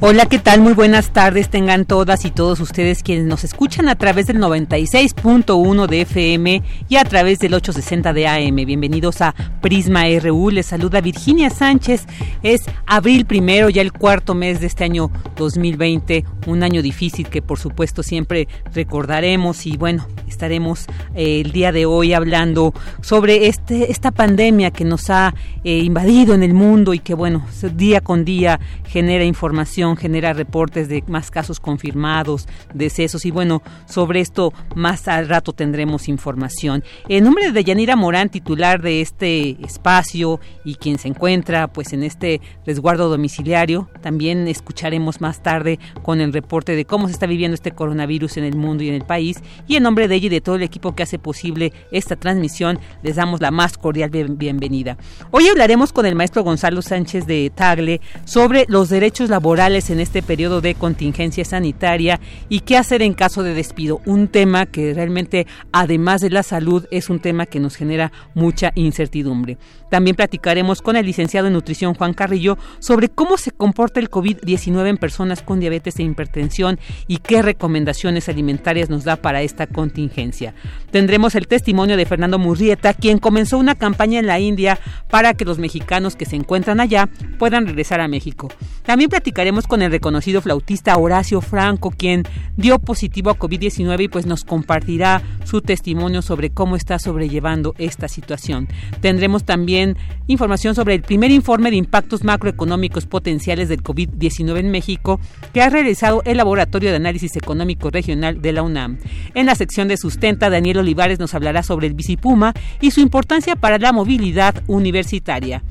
Hola, ¿qué tal? Muy buenas tardes tengan todas y todos ustedes quienes nos escuchan a través del 96.1 de FM y a través del 860 de AM. Bienvenidos a Prisma RU. Les saluda Virginia Sánchez. Es abril primero, ya el cuarto mes de este año 2020, un año difícil que por supuesto siempre recordaremos y bueno, estaremos eh, el día de hoy hablando sobre este esta pandemia que nos ha eh, invadido en el mundo y que bueno, día con día genera información genera reportes de más casos confirmados, decesos y bueno, sobre esto más al rato tendremos información. En nombre de Yanira Morán, titular de este espacio y quien se encuentra pues en este resguardo domiciliario, también escucharemos más tarde con el reporte de cómo se está viviendo este coronavirus en el mundo y en el país y en nombre de ella y de todo el equipo que hace posible esta transmisión, les damos la más cordial bienvenida. Hoy hablaremos con el maestro Gonzalo Sánchez de Tagle sobre los derechos laborales en este periodo de contingencia sanitaria y qué hacer en caso de despido. Un tema que realmente, además de la salud, es un tema que nos genera mucha incertidumbre. También platicaremos con el licenciado en nutrición Juan Carrillo sobre cómo se comporta el COVID-19 en personas con diabetes e hipertensión y qué recomendaciones alimentarias nos da para esta contingencia. Tendremos el testimonio de Fernando Murrieta, quien comenzó una campaña en la India para que los mexicanos que se encuentran allá puedan regresar a México. También platicaremos con el reconocido flautista Horacio Franco, quien dio positivo a COVID-19 y pues nos compartirá su testimonio sobre cómo está sobrellevando esta situación. Tendremos también información sobre el primer informe de impactos macroeconómicos potenciales del COVID-19 en México que ha realizado el Laboratorio de Análisis Económico Regional de la UNAM. En la sección de sustenta, Daniel Olivares nos hablará sobre el bicipuma y su importancia para la movilidad universitaria.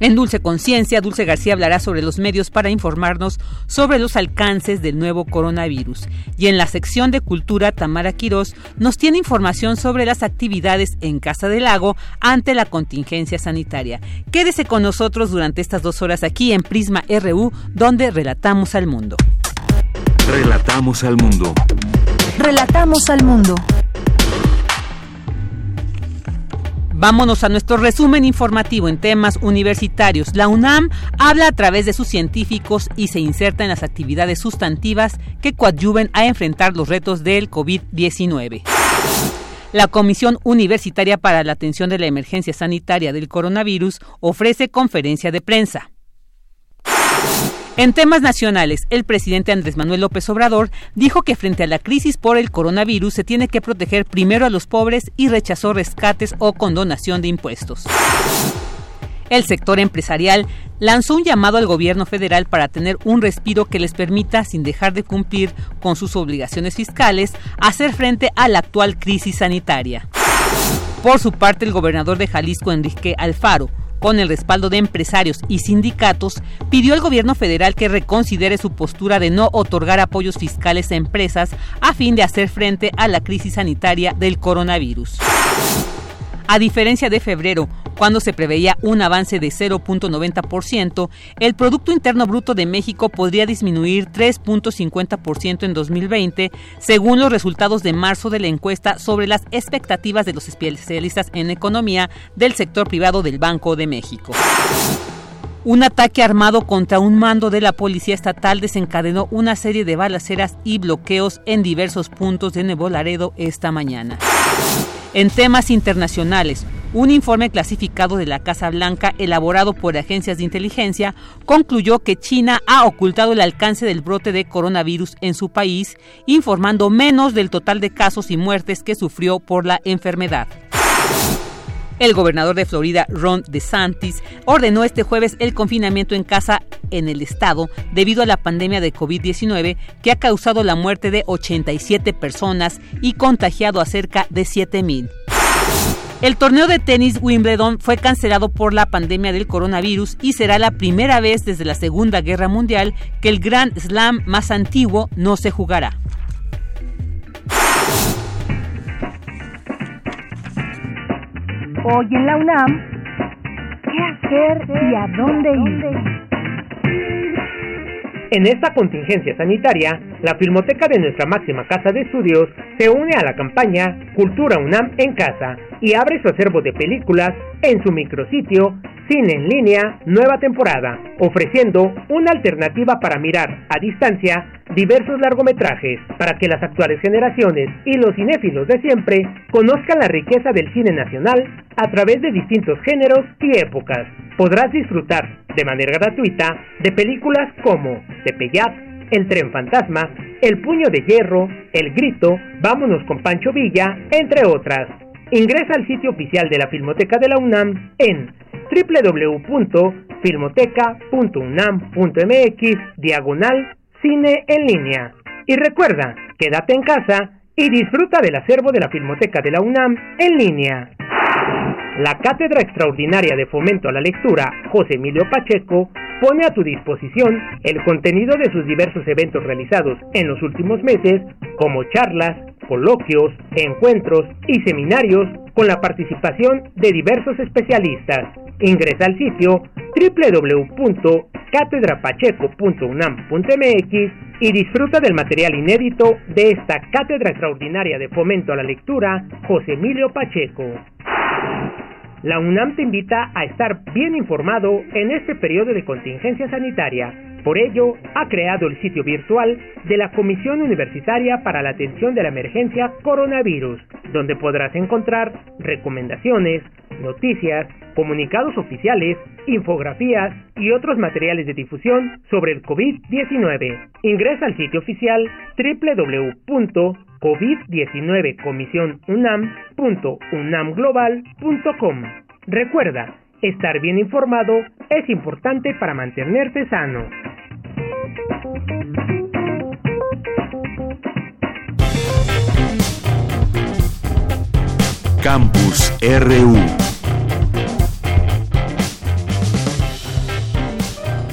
En Dulce Conciencia, Dulce García hablará sobre los medios para informarnos sobre los alcances del nuevo coronavirus. Y en la sección de Cultura, Tamara Quirós nos tiene información sobre las actividades en Casa del Lago ante la contingencia sanitaria. Quédese con nosotros durante estas dos horas aquí en Prisma RU, donde relatamos al mundo. Relatamos al mundo. Relatamos al mundo. Vámonos a nuestro resumen informativo en temas universitarios. La UNAM habla a través de sus científicos y se inserta en las actividades sustantivas que coadyuven a enfrentar los retos del COVID-19. La Comisión Universitaria para la Atención de la Emergencia Sanitaria del Coronavirus ofrece conferencia de prensa. En temas nacionales, el presidente Andrés Manuel López Obrador dijo que frente a la crisis por el coronavirus se tiene que proteger primero a los pobres y rechazó rescates o condonación de impuestos. El sector empresarial lanzó un llamado al gobierno federal para tener un respiro que les permita, sin dejar de cumplir con sus obligaciones fiscales, hacer frente a la actual crisis sanitaria. Por su parte, el gobernador de Jalisco, Enrique Alfaro, con el respaldo de empresarios y sindicatos, pidió al gobierno federal que reconsidere su postura de no otorgar apoyos fiscales a empresas a fin de hacer frente a la crisis sanitaria del coronavirus. A diferencia de febrero, cuando se preveía un avance de 0.90%, el Producto Interno Bruto de México podría disminuir 3.50% en 2020, según los resultados de marzo de la encuesta sobre las expectativas de los especialistas en economía del sector privado del Banco de México. Un ataque armado contra un mando de la Policía Estatal desencadenó una serie de balaceras y bloqueos en diversos puntos de Nuevo Laredo esta mañana. En temas internacionales, un informe clasificado de la Casa Blanca elaborado por agencias de inteligencia concluyó que China ha ocultado el alcance del brote de coronavirus en su país, informando menos del total de casos y muertes que sufrió por la enfermedad. El gobernador de Florida, Ron DeSantis, ordenó este jueves el confinamiento en casa en el estado debido a la pandemia de COVID-19 que ha causado la muerte de 87 personas y contagiado a cerca de 7 mil. El torneo de tenis Wimbledon fue cancelado por la pandemia del coronavirus y será la primera vez desde la Segunda Guerra Mundial que el Grand Slam más antiguo no se jugará. Hoy en la UNAM, ¿qué hacer y a dónde ir? En esta contingencia sanitaria, la Filmoteca de nuestra máxima casa de estudios se une a la campaña Cultura UNAM en casa y abre su acervo de películas en su micrositio Cine en línea Nueva temporada, ofreciendo una alternativa para mirar a distancia diversos largometrajes para que las actuales generaciones y los cinéfilos de siempre conozcan la riqueza del cine nacional a través de distintos géneros y épocas. Podrás disfrutar de manera gratuita de películas como Tepeyat, El tren fantasma, El puño de hierro, El grito, Vámonos con Pancho Villa, entre otras. Ingresa al sitio oficial de la Filmoteca de la UNAM en www.filmoteca.unam.mx diagonal cine en línea. Y recuerda, quédate en casa y disfruta del acervo de la Filmoteca de la UNAM en línea. La Cátedra Extraordinaria de Fomento a la Lectura, José Emilio Pacheco, pone a tu disposición el contenido de sus diversos eventos realizados en los últimos meses, como charlas, coloquios, encuentros y seminarios con la participación de diversos especialistas. Ingresa al sitio www.catedrapacheco.unam.mx y disfruta del material inédito de esta Cátedra Extraordinaria de Fomento a la Lectura, José Emilio Pacheco. La UNAM te invita a estar bien informado en este periodo de contingencia sanitaria. Por ello, ha creado el sitio virtual de la Comisión Universitaria para la Atención de la Emergencia Coronavirus, donde podrás encontrar recomendaciones, noticias, comunicados oficiales, infografías y otros materiales de difusión sobre el COVID-19. Ingresa al sitio oficial www.covid19comisionunam.unamglobal.com. Recuerda, estar bien informado es importante para mantenerse sano. Campus RU.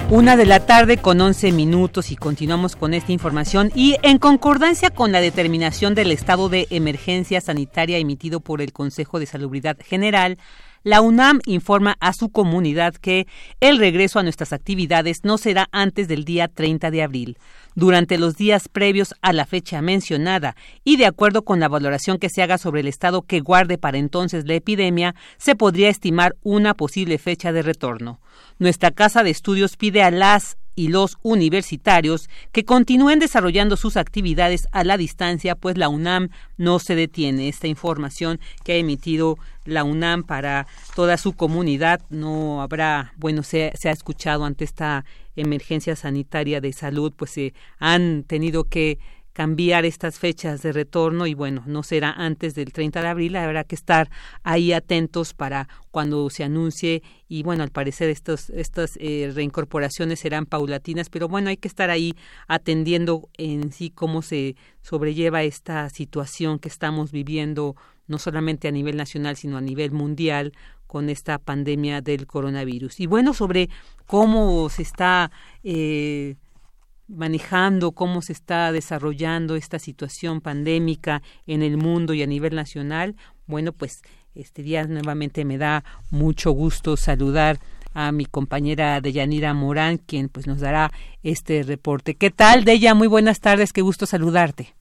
Una de la tarde con 11 minutos y continuamos con esta información y en concordancia con la determinación del estado de emergencia sanitaria emitido por el Consejo de Salubridad General, la UNAM informa a su comunidad que el regreso a nuestras actividades no será antes del día 30 de abril durante los días previos a la fecha mencionada y de acuerdo con la valoración que se haga sobre el estado que guarde para entonces la epidemia, se podría estimar una posible fecha de retorno. Nuestra Casa de Estudios pide a las y los universitarios que continúen desarrollando sus actividades a la distancia, pues la UNAM no se detiene. Esta información que ha emitido la UNAM para toda su comunidad no habrá, bueno, se, ha escuchado ante esta emergencia sanitaria de salud, pues se han tenido que cambiar estas fechas de retorno y bueno, no será antes del 30 de abril, habrá que estar ahí atentos para cuando se anuncie y bueno, al parecer estos, estas eh, reincorporaciones serán paulatinas, pero bueno, hay que estar ahí atendiendo en sí cómo se sobrelleva esta situación que estamos viviendo no solamente a nivel nacional, sino a nivel mundial con esta pandemia del coronavirus. Y bueno, sobre cómo se está eh, manejando cómo se está desarrollando esta situación pandémica en el mundo y a nivel nacional, bueno, pues este día nuevamente me da mucho gusto saludar a mi compañera Deyanira Morán, quien pues nos dará este reporte. ¿Qué tal, Deya? Muy buenas tardes, qué gusto saludarte.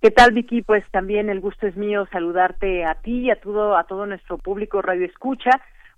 ¿Qué tal, Vicky? Pues también el gusto es mío saludarte a ti y a todo, a todo nuestro público Radio Escucha.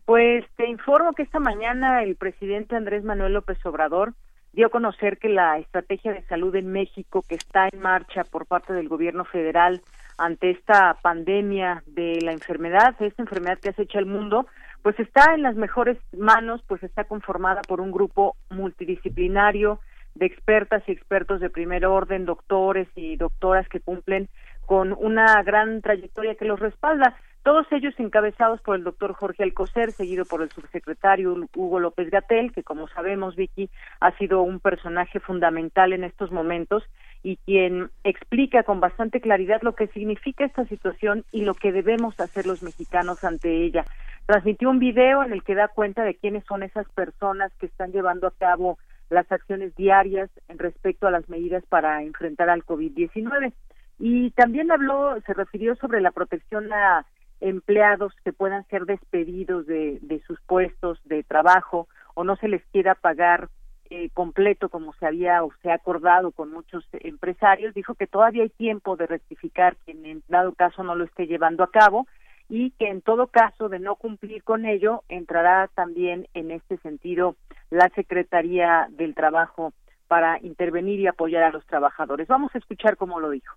Pues te informo que esta mañana el presidente Andrés Manuel López Obrador dio a conocer que la estrategia de salud en México que está en marcha por parte del gobierno federal ante esta pandemia de la enfermedad, esta enfermedad que acecha el mundo, pues está en las mejores manos, pues está conformada por un grupo multidisciplinario de expertas y expertos de primer orden, doctores y doctoras que cumplen con una gran trayectoria que los respalda. Todos ellos encabezados por el doctor Jorge Alcocer, seguido por el subsecretario Hugo López Gatel, que como sabemos, Vicky, ha sido un personaje fundamental en estos momentos y quien explica con bastante claridad lo que significa esta situación y lo que debemos hacer los mexicanos ante ella. Transmitió un video en el que da cuenta de quiénes son esas personas que están llevando a cabo las acciones diarias respecto a las medidas para enfrentar al COVID-19. Y también habló, se refirió sobre la protección a empleados que puedan ser despedidos de, de sus puestos de trabajo o no se les quiera pagar eh, completo como se había o se ha acordado con muchos empresarios, dijo que todavía hay tiempo de rectificar quien en dado caso no lo esté llevando a cabo y que en todo caso de no cumplir con ello entrará también en este sentido la Secretaría del Trabajo para intervenir y apoyar a los trabajadores. Vamos a escuchar cómo lo dijo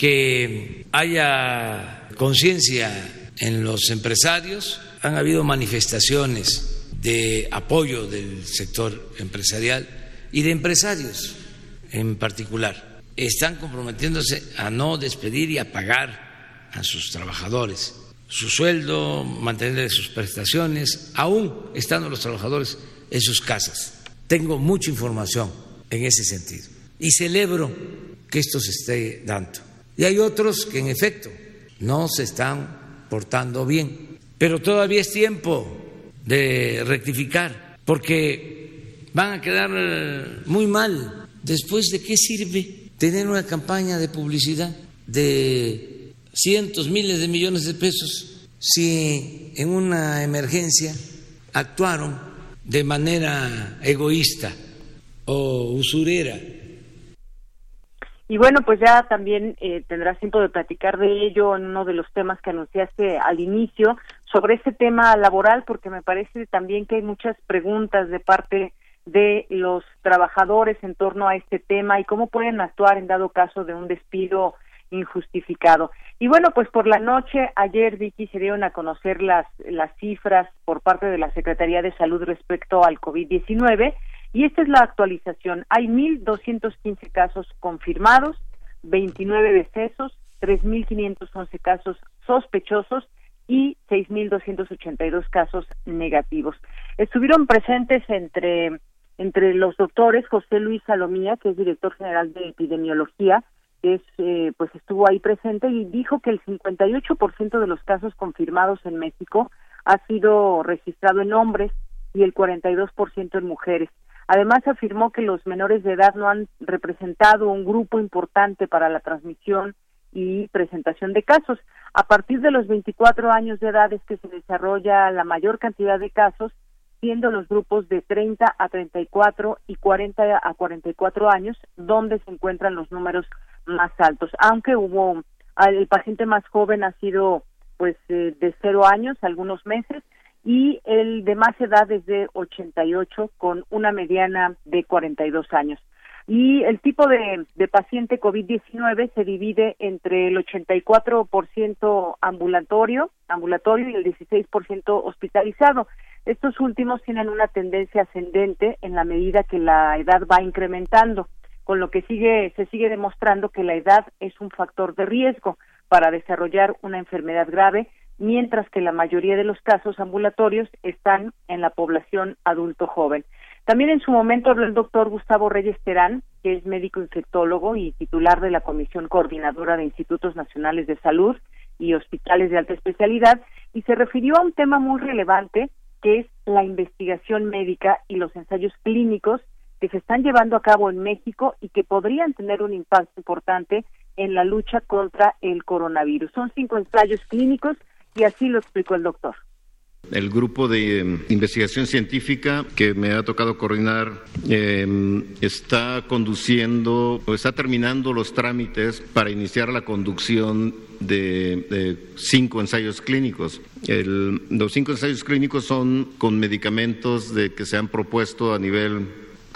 que haya conciencia en los empresarios. Han habido manifestaciones de apoyo del sector empresarial y de empresarios en particular. Están comprometiéndose a no despedir y a pagar a sus trabajadores su sueldo, mantener sus prestaciones, aún estando los trabajadores en sus casas. Tengo mucha información en ese sentido y celebro que esto se esté dando y hay otros que en efecto no se están portando bien. Pero todavía es tiempo de rectificar, porque van a quedar muy mal. Después, ¿de qué sirve tener una campaña de publicidad de cientos, miles de millones de pesos si en una emergencia actuaron de manera egoísta o usurera? Y bueno, pues ya también eh, tendrás tiempo de platicar de ello en uno de los temas que anunciaste al inicio sobre ese tema laboral, porque me parece también que hay muchas preguntas de parte de los trabajadores en torno a este tema y cómo pueden actuar en dado caso de un despido injustificado. Y bueno, pues por la noche ayer Vicky se dieron a conocer las las cifras por parte de la Secretaría de Salud respecto al COVID-19 y esta es la actualización. Hay 1.215 casos confirmados, 29 decesos, 3.511 casos sospechosos y 6.282 casos negativos. Estuvieron presentes entre, entre los doctores José Luis Salomía, que es director general de epidemiología, que es, eh, pues estuvo ahí presente y dijo que el 58% de los casos confirmados en México ha sido registrado en hombres y el 42% en mujeres. Además, afirmó que los menores de edad no han representado un grupo importante para la transmisión y presentación de casos. A partir de los 24 años de edad es que se desarrolla la mayor cantidad de casos, siendo los grupos de 30 a 34 y 40 a 44 años donde se encuentran los números más altos. Aunque hubo el paciente más joven ha sido pues eh, de cero años, algunos meses, y el de más edad es de 88 con una mediana de 42 años. Y el tipo de, paciente COVID-19 se divide entre el 84% ambulatorio, ambulatorio y el 16% hospitalizado. Estos últimos tienen una tendencia ascendente en la medida que la edad va incrementando, con lo que sigue, se sigue demostrando que la edad es un factor de riesgo para desarrollar una enfermedad grave mientras que la mayoría de los casos ambulatorios están en la población adulto joven. También en su momento habló el doctor Gustavo Reyes Terán, que es médico infectólogo y titular de la Comisión Coordinadora de Institutos Nacionales de Salud y Hospitales de Alta Especialidad, y se refirió a un tema muy relevante, que es la investigación médica y los ensayos clínicos que se están llevando a cabo en México y que podrían tener un impacto importante en la lucha contra el coronavirus. Son cinco ensayos clínicos y así lo explicó el doctor. El grupo de em, investigación científica que me ha tocado coordinar em, está conduciendo, o está terminando los trámites para iniciar la conducción de, cinco ensayos clínicos. los cinco ensayos clínicos son con medicamentos de, que se han propuesto a nivel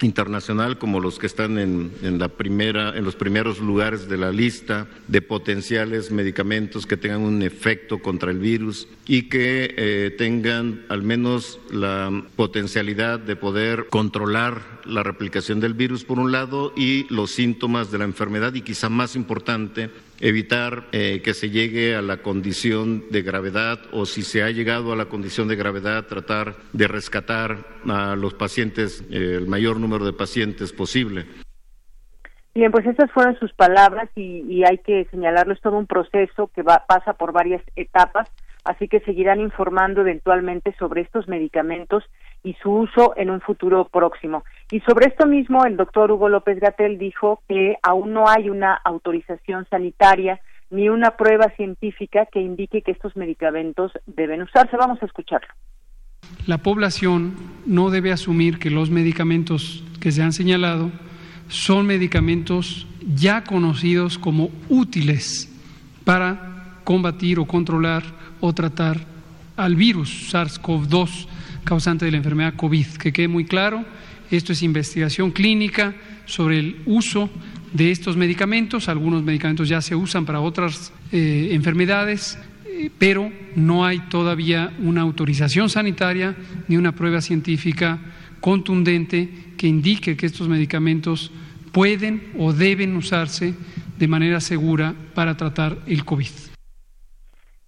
internacional como los que están en, en, la primera, en los primeros lugares de la lista de potenciales medicamentos que tengan un efecto contra el virus y que eh, tengan al menos la potencialidad de poder controlar la replicación del virus por un lado y los síntomas de la enfermedad y quizá más importante, evitar eh, que se llegue a la condición de gravedad o si se ha llegado a la condición de gravedad, tratar de rescatar a los pacientes, eh, el mayor número de pacientes posible. Bien, pues estas fueron sus palabras y, hay que señalarlo, es todo un proceso que va, pasa por varias etapas, así que seguirán informando eventualmente sobre estos medicamentos y su uso en un futuro próximo. Y sobre esto mismo, el doctor Hugo López Gatel dijo que aún no hay una autorización sanitaria ni una prueba científica que indique que estos medicamentos deben usarse. Vamos a escucharlo. La población no debe asumir que los medicamentos que se han señalado son medicamentos ya conocidos como útiles para combatir o controlar o tratar al virus SARS-CoV-2 causante de la enfermedad COVID. Que quede muy claro, esto es investigación clínica sobre el uso de estos medicamentos. Algunos medicamentos ya se usan para otras eh, enfermedades, eh, pero no hay todavía una autorización sanitaria ni una prueba científica contundente que indique que estos medicamentos pueden o deben usarse de manera segura para tratar el COVID.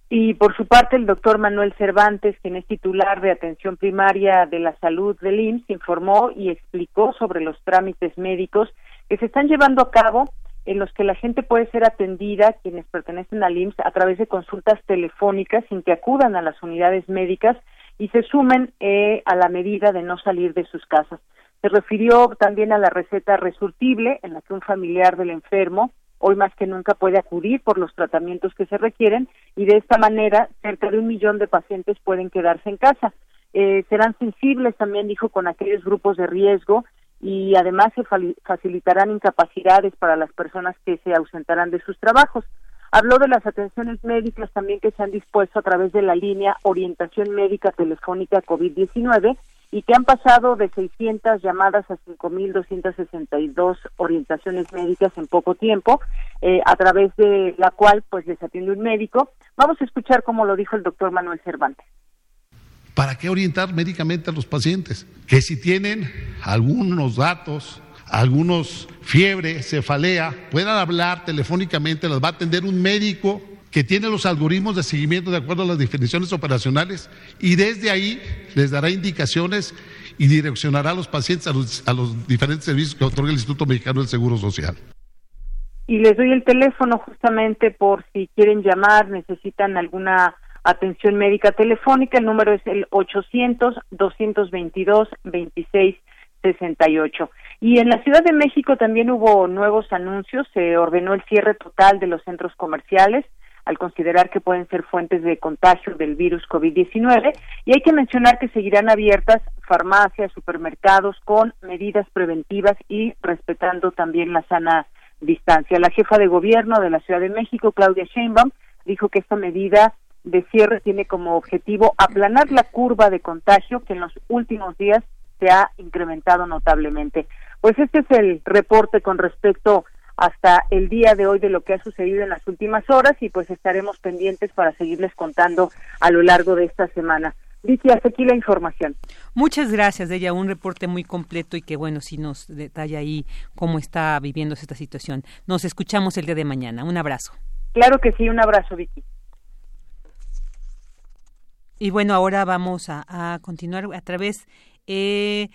Y por su parte, el doctor Manuel Cervantes, quien es titular de atención primaria de la salud del IMSS, informó y explicó sobre los trámites médicos que se están llevando a cabo en los que la gente puede ser atendida, quienes pertenecen al IMSS, a través de consultas telefónicas sin que acudan a las unidades médicas y se sumen eh, a la medida de no salir de sus casas. Se refirió también a la receta resurtible, en la que un familiar del enfermo hoy más que nunca puede acudir por los tratamientos que se requieren y de esta manera cerca de un millón de pacientes pueden quedarse en casa. Eh, serán sensibles también, dijo, con aquellos grupos de riesgo y además se facilitarán incapacidades para las personas que se ausentarán de sus trabajos. Habló de las atenciones médicas también que se han dispuesto a través de la línea Orientación Médica Telefónica COVID-19 y que han pasado de 600 llamadas a 5.262 orientaciones médicas en poco tiempo, eh, a través de la cual pues les atiende un médico. Vamos a escuchar cómo lo dijo el doctor Manuel Cervantes. ¿Para qué orientar médicamente a los pacientes? Que si tienen algunos datos, algunos fiebre, cefalea, puedan hablar telefónicamente, las va a atender un médico que tiene los algoritmos de seguimiento de acuerdo a las definiciones operacionales y desde ahí les dará indicaciones y direccionará a los pacientes a los, diferentes servicios que otorga el Instituto Mexicano del Seguro Social. Y les doy el teléfono justamente por si quieren llamar, necesitan alguna atención médica telefónica. El número es el 800-222-2668. Y en la Ciudad de México también hubo nuevos anuncios. Se ordenó el cierre total de los centros comerciales al considerar que pueden ser fuentes de contagio del virus COVID-19 y hay que mencionar que seguirán abiertas farmacias, supermercados con medidas preventivas y respetando también la sana distancia. La jefa de gobierno de la Ciudad de México, Claudia Sheinbaum, dijo que esta medida de cierre tiene como objetivo aplanar la curva de contagio que en los últimos días se ha incrementado notablemente. Pues este es el reporte con respecto hasta el día de hoy de lo que ha sucedido en las últimas horas y pues estaremos pendientes para seguirles contando a lo largo de esta semana. Vicky, hasta aquí la información. Muchas gracias, ella. Un reporte muy completo y que, bueno, sí nos detalla ahí cómo está viviéndose esta situación. Nos escuchamos el día de mañana. Un abrazo. Claro que sí, un abrazo, Vicky. Y bueno, ahora vamos a, continuar a través eh,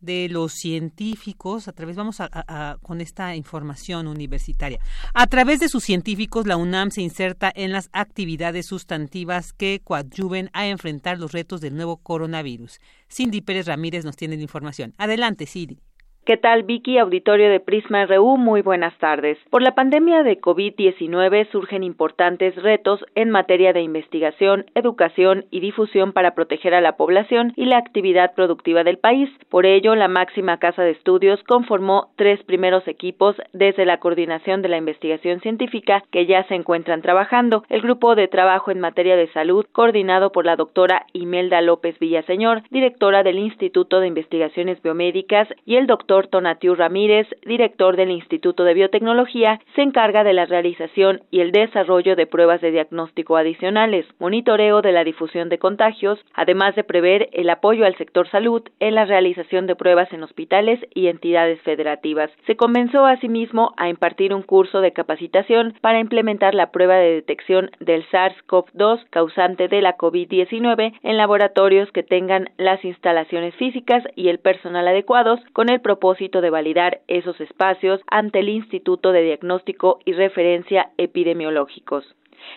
de los científicos, a través, vamos a, con esta información universitaria. A través de sus científicos, la UNAM se inserta en las actividades sustantivas que coadyuven a enfrentar los retos del nuevo coronavirus. Cindy Pérez Ramírez nos tiene la información. Adelante, Cindy. ¿Qué tal, Vicky, auditorio de Prisma RU? Muy buenas tardes. Por la pandemia de COVID-19 surgen importantes retos en materia de investigación, educación y difusión para proteger a la población y la actividad productiva del país. Por ello, la máxima casa de estudios conformó tres primeros equipos desde la coordinación de la investigación científica que ya se encuentran trabajando. El grupo de trabajo en materia de salud, coordinado por la doctora Imelda López Villaseñor, directora del Instituto de Investigaciones Biomédicas, y el doctor doctor Tonatiu Ramírez, director del Instituto de Biotecnología, se encarga de la realización y el desarrollo de pruebas de diagnóstico adicionales, monitoreo de la difusión de contagios, además de prever el apoyo al sector salud en la realización de pruebas en hospitales y entidades federativas. Se comenzó asimismo a impartir un curso de capacitación para implementar la prueba de detección del SARS-CoV-2 causante de la COVID-19 en laboratorios que tengan las instalaciones físicas y el personal adecuados con el propósito de validar esos espacios ante el Instituto de Diagnóstico y Referencia Epidemiológicos.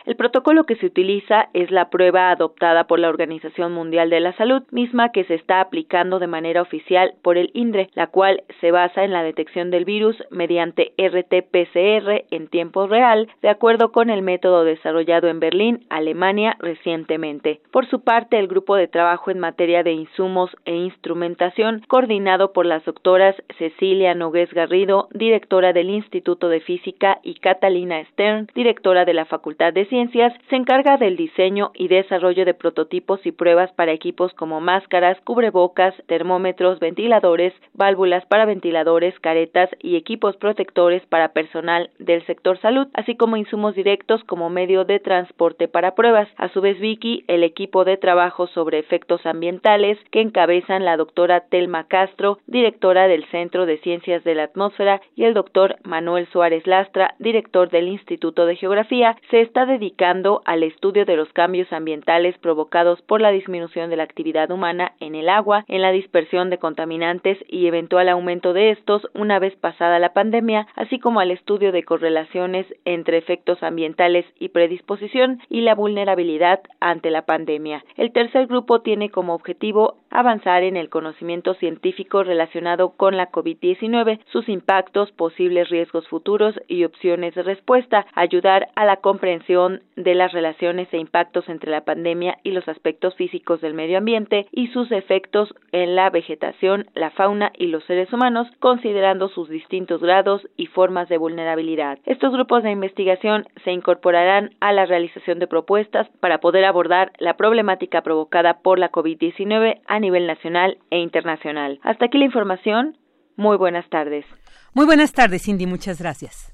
El protocolo que se utiliza es la prueba adoptada por la Organización Mundial de la Salud, misma que se está aplicando de manera oficial por el INDRE, la cual se basa en la detección del virus mediante RT-PCR en tiempo real, de acuerdo con el método desarrollado en Berlín, Alemania, recientemente. Por su parte, el grupo de trabajo en materia de insumos e instrumentación, coordinado por las doctoras Cecilia Nogués Garrido, directora del Instituto de Física, y Catalina Stern, directora de la Facultad de Ciencias se encarga del diseño y desarrollo de prototipos y pruebas para equipos como máscaras, cubrebocas, termómetros, ventiladores, válvulas para ventiladores, caretas y equipos protectores para personal del sector salud, así como insumos directos como medio de transporte para pruebas. A su vez, Vicky, el equipo de trabajo sobre efectos ambientales que encabezan la doctora Telma Castro, directora del Centro de Ciencias de la Atmósfera, y el doctor Manuel Suárez Lastra, director del Instituto de Geografía, se está dedicando al estudio de los cambios ambientales provocados por la disminución de la actividad humana en el agua, en la dispersión de contaminantes y eventual aumento de estos una vez pasada la pandemia, así como al estudio de correlaciones entre efectos ambientales y predisposición y la vulnerabilidad ante la pandemia. El tercer grupo tiene como objetivo avanzar en el conocimiento científico relacionado con la COVID-19, sus impactos, posibles riesgos futuros y opciones de respuesta, ayudar a la comprensión de las relaciones e impactos entre la pandemia y los aspectos físicos del medio ambiente y sus efectos en la vegetación, la fauna y los seres humanos, considerando sus distintos grados y formas de vulnerabilidad. Estos grupos de investigación se incorporarán a la realización de propuestas para poder abordar la problemática provocada por la COVID-19 a nivel nacional e internacional. Hasta aquí la información. Muy buenas tardes. Muy buenas tardes, Cindy. Muchas gracias.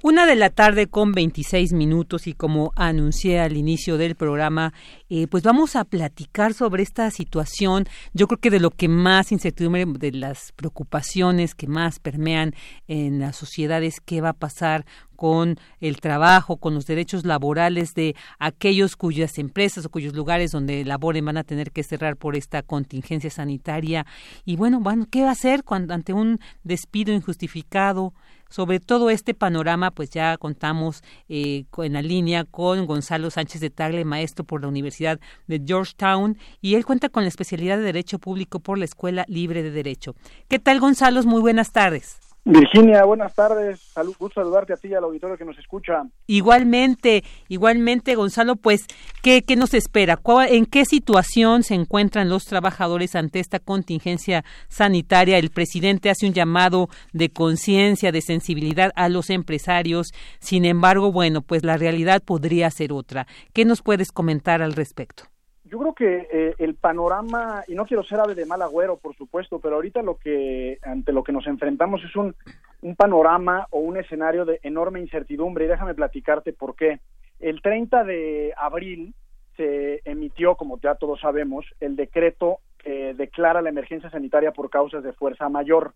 Una de la tarde con 26 minutos y como anuncié al inicio del programa, eh, pues vamos a platicar sobre esta situación. Yo creo que de lo que más incertidumbre, de las preocupaciones que más permean en la sociedad es qué va a pasar con el trabajo, con los derechos laborales de aquellos cuyas empresas o cuyos lugares donde laboren van a tener que cerrar por esta contingencia sanitaria. Y bueno, bueno ¿qué va a hacer cuando, ante un despido injustificado? Sobre todo este panorama, pues ya contamos eh, en la línea con Gonzalo Sánchez de Tagle, maestro por la Universidad de Georgetown, y él cuenta con la especialidad de Derecho Público por la Escuela Libre de Derecho. ¿Qué tal, Gonzalo? Muy buenas tardes. Virginia, buenas tardes. Salud, gusto saludarte a ti y al auditorio que nos escucha. Igualmente, igualmente, Gonzalo, pues, ¿qué, qué nos espera? ¿En qué situación se encuentran los trabajadores ante esta contingencia sanitaria? El presidente hace un llamado de conciencia, de sensibilidad a los empresarios. Sin embargo, bueno, pues la realidad podría ser otra. ¿Qué nos puedes comentar al respecto? Yo creo que eh, el panorama, y no quiero ser ave de mal agüero, por supuesto, pero ahorita lo que, ante lo que nos enfrentamos es un, un panorama o un escenario de enorme incertidumbre, y déjame platicarte por qué. El 30 de abril se emitió, como ya todos sabemos, el decreto que declara la emergencia sanitaria por causas de fuerza mayor.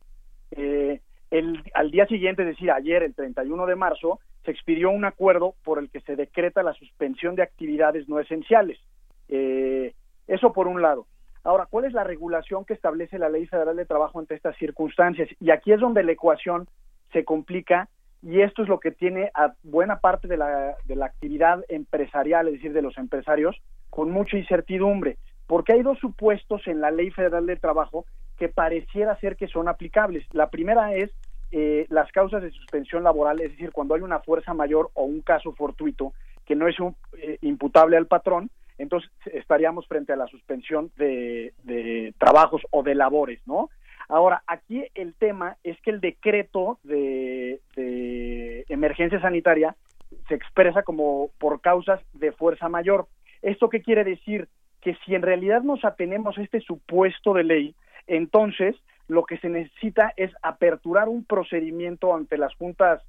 Eh, el, al día siguiente, es decir, ayer, el 31 de marzo, se expidió un acuerdo por el que se decreta la suspensión de actividades no esenciales. Eh, eso por un lado. Ahora, ¿cuál es la regulación que establece la Ley Federal de Trabajo ante estas circunstancias? Y aquí es donde la ecuación se complica y esto es lo que tiene a buena parte de la, actividad empresarial, es decir, de los empresarios, con mucha incertidumbre, porque hay dos supuestos en la Ley Federal de Trabajo que pareciera ser que son aplicables. La primera es eh, las causas de suspensión laboral, es decir, cuando hay una fuerza mayor o un caso fortuito que no es un, eh, imputable al patrón, entonces estaríamos frente a la suspensión de, trabajos o de labores, ¿no? Ahora, aquí el tema es que el decreto de, de emergencia sanitaria se expresa como por causas de fuerza mayor. ¿Esto qué quiere decir? Que si en realidad nos atenemos a este supuesto de ley, entonces lo que se necesita es aperturar un procedimiento ante las juntas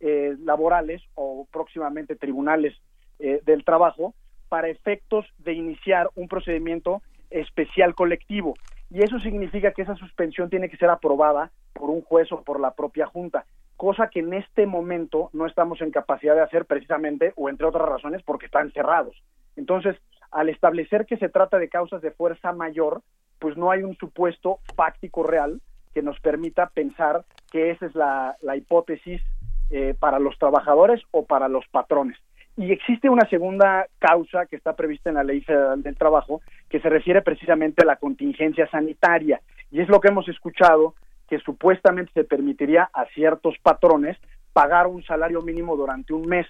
eh, laborales o próximamente tribunales eh, del trabajo para efectos de iniciar un procedimiento especial colectivo. Y eso significa que esa suspensión tiene que ser aprobada por un juez o por la propia Junta, cosa que en este momento no estamos en capacidad de hacer precisamente o entre otras razones porque están cerrados. Entonces, al establecer que se trata de causas de fuerza mayor, pues no hay un supuesto fáctico real que nos permita pensar que esa es la, hipótesis eh, para los trabajadores o para los patrones. Y existe una segunda causa que está prevista en la Ley Federal del Trabajo que se refiere precisamente a la contingencia sanitaria. Y es lo que hemos escuchado, que supuestamente se permitiría a ciertos patrones pagar un salario mínimo durante un mes.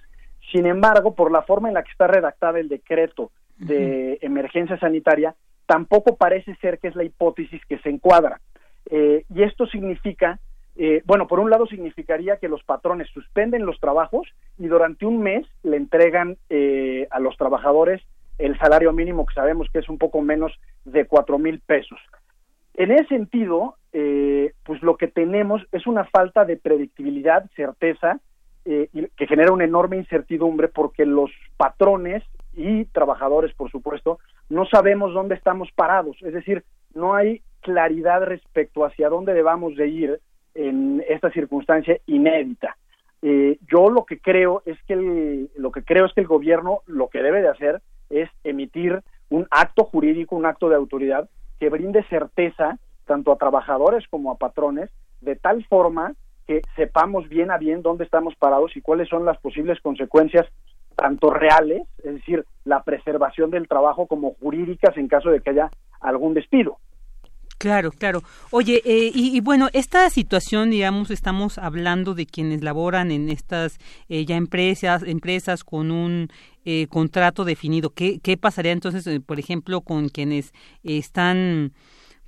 Sin embargo, por la forma en la que está redactada el decreto de emergencia sanitaria, tampoco parece ser que es la hipótesis que se encuadra. Eh, y esto significa, eh, bueno, por un lado significaría que los patrones suspenden los trabajos y durante un mes le entregan eh, a los trabajadores el salario mínimo que sabemos que es un poco menos de cuatro mil pesos. En ese sentido, pues lo que tenemos es una falta de predictibilidad, certeza, que genera una enorme incertidumbre porque los patrones y trabajadores, por supuesto, no sabemos dónde estamos parados, es decir, no hay claridad respecto hacia dónde debamos de ir en esta circunstancia inédita. Eh, yo lo que creo es que el, lo que creo es que el gobierno lo que debe de hacer es emitir un acto jurídico, un acto de autoridad que brinde certeza tanto a trabajadores como a patrones de tal forma que sepamos bien a bien dónde estamos parados y cuáles son las posibles consecuencias tanto reales, es decir, la preservación del trabajo como jurídicas en caso de que haya algún despido. Claro, claro. Oye, eh, y, bueno, esta situación, digamos, estamos hablando de quienes laboran en estas eh, ya empresas, empresas con un eh, contrato definido. ¿Qué, ¿Qué pasaría entonces, por ejemplo, con quienes están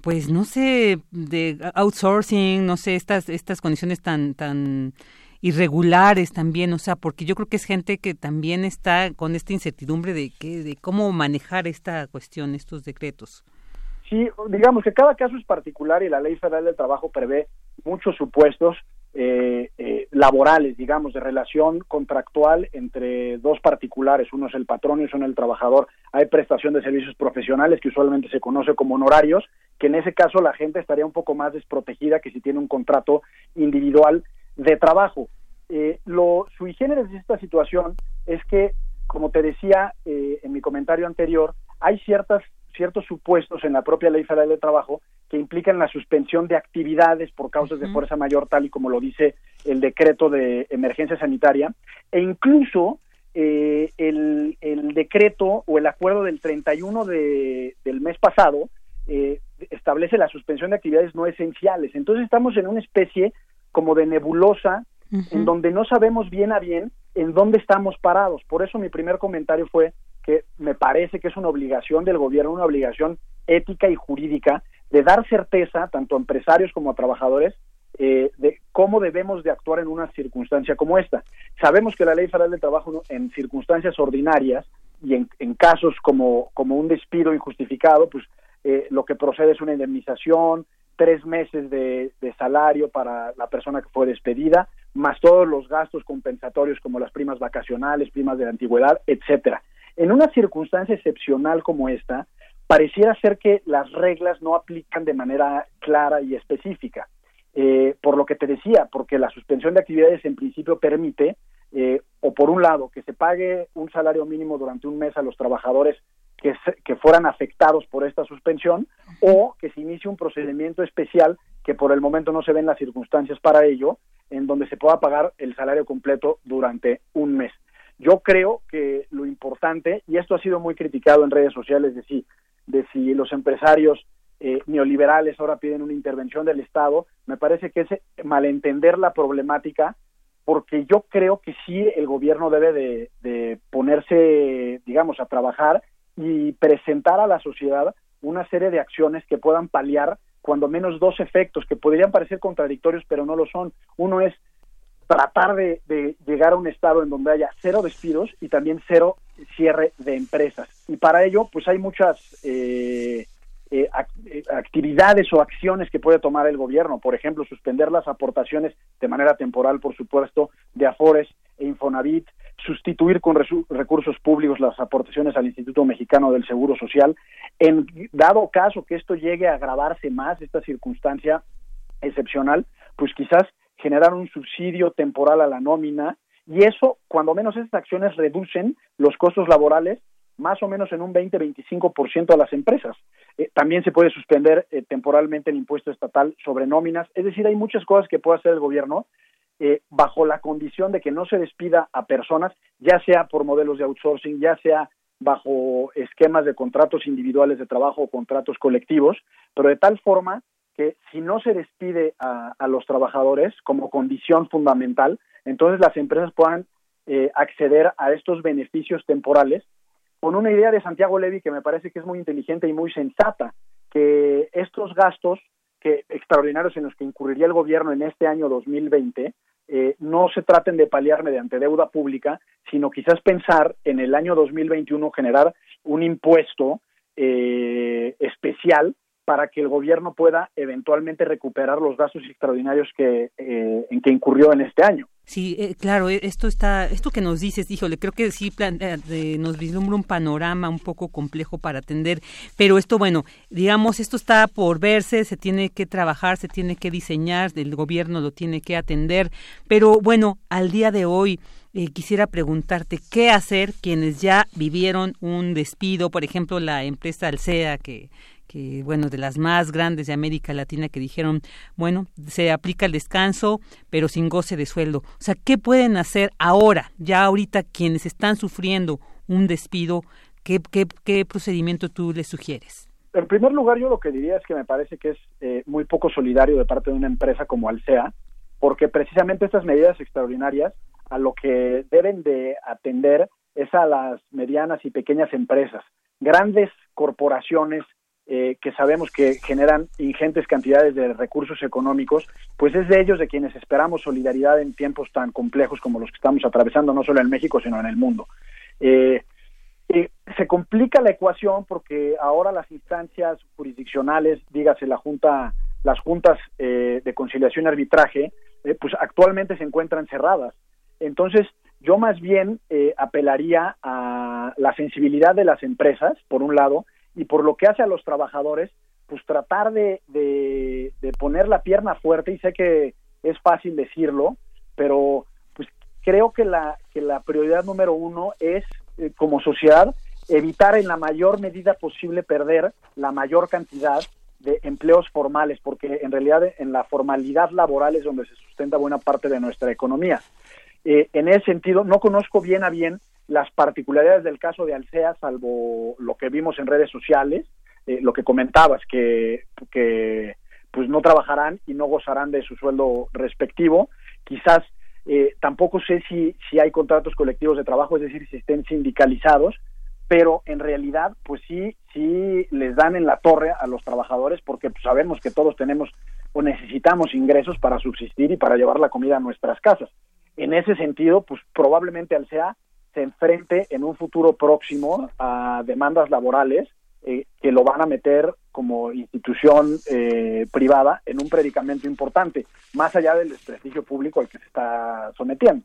pues no sé de outsourcing no sé estas estas condiciones tan tan irregulares también, o sea, porque yo creo que es gente que también está con esta incertidumbre de que de cómo manejar esta cuestión, estos decretos. Sí, digamos que cada caso es particular y la Ley Federal del Trabajo prevé muchos supuestos eh, eh, laborales, digamos, de relación contractual entre dos particulares, uno es el patrón y uno es el trabajador. Hay prestación de servicios profesionales que usualmente se conoce como honorarios, que en ese caso la gente estaría un poco más desprotegida que si tiene un contrato individual de trabajo. Eh, lo sui generis de esta situación es que, como te decía eh, en mi comentario anterior, hay ciertas ciertos supuestos en la propia Ley Federal de Trabajo que implican la suspensión de actividades por causas de fuerza mayor, tal y como lo dice el decreto de emergencia sanitaria, e incluso eh, el, el, decreto o el acuerdo del 31 de, del mes pasado eh, establece la suspensión de actividades no esenciales. Entonces estamos en una especie como de nebulosa en donde no sabemos bien a bien en dónde estamos parados. Por eso mi primer comentario fue que me parece que es una obligación del gobierno, una obligación ética y jurídica de dar certeza tanto a empresarios como a trabajadores eh, de cómo debemos de actuar en una circunstancia como esta. Sabemos que la Ley Federal del Trabajo en circunstancias ordinarias y en, casos como, como un despido injustificado, pues eh, lo que procede es una indemnización, tres meses de, salario para la persona que fue despedida, más todos los gastos compensatorios como las primas vacacionales, primas de antigüedad, etcétera. En una circunstancia excepcional como esta, pareciera ser que las reglas no aplican de manera clara y específica. Eh, por lo que te decía, porque la suspensión de actividades en principio permite, eh, o por un lado, que se pague un salario mínimo durante un mes a los trabajadores que, fueran afectados por esta suspensión o que se inicie un procedimiento especial que por el momento no se ven las circunstancias para ello, en donde se pueda pagar el salario completo durante un mes. Yo creo que lo importante, y esto ha sido muy criticado en redes sociales, de si, de si los empresarios eh, neoliberales ahora piden una intervención del Estado, me parece que es malentender la problemática, porque yo creo que sí el gobierno debe de ponerse, digamos, a trabajar y presentar a la sociedad una serie de acciones que puedan paliar cuando menos dos efectos que podrían parecer contradictorios, pero no lo son. Uno es tratar de, llegar a un estado en donde haya cero despidos y también cero cierre de empresas. Y para ello, pues hay muchas eh, eh, eh, actividades o acciones que puede tomar el gobierno. Por ejemplo, suspender las aportaciones de manera temporal, por supuesto, de Afores e Infonavit, sustituir con recursos públicos las aportaciones al Instituto Mexicano del Seguro Social. En dado caso que esto llegue a agravarse más, esta circunstancia excepcional, pues quizás generar un subsidio temporal a la nómina y eso, cuando menos estas acciones reducen los costos laborales más o menos en un 20-25% a las empresas. Eh, también se puede suspender eh, temporalmente el impuesto estatal sobre nóminas. Es decir, hay muchas cosas que puede hacer el gobierno eh, bajo la condición de que no se despida a personas, ya sea por modelos de outsourcing, ya sea bajo esquemas de contratos individuales de trabajo o contratos colectivos, pero de tal forma que si no se despide a, los trabajadores como condición fundamental, entonces las empresas puedan eh, acceder a estos beneficios temporales. Con una idea de Santiago Levy que me parece que es muy inteligente y muy sensata, que estos gastos que extraordinarios en los que incurriría el gobierno en este año 2020 eh, no se traten de paliar mediante deuda pública, sino quizás pensar en el año 2021 generar un impuesto eh, especial para que el gobierno pueda eventualmente recuperar los gastos extraordinarios que eh, en que incurrió en este año. Sí, eh, claro, eh, esto está, esto que nos dices, híjole, creo que sí nos vislumbra un panorama un poco complejo para atender, pero esto, bueno, digamos, esto está por verse, se tiene que trabajar, se tiene que diseñar, el gobierno lo tiene que atender, pero bueno, al día de hoy, quisiera preguntarte qué hacer quienes ya vivieron un despido, por ejemplo, la empresa Alsea que que bueno, de las más grandes de América Latina que dijeron, bueno, se aplica el descanso, pero sin goce de sueldo. O sea, ¿qué pueden hacer ahora, ya ahorita quienes están sufriendo un despido? ¿Qué, qué, procedimiento tú les sugieres? En primer lugar, yo lo que diría es que me parece que es eh, muy poco solidario de parte de una empresa como Alsea, porque precisamente estas medidas extraordinarias a lo que deben de atender es a las medianas y pequeñas empresas. Grandes corporaciones eh, que sabemos que generan ingentes cantidades de recursos económicos, pues es de ellos de quienes esperamos solidaridad en tiempos tan complejos como los que estamos atravesando, no solo en México, sino en el mundo. Eh, eh, se complica la ecuación porque ahora las instancias jurisdiccionales, dígase la Junta, las juntas de conciliación y arbitraje, pues actualmente se encuentran cerradas. Entonces, yo más bien apelaría a la sensibilidad de las empresas, por un lado, y por lo que hace a los trabajadores, pues tratar de, de, poner la pierna fuerte y sé que es fácil decirlo, pero pues creo que la, que la prioridad número uno es, eh, como sociedad, evitar en la mayor medida posible perder la mayor cantidad de empleos formales, porque en realidad en la formalidad laboral es donde se sustenta buena parte de nuestra economía. Eh, en ese sentido, no conozco bien a bien las particularidades del caso de Alsea, salvo lo que vimos en redes sociales, eh, lo que comentabas, que, que pues no trabajarán y no gozarán de su sueldo respectivo. Quizás eh, tampoco sé si, si hay contratos colectivos de trabajo, es decir, si estén sindicalizados, pero en realidad, pues sí, sí les dan en la torre a los trabajadores porque pues, sabemos que todos tenemos o necesitamos ingresos para subsistir y para llevar la comida a nuestras casas. En ese sentido, pues probablemente Alsea se enfrente en un futuro próximo a demandas laborales eh, que lo van a meter como institución eh, privada en un predicamento importante, más allá del desprestigio público al que se está sometiendo.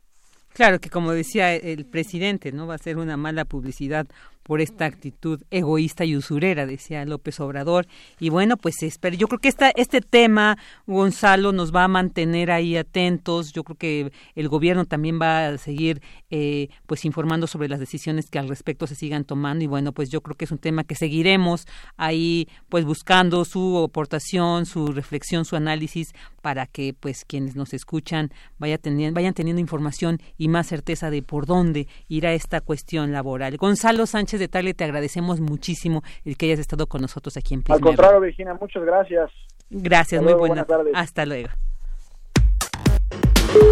Claro que como decía el presidente, no va a ser una mala publicidad por esta actitud egoísta y usurera, decía López Obrador. Y bueno, pues espero, yo creo que esta, este tema, Gonzalo, nos va a mantener ahí atentos. Yo creo que el gobierno también va a seguir eh, pues informando sobre las decisiones que al respecto se sigan tomando. Y bueno, pues yo creo que es un tema que seguiremos ahí pues buscando su aportación, su reflexión, su análisis para que pues quienes nos escuchan vaya teniendo, vayan teniendo información y más certeza de por dónde irá esta cuestión laboral. Gonzalo Sánchez de Tagle, te agradecemos muchísimo el que hayas estado con nosotros aquí en Prisma. Al contrario, Virginia, muchas gracias. Gracias, muy buenas. tardes. Hasta luego.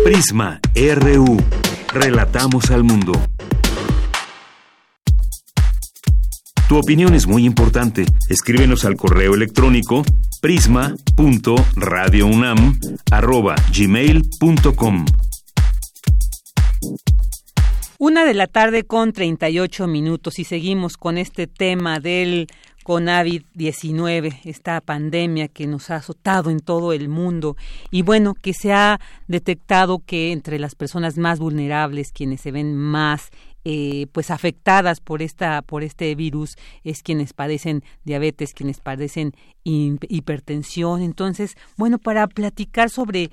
Prisma, RU. Prisma, RU. Relatamos al mundo. Tu opinión es muy importante. Escríbenos al correo electrónico prisma.radiounam@gmail.com. Una de la tarde con 38 minutos y seguimos con este tema del COVID-19, esta pandemia que nos ha azotado en todo el mundo y bueno, que se ha detectado que entre las personas más vulnerables, quienes se ven más eh, pues afectadas por esta por este virus es quienes padecen diabetes quienes padecen hipertensión. Entonces bueno para platicar sobre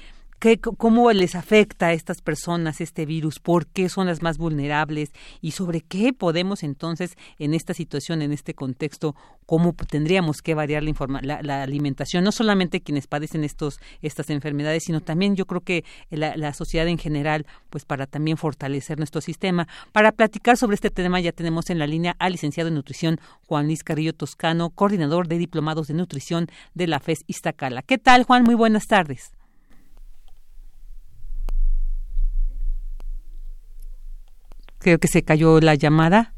cómo les afecta a estas personas este virus, por qué son las más vulnerables y sobre qué podemos entonces en esta situación, en este contexto, cómo tendríamos que variar la, la, alimentación, no solamente quienes padecen estos, estas enfermedades, sino también yo creo que la, la sociedad en general, pues para también fortalecer nuestro sistema. Para platicar sobre este tema ya tenemos en la línea al licenciado en nutrición Juan Luis Carrillo Toscano, coordinador de diplomados de nutrición de la FES Iztacala. ¿Qué tal, Juan? Muy buenas tardes. Creo que se cayó la llamada.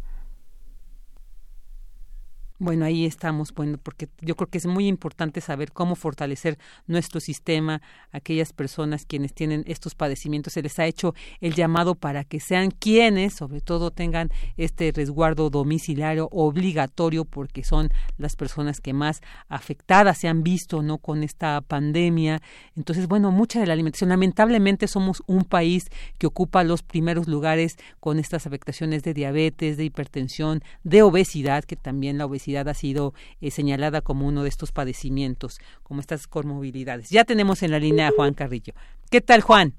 Bueno, ahí estamos, bueno, porque yo creo que es muy importante saber cómo fortalecer nuestro sistema, aquellas personas quienes tienen estos padecimientos, se les ha hecho el llamado para que sean quienes, sobre todo, tengan este resguardo domiciliario obligatorio, porque son las personas que más afectadas se han visto, ¿no? Con esta pandemia. Entonces, bueno, mucha de la alimentación, lamentablemente somos un país que ocupa los primeros lugares con estas afectaciones de diabetes, de hipertensión, de obesidad, que también la obesidad ha sido eh, señalada como uno de estos padecimientos, como estas comorbilidades. Ya tenemos en la línea a Juan Carrillo. ¿Qué tal, Juan?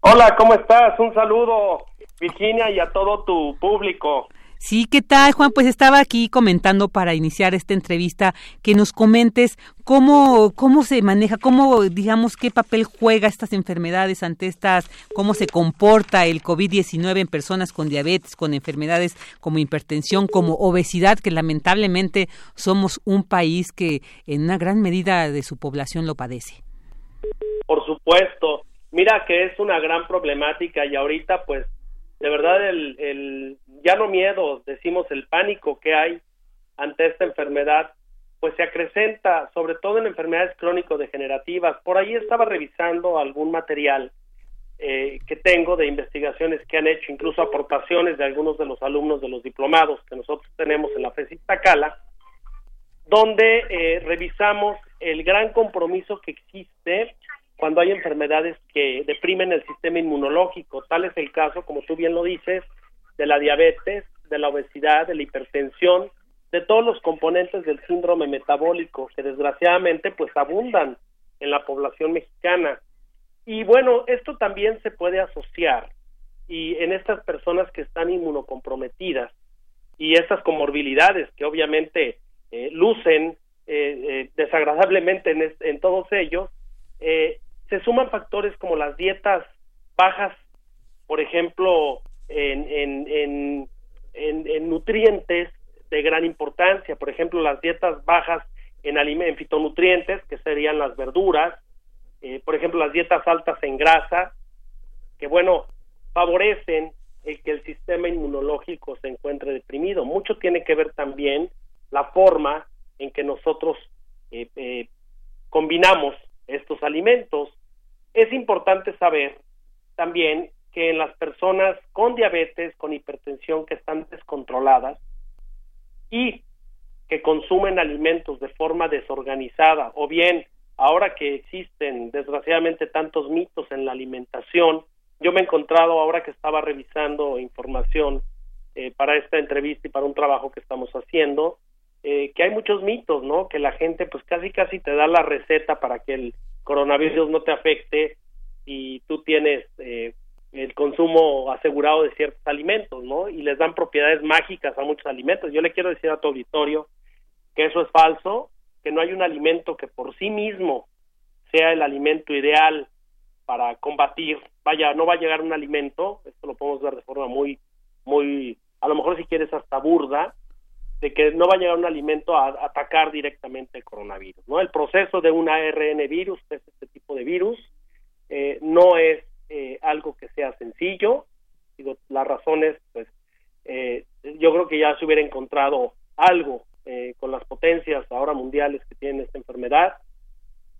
Hola, ¿cómo estás? Un saludo, Virginia, y a todo tu público. Sí, ¿qué tal, Juan? Pues estaba aquí comentando para iniciar esta entrevista que nos comentes cómo, cómo se maneja, cómo, digamos, qué papel juega estas enfermedades ante estas, cómo se comporta el COVID-19 en personas con diabetes, con enfermedades como hipertensión, como obesidad, que lamentablemente somos un país que en una gran medida de su población lo padece. Por supuesto. Mira que es una gran problemática y ahorita pues de verdad el, el ya no miedo, decimos el pánico que hay ante esta enfermedad, pues se acrecenta, sobre todo en enfermedades crónico-degenerativas. Por ahí estaba revisando algún material eh, que tengo de investigaciones que han hecho, incluso aportaciones de algunos de los alumnos de los diplomados que nosotros tenemos en la FESI Tacala, donde eh, revisamos el gran compromiso que existe cuando hay enfermedades que deprimen el sistema inmunológico. Tal es el caso, como tú bien lo dices, de la diabetes, de la obesidad, de la hipertensión, de todos los componentes del síndrome metabólico que desgraciadamente pues abundan en la población mexicana. Y bueno, esto también se puede asociar y en estas personas que están inmunocomprometidas y estas comorbilidades que obviamente eh, lucen eh, eh, desagradablemente en, en, todos ellos, se suman factores como las dietas bajas, por ejemplo, en, en, en, nutrientes de gran importancia, por ejemplo, las dietas bajas en, en fitonutrientes, que serían las verduras, eh, por ejemplo, las dietas altas en grasa, que bueno, favorecen el que el sistema inmunológico se encuentre deprimido. Mucho tiene que ver también la forma en que nosotros eh, eh, combinamos estos alimentos. Es importante saber también que en las personas con diabetes, con hipertensión que están descontroladas y que consumen alimentos de forma desorganizada o bien ahora que existen desgraciadamente tantos mitos en la alimentación, yo me he encontrado ahora que estaba revisando información eh, para esta entrevista y para un trabajo que estamos haciendo, eh, que hay muchos mitos, ¿no? Que la gente pues casi casi te da la receta para que el coronavirus no te afecte y tú tienes eh, el consumo asegurado de ciertos alimentos, ¿no? Y les dan propiedades mágicas a muchos alimentos. Yo le quiero decir a tu auditorio que eso es falso, que no hay un alimento que por sí mismo sea el alimento ideal para combatir. Vaya, no va a llegar un alimento, esto lo podemos ver de forma muy, muy, a lo mejor si quieres hasta burda, de que no va a llegar un alimento a, atacar directamente el coronavirus, ¿no? El proceso de un ARN virus, que es este tipo de virus, eh, no es eh, algo que sea sencillo. Digo, las razones, pues, eh, yo creo que ya se hubiera encontrado algo eh, con las potencias ahora mundiales que tienen esta enfermedad,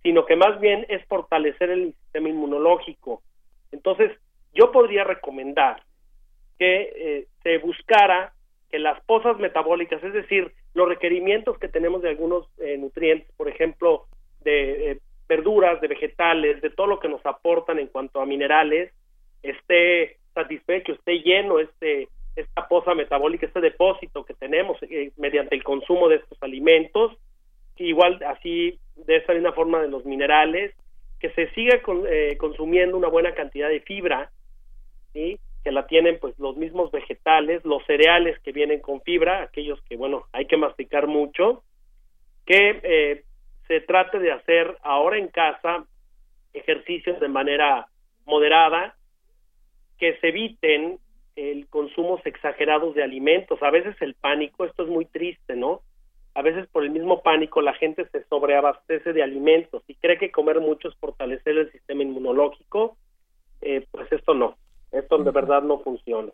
sino que más bien es fortalecer el sistema inmunológico. Entonces, yo podría recomendar que eh, se buscara que las pozas metabólicas, es decir, los requerimientos que tenemos de algunos eh, nutrientes, por ejemplo, de eh, verduras, de vegetales, de todo lo que nos aportan en cuanto a minerales, esté satisfecho, esté lleno este esta poza metabólica, este depósito que tenemos eh, mediante el consumo de estos alimentos, igual así de esta misma forma de los minerales, que se siga consumiendo una buena cantidad de fibra, ¿sí? Que la tienen pues los mismos vegetales, los cereales que vienen con fibra, aquellos que bueno hay que masticar mucho, que eh, se trate de hacer ahora en casa ejercicios de manera moderada, que se eviten el consumos exagerados de alimentos, a veces el pánico, esto es muy triste, ¿no? A veces por el mismo pánico la gente se sobreabastece de alimentos y cree que comer mucho es fortalecer el sistema inmunológico, eh, pues esto no esto de verdad no funciona.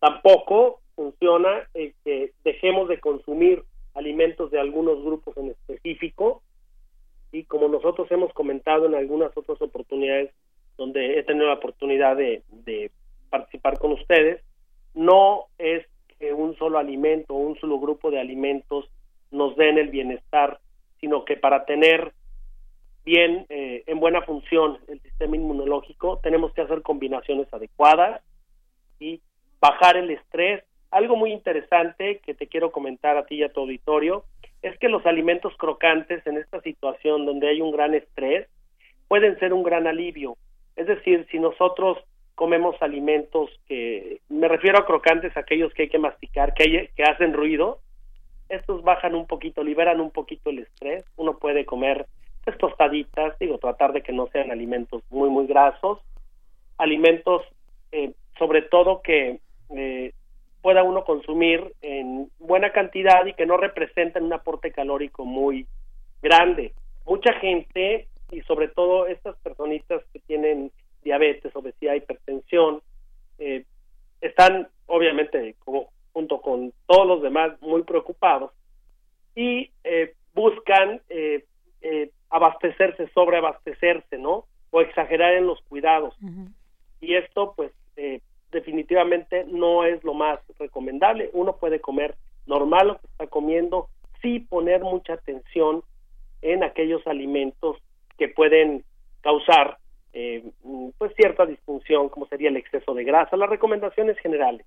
Tampoco funciona que dejemos de consumir alimentos de algunos grupos en específico y como nosotros hemos comentado en algunas otras oportunidades donde he tenido la oportunidad de, de participar con ustedes, no es que un solo alimento o un solo grupo de alimentos nos den el bienestar, sino que para tener bien eh, en buena función el sistema inmunológico, tenemos que hacer combinaciones adecuadas y bajar el estrés. Algo muy interesante que te quiero comentar a ti y a tu auditorio es que los alimentos crocantes en esta situación donde hay un gran estrés pueden ser un gran alivio. Es decir, si nosotros comemos alimentos que, me refiero a crocantes, aquellos que hay que masticar, que, hay, que hacen ruido, estos bajan un poquito, liberan un poquito el estrés. Uno puede comer pues tostaditas, digo, tratar de que no sean alimentos muy, muy grasos, alimentos eh, sobre todo que eh, pueda uno consumir en buena cantidad y que no representen un aporte calórico muy grande. Mucha gente y sobre todo estas personitas que tienen diabetes, obesidad, hipertensión, eh, están obviamente como junto con todos los demás muy preocupados y buscan eh, abastecerse, sobreabastecerse, ¿no? O exagerar en los cuidados. Y esto, pues, eh, definitivamente no es lo más recomendable. Uno puede comer normal lo que está comiendo, sí poner mucha atención en aquellos alimentos que pueden causar eh, pues cierta disfunción como sería el exceso de grasa las recomendaciones generales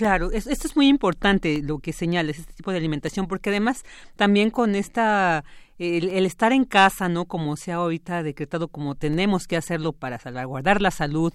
Claro, esto es muy importante lo que señales, este tipo de alimentación, porque además también con esta el, estar en casa, ¿no? Como se ha ahorita decretado, como tenemos que hacerlo para salvaguardar la salud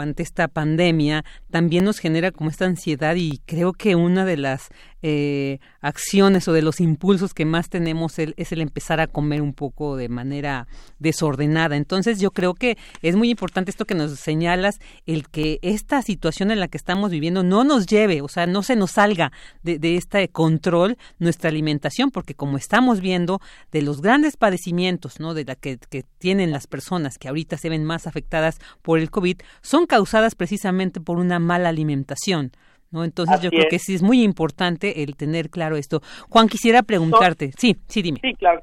ante esta pandemia, también nos genera como esta ansiedad y creo que una de las eh, acciones o de los impulsos que más tenemos es el empezar a comer un poco de manera desordenada. Entonces yo creo que es muy importante esto que nos señalas, el que esta situación en la que estamos viviendo no nos lleve, o sea, no se nos salga de, de este control nuestra alimentación, porque como estamos viendo, de los grandes padecimientos ¿no? de la que, tienen las personas que ahorita se ven más afectadas por el COVID son causadas precisamente por una mala alimentación. ¿no? Entonces yo creo que sí es muy importante el tener claro esto. Juan, quisiera preguntarte. sí, sí, dime. Sí, claro.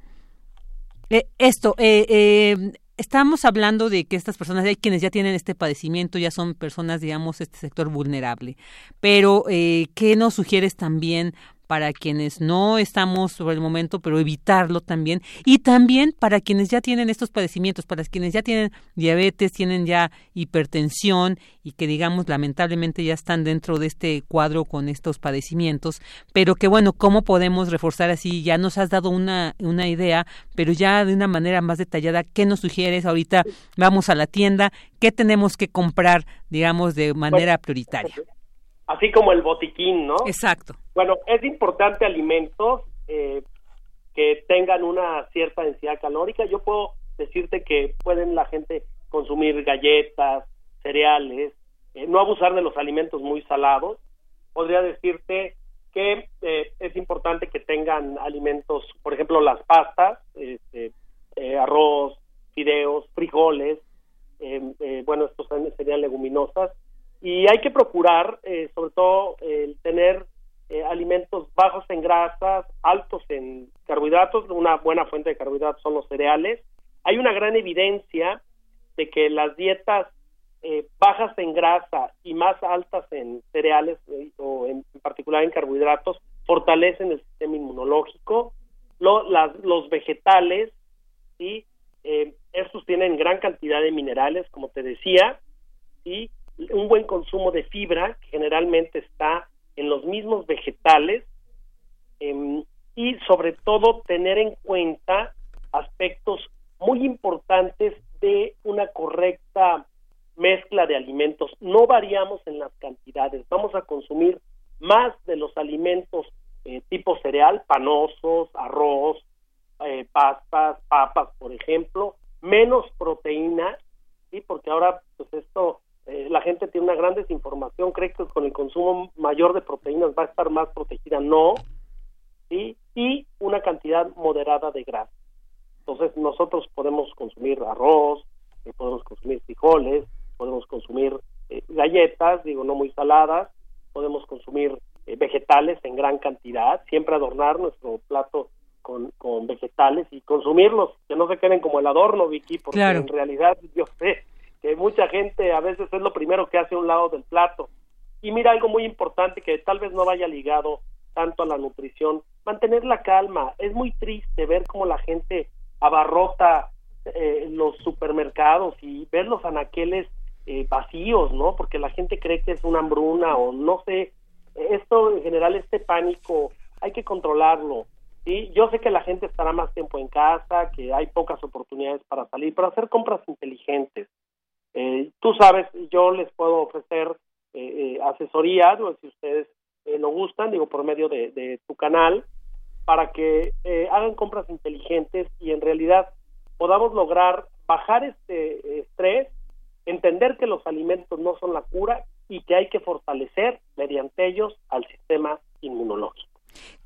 Eh, esto, eh, eh, estamos hablando de que estas personas, hay quienes ya tienen este padecimiento, ya son personas, digamos, este sector vulnerable. Pero, ¿qué nos sugieres también para quienes no estamos sobre el momento, pero evitarlo también. Y también para quienes ya tienen estos padecimientos, para quienes ya tienen diabetes, tienen ya hipertensión y que digamos lamentablemente ya están dentro de este cuadro con estos padecimientos, pero que bueno, ¿cómo podemos reforzar así? Ya nos has dado una, una idea, pero ya de una manera más detallada, ¿qué nos sugieres? Ahorita vamos a la tienda, ¿qué tenemos que comprar, digamos, de manera prioritaria? Así como el botiquín, ¿no? Exacto. Bueno, es importante alimentos eh, que tengan una cierta densidad calórica. Yo puedo decirte que pueden la gente consumir galletas, cereales, eh, no abusar de los alimentos muy salados. Podría decirte que eh, es importante que tengan alimentos, por ejemplo, las pastas, este, arroz, fideos, frijoles, bueno, estos serían leguminosas, y hay que procurar eh, sobre todo el tener eh, alimentos bajos en grasas, altos en carbohidratos, una buena fuente de carbohidratos son los cereales. Hay una gran evidencia de que las dietas eh, bajas en grasa y más altas en cereales eh, o en, particular en carbohidratos fortalecen el sistema inmunológico. Lo, las, los vegetales, y estos tienen gran cantidad de minerales, como te decía, y un buen consumo de fibra, que generalmente está en los mismos vegetales, em, y sobre todo tener en cuenta aspectos muy importantes de una correcta mezcla de alimentos. No variamos en las cantidades, vamos a consumir más de los alimentos eh, tipo cereal, panosos, arroz, eh, pastas, papas, por ejemplo, menos proteína, ¿sí? porque ahora pues esto, eh, la gente tiene una gran desinformación, cree que con el consumo mayor de proteínas va a estar más protegida, no, ¿sí? y una cantidad moderada de grasa. Entonces nosotros podemos consumir arroz, podemos consumir frijoles, podemos consumir eh, galletas, digo, no muy saladas, podemos consumir eh, vegetales en gran cantidad, siempre adornar nuestro plato con, con, vegetales y consumirlos, que no se queden como el adorno, Vicky, porque en realidad yo sé que mucha gente a veces es lo primero que hace a un lado del plato. Y mira algo muy importante que tal vez no vaya ligado tanto a la nutrición, mantener la calma. Es muy triste ver cómo la gente abarrota eh, los supermercados y ver los anaqueles eh, vacíos, ¿no? Porque la gente cree que es una hambruna o no sé. Esto en general, este pánico, hay que controlarlo. ¿sí? Yo sé que la gente estará más tiempo en casa, que hay pocas oportunidades para salir, pero hacer compras inteligentes. Eh, tú sabes, yo les puedo ofrecer eh, eh asesoría, si ustedes lo gustan, digo, por medio de, de tu canal, para que hagan compras inteligentes y en realidad podamos lograr bajar este estrés entender que los alimentos no son la cura y que hay que fortalecer mediante ellos al sistema inmunológico.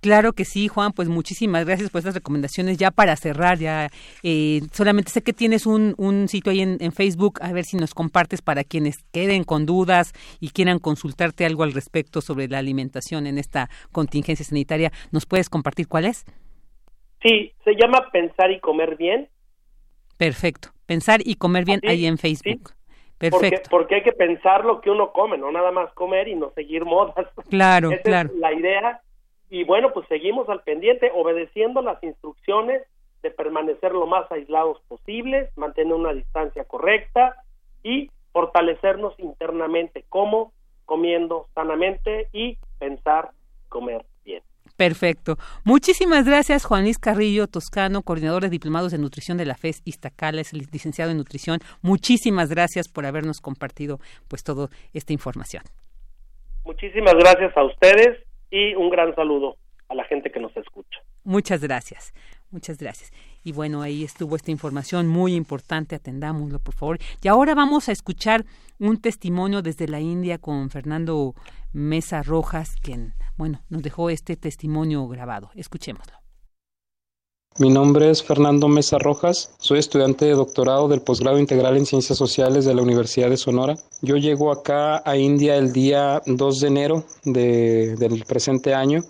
Claro que sí, Juan, pues muchísimas gracias por estas recomendaciones. Ya para cerrar, ya eh, solamente sé que tienes un, un sitio ahí en, Facebook, a ver si nos compartes para quienes queden con dudas y quieran consultarte algo al respecto sobre la alimentación en esta contingencia sanitaria. ¿Nos puedes compartir cuál es? Sí, se llama Pensar y Comer Bien. Perfecto, Pensar y Comer Bien ahí en Facebook. Porque, porque hay que pensar lo que uno come, no nada más comer y no seguir modas. Claro, claro. la idea. Y bueno, pues seguimos al pendiente, obedeciendo las instrucciones de permanecer lo más aislados posibles, mantener una distancia correcta y fortalecernos internamente, como comiendo sanamente y pensar comer bien. Perfecto. Muchísimas gracias, Juan Luis Carrillo Toscano, coordinador de diplomados de nutrición de la FES Iztacala, es licenciado en nutrición. Muchísimas gracias por habernos compartido pues toda esta información. Muchísimas gracias a ustedes y un gran saludo a la gente que nos escucha. Muchas gracias. Muchas gracias. Y bueno, ahí estuvo esta información muy importante, atendámoslo por favor. Y ahora vamos a escuchar un testimonio desde la India con Fernando Mesa Rojas, quien, bueno, nos dejó este testimonio grabado. Escuchémoslo. Mi nombre es Fernando Mesa Rojas, soy estudiante de doctorado del posgrado integral en Ciencias Sociales de la Universidad de Sonora. Yo llego acá a India el día 2 de enero del presente año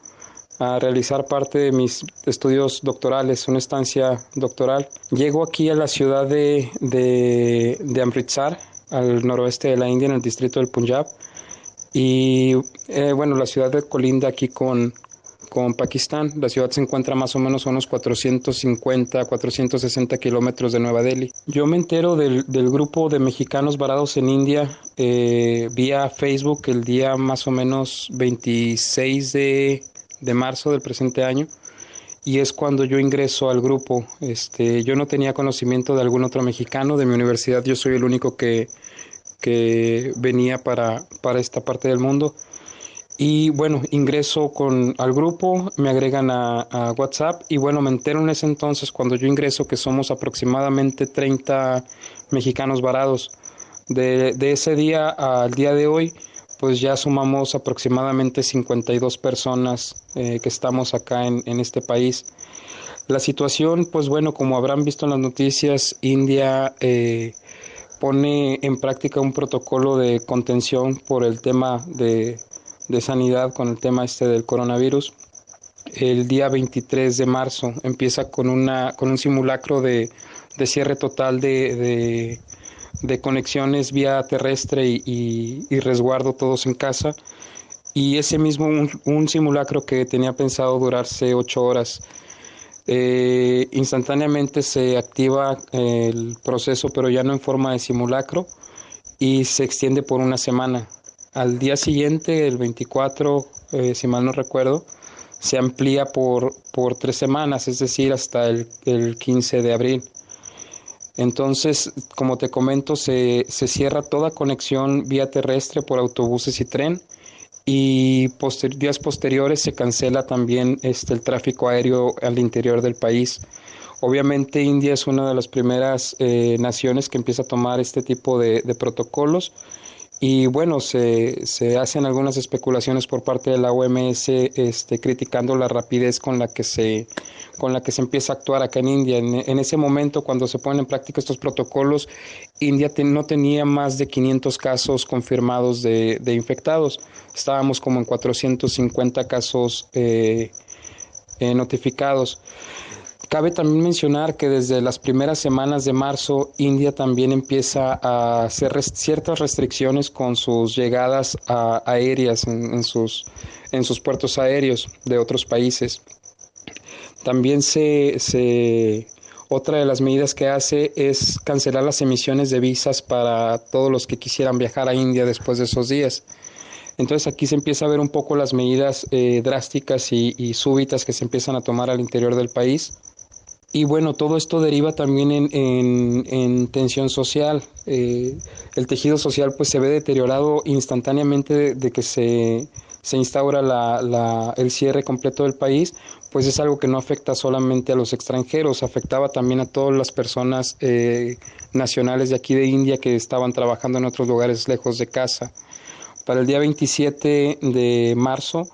a realizar parte de mis estudios doctorales, una estancia doctoral. Llego aquí a la ciudad de, de, de Amritsar, al noroeste de la India, en el distrito del Punjab. Y eh, bueno, la ciudad de colinda aquí con, con Pakistán. La ciudad se encuentra más o menos a unos 450, 460 kilómetros de Nueva Delhi. Yo me entero del, del grupo de mexicanos varados en India eh, vía Facebook el día más o menos 26 de de marzo del presente año y es cuando yo ingreso al grupo. Este, yo no tenía conocimiento de algún otro mexicano de mi universidad, yo soy el único que, que venía para, para esta parte del mundo. Y bueno, ingreso con, al grupo, me agregan a, WhatsApp y bueno, me entero en ese entonces cuando yo ingreso que somos aproximadamente 30 mexicanos varados. De, de ese día al día de hoy, pues ya sumamos aproximadamente 52 personas eh, que estamos acá en, este país. La situación, pues bueno, como habrán visto en las noticias, India eh, pone en práctica un protocolo de contención por el tema de, sanidad con el tema este del coronavirus. el día 23 de marzo. Empieza con, una, con un simulacro de, de cierre total de, de, conexiones vía terrestre y, y, resguardo todos en casa. Y ese mismo, un, simulacro que tenía pensado durarse ocho horas. Eh, instantáneamente se activa el proceso, pero ya no en forma de simulacro, y se extiende por una semana. Al día siguiente, el 24, eh, si mal no recuerdo, se amplía por, por tres semanas, es decir, hasta el, el 15 de abril. Entonces, como te comento, se, se cierra toda conexión vía terrestre por autobuses y tren y días posteriores se cancela también este, el tráfico aéreo al interior del país. Obviamente India es una de las primeras eh, naciones que empieza a tomar este tipo de, de protocolos y bueno, se, se, hacen algunas especulaciones por parte de la OMS este, criticando la rapidez con la que se con la que se empieza a actuar acá en India. En, ese momento, cuando se ponen en práctica estos protocolos, India no tenía más de 500 casos confirmados de, de, infectados. Estábamos como en 450 casos eh, eh, notificados. Cabe también mencionar que desde las primeras semanas de marzo, India también empieza a hacer ciertas restricciones con sus llegadas aéreas en, sus, en sus puertos aéreos de otros países. También se, otra de las medidas que hace es cancelar las emisiones de visas para todos los que quisieran viajar a India después de esos días. Entonces aquí se empieza a ver un poco las medidas eh, drásticas y súbitas que se empiezan a tomar al interior del país y bueno, todo esto deriva también en, tensión social. Eh, el tejido social pues se ve deteriorado instantáneamente de, que se, se instaura la, el cierre completo del país, pues es algo que no afecta solamente a los extranjeros, afectaba también a todas las personas eh, nacionales de aquí de India que estaban trabajando en otros lugares lejos de casa. Para el día 27 de marzo,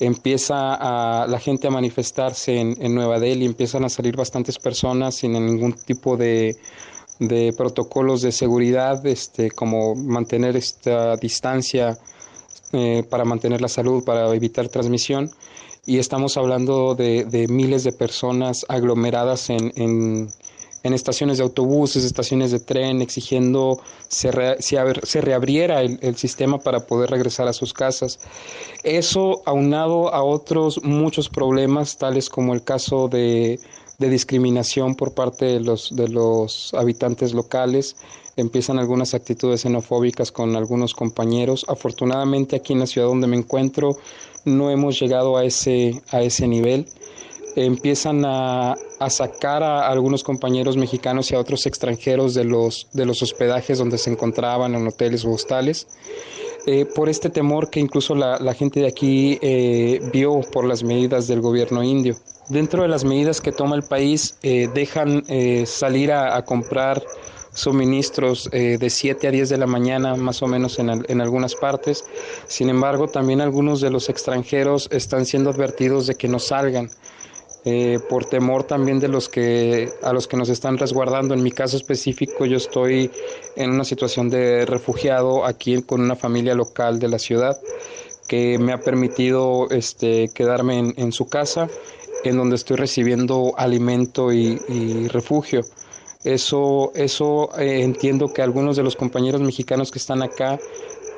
empieza a, la gente a manifestarse en, Nueva Delhi, empiezan a salir bastantes personas sin ningún tipo de, protocolos de seguridad, este, como mantener esta distancia eh, para mantener la salud, para evitar transmisión. Y estamos hablando de, miles de personas aglomeradas en en estaciones de autobuses, estaciones de tren, exigiendo se, se reabriera el, sistema para poder regresar a sus casas. Eso aunado a otros muchos problemas, tales como el caso de, discriminación por parte de los, de los habitantes locales, empiezan algunas actitudes xenofóbicas con algunos compañeros. Afortunadamente aquí en la ciudad donde me encuentro no hemos llegado a ese, a ese nivel empiezan a, sacar a algunos compañeros mexicanos y a otros extranjeros de los, de los hospedajes donde se encontraban en hoteles o hostales. Eh, por este temor que incluso la, gente de aquí eh, vio por las medidas del gobierno indio. Dentro de las medidas que toma el país, eh, dejan salir a, comprar suministros de 7 a 10 de la mañana, más o menos en, en, algunas partes. Sin embargo, también algunos de los extranjeros están siendo advertidos de que no salgan eh, por temor también de los que a los que nos están resguardando. En mi caso específico, yo estoy en una situación de refugiado aquí con una familia local de la ciudad que me ha permitido este, quedarme en, su casa, en donde estoy recibiendo alimento y, refugio. Eso, eso eh, entiendo que algunos de los compañeros mexicanos que están acá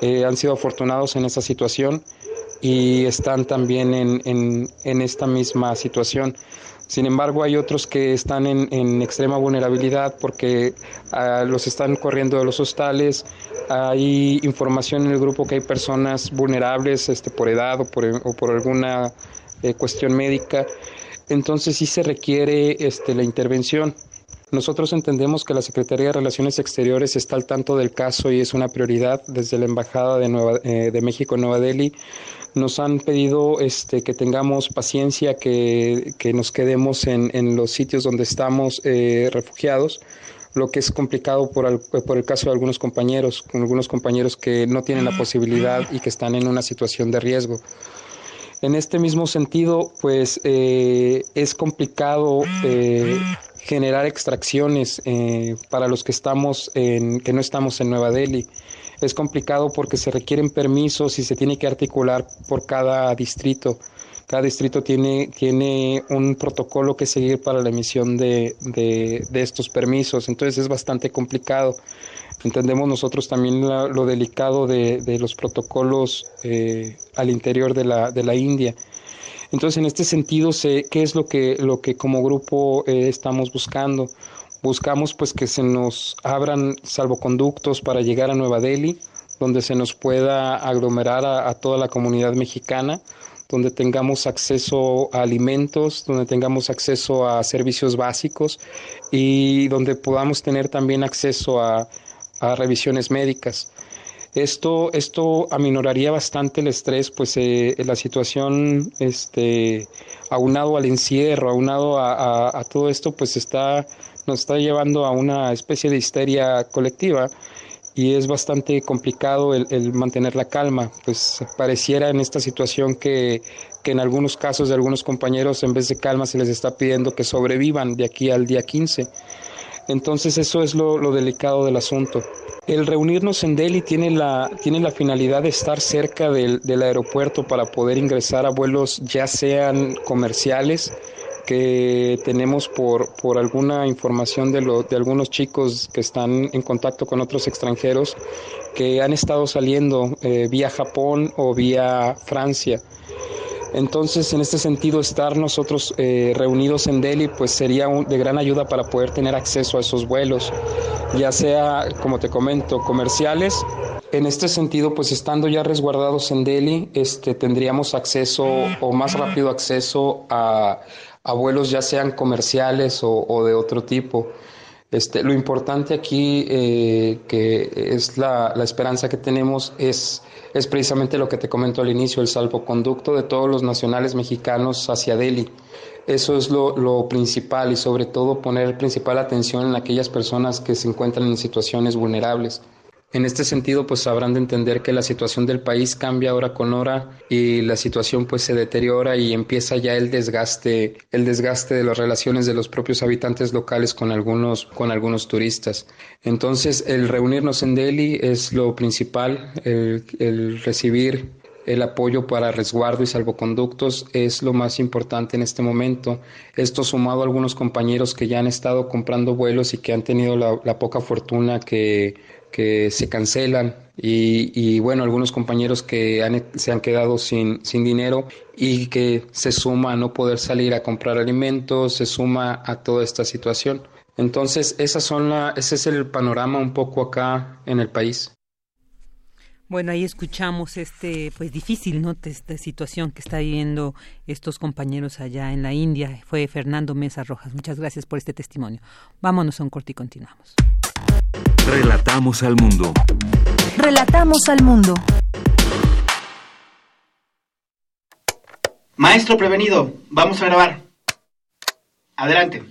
eh, han sido afortunados en esa situación y están también en, en, esta misma situación. Sin embargo, hay otros que están en, extrema vulnerabilidad porque ah, los están corriendo de los hostales. Hay información en el grupo que hay personas vulnerables este, por edad o por, o por alguna eh, cuestión médica. Entonces sí se requiere este, la intervención. Nosotros entendemos que la Secretaría de Relaciones Exteriores está al tanto del caso y es una prioridad desde la Embajada de, Nueva, eh, de México en Nueva Delhi nos han pedido este, que tengamos paciencia, que, nos quedemos en, en, los sitios donde estamos eh, refugiados, lo que es complicado por el, por el caso de algunos compañeros, con algunos compañeros que no tienen la posibilidad y que están en una situación de riesgo. En este mismo sentido, pues eh, es complicado eh, generar extracciones para los que estamos en, que no estamos en Nueva Delhi es complicado porque se requieren permisos y se tiene que articular por cada distrito. cada distrito tiene, tiene un protocolo que seguir para la emisión de, de, estos permisos, entonces es bastante complicado. Entendemos nosotros también lo delicado de, de los protocolos eh, al interior de la, de la India. Entonces, en este sentido, sé qué es lo que, lo que como grupo eh, estamos buscando. Buscamos pues que se nos abran salvoconductos para llegar a Nueva Delhi, donde se nos pueda aglomerar a, toda la comunidad mexicana, donde tengamos acceso a alimentos, donde tengamos acceso a servicios básicos y donde podamos tener también acceso a, revisiones médicas. Esto, esto aminoraría bastante el estrés, pues eh, la situación, este, aunado al encierro, aunado a, a, todo esto, pues está, nos está llevando a una especie de histeria colectiva y es bastante complicado el, mantener la calma, pues pareciera en esta situación que, que, en algunos casos de algunos compañeros en vez de calma se les está pidiendo que sobrevivan de aquí al día 15. Entonces eso es lo, delicado del asunto. El reunirnos en Delhi tiene la, tiene la finalidad de estar cerca del, del aeropuerto para poder ingresar a vuelos ya sean comerciales, que tenemos por, por alguna información de, lo, de algunos chicos que están en contacto con otros extranjeros que han estado saliendo eh, vía Japón o vía Francia. Entonces, en este sentido, estar nosotros eh, reunidos en Delhi, pues sería de gran ayuda para poder tener acceso a esos vuelos, ya sea, como te comento, comerciales. En este sentido, pues estando ya resguardados en Delhi, este, tendríamos acceso o más rápido acceso a, abuelos ya sean comerciales o, de otro tipo. Este, lo importante aquí, eh, que es la, esperanza que tenemos, es, es precisamente lo que te comento al inicio, el salvoconducto de todos los nacionales mexicanos hacia Delhi. Eso es lo, lo, principal y sobre todo poner principal atención en aquellas personas que se encuentran en situaciones vulnerables. En este sentido, pues habrán de entender que la situación del país cambia hora con hora y la situación pues se deteriora y empieza ya el desgaste, el desgaste de las relaciones de los propios habitantes locales con algunos, con algunos turistas. Entonces, el reunirnos en Delhi es lo principal, el, el recibir el apoyo para resguardo y salvoconductos es lo más importante en este momento. Esto sumado a algunos compañeros que ya han estado comprando vuelos y que han tenido la, la poca fortuna que que se cancelan y, bueno, algunos compañeros que se han quedado sin, sin dinero y que se suma a no poder salir a comprar alimentos, se suma a toda esta situación. Entonces, esas son la, ese es el panorama un poco acá en el país. Bueno, ahí escuchamos este, pues difícil, ¿no? Esta situación que está viviendo estos compañeros allá en la India. Fue Fernando Mesa Rojas. Muchas gracias por este testimonio. Vámonos a un corte y continuamos. Relatamos al mundo. Relatamos al mundo. Maestro prevenido, vamos a grabar. Adelante.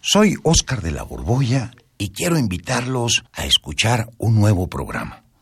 Soy Óscar de la Borbolla y quiero invitarlos a escuchar un nuevo programa,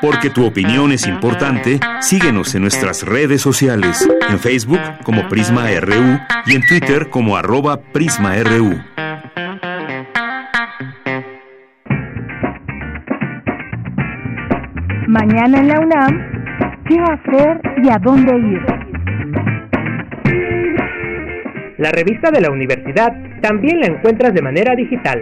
Porque tu opinión es importante, síguenos en nuestras redes sociales, en Facebook como Prisma RU y en Twitter como arroba PrismaRU. Mañana en la UNAM, ¿qué hacer y a dónde ir? La revista de la universidad también la encuentras de manera digital.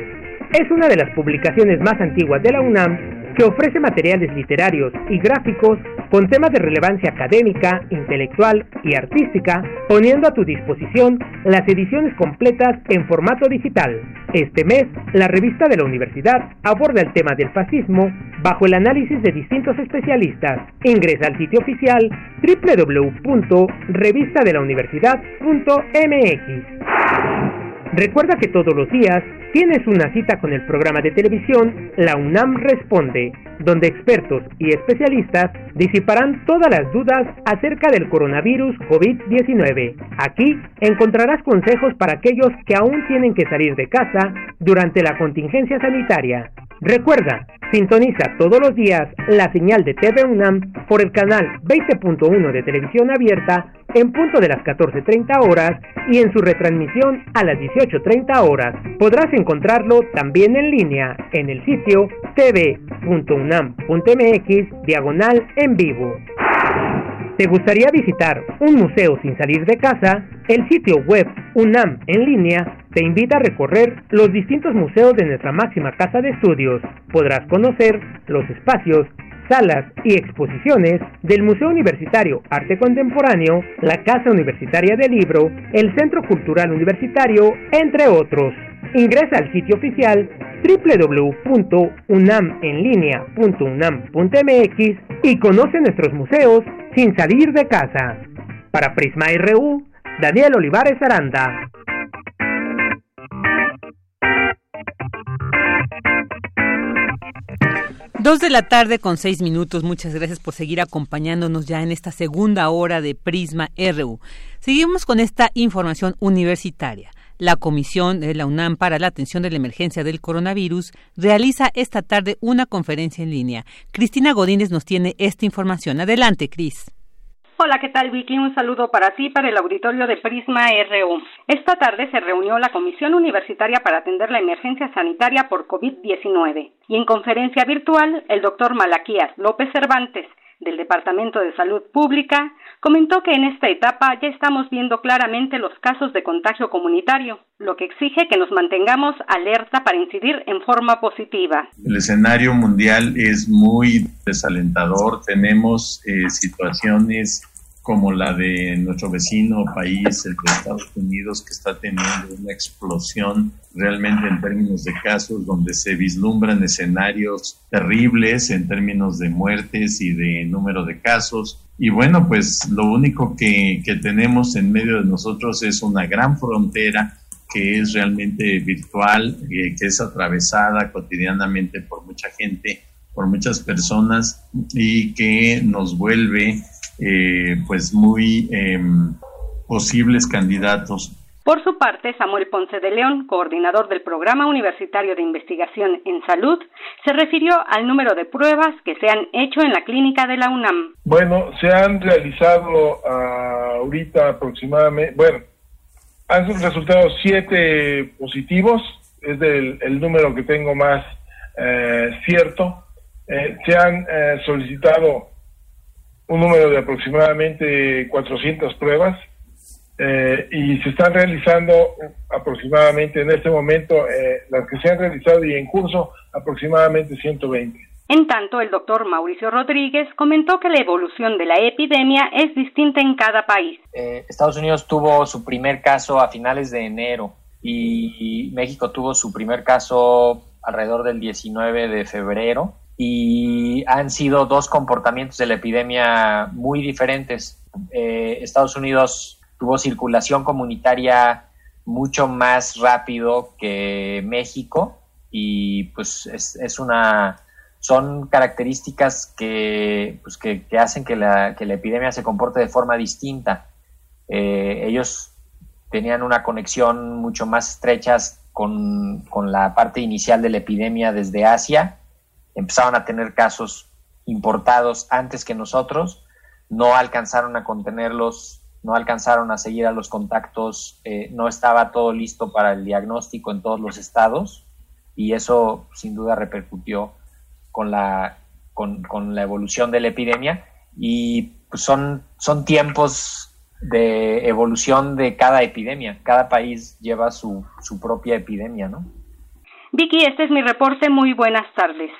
Es una de las publicaciones más antiguas de la UNAM que ofrece materiales literarios y gráficos con temas de relevancia académica, intelectual y artística, poniendo a tu disposición las ediciones completas en formato digital. Este mes, la revista de la universidad aborda el tema del fascismo bajo el análisis de distintos especialistas. Ingresa al sitio oficial www.revistadelauniversidad.mx. Recuerda que todos los días tienes una cita con el programa de televisión La UNAM Responde, donde expertos y especialistas disiparán todas las dudas acerca del coronavirus COVID-19. Aquí encontrarás consejos para aquellos que aún tienen que salir de casa durante la contingencia sanitaria. Recuerda, sintoniza todos los días la señal de TV UNAM por el canal 20.1 de televisión abierta en punto de las 14.30 horas y en su retransmisión a las 18.30 horas. Podrás encontrarlo también en línea en el sitio tv.unam.mx diagonal en vivo. ¿Te gustaría visitar un museo sin salir de casa? El sitio web UNAM en línea te invita a recorrer los distintos museos de nuestra máxima casa de estudios. Podrás conocer los espacios, salas y exposiciones del Museo Universitario Arte Contemporáneo, la Casa Universitaria del Libro, el Centro Cultural Universitario, entre otros. Ingresa al sitio oficial www.unamenlinea.unam.mx y conoce nuestros museos sin salir de casa. Para Prisma RU, Daniel Olivares Aranda. Dos de la tarde con seis minutos. Muchas gracias por seguir acompañándonos ya en esta segunda hora de Prisma RU. Seguimos con esta información universitaria. La Comisión de la UNAM para la Atención de la Emergencia del Coronavirus realiza esta tarde una conferencia en línea. Cristina Godínez nos tiene esta información. Adelante, Cris. Hola, ¿qué tal Vicky? Un saludo para ti, para el auditorio de Prisma RU. Esta tarde se reunió la Comisión Universitaria para atender la emergencia sanitaria por COVID-19 y en conferencia virtual el doctor Malaquías López Cervantes del Departamento de Salud Pública comentó que en esta etapa ya estamos viendo claramente los casos de contagio comunitario, lo que exige que nos mantengamos alerta para incidir en forma positiva. El escenario mundial es muy desalentador. Tenemos eh, situaciones como la de nuestro vecino país, el de Estados Unidos, que está teniendo una explosión realmente en términos de casos, donde se vislumbran escenarios terribles en términos de muertes y de número de casos. Y bueno, pues lo único que, que tenemos en medio de nosotros es una gran frontera que es realmente virtual, eh, que es atravesada cotidianamente por mucha gente, por muchas personas y que nos vuelve eh, pues muy em, posibles candidatos Por su parte, Samuel Ponce de León, coordinador del Programa Universitario de Investigación en Salud, se refirió al número de pruebas que se han hecho en la clínica de la UNAM. Bueno, se han realizado ah, ahorita aproximadamente, bueno, han resultado siete positivos, es del, el número que tengo más eh, cierto. Eh, se han eh, solicitado un número de aproximadamente 400 pruebas eh, y se están realizando aproximadamente en este momento, eh, las que se han realizado y en curso, aproximadamente 120. En tanto, el doctor Mauricio Rodríguez comentó que la evolución de la epidemia es distinta en cada país. Eh, Estados Unidos tuvo su primer caso a finales de enero y México tuvo su primer caso alrededor del 19 de febrero y han sido dos comportamientos de la epidemia muy diferentes. Estados Unidos tuvo circulación comunitaria mucho más rápido que México y pues es, una son características que, pues que, hacen que la, que la, epidemia se comporte de forma distinta. Eh, ellos tenían una conexión mucho más estrecha con, con, la parte inicial de la epidemia desde Asia, empezaron a tener casos importados antes que nosotros, no alcanzaron a contenerlos no alcanzaron a seguir a los contactos, eh, no estaba todo listo para el diagnóstico en todos los estados y eso sin duda repercutió con la, con, la evolución de la epidemia y pues, son, son tiempos de evolución de cada epidemia. Cada país lleva su, su propia epidemia, ¿no? Vicky, este es mi reporte. Muy buenas tardes.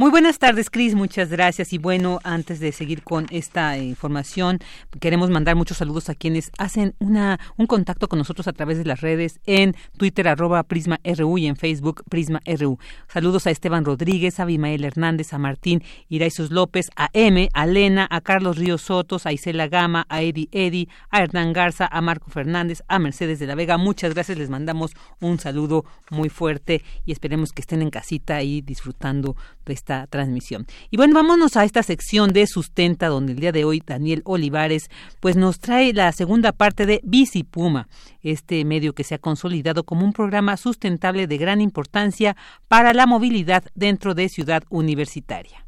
Muy buenas tardes, Cris. Muchas gracias. Y bueno, antes de seguir con esta eh, información, queremos mandar muchos saludos a quienes hacen una, un contacto con nosotros a través de las redes en Twitter, arroba Prisma RU y en Facebook, Prisma RU. Saludos a Esteban Rodríguez, a Abimael Hernández, a Martín Iraisos López, a M, a Lena, a Carlos Ríos Sotos, a Isela Gama, a Edi Edi, a Hernán Garza, a Marco Fernández, a Mercedes de la Vega. Muchas gracias. Les mandamos un saludo muy fuerte y esperemos que estén en casita y disfrutando de transmisión. Y bueno, vámonos a esta sección de Sustenta, donde el día de hoy Daniel Olivares pues nos trae la segunda parte de Bici Puma, este medio que se ha consolidado como un programa sustentable de gran importancia para la movilidad dentro de Ciudad Universitaria.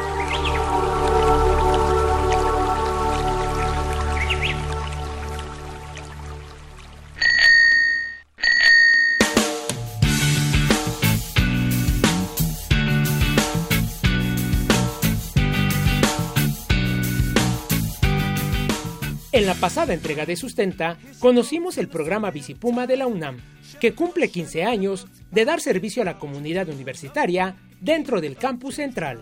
En la pasada entrega de Sustenta, conocimos el programa Bicipuma de la UNAM, que cumple 15 años de dar servicio a la comunidad universitaria dentro del campus central.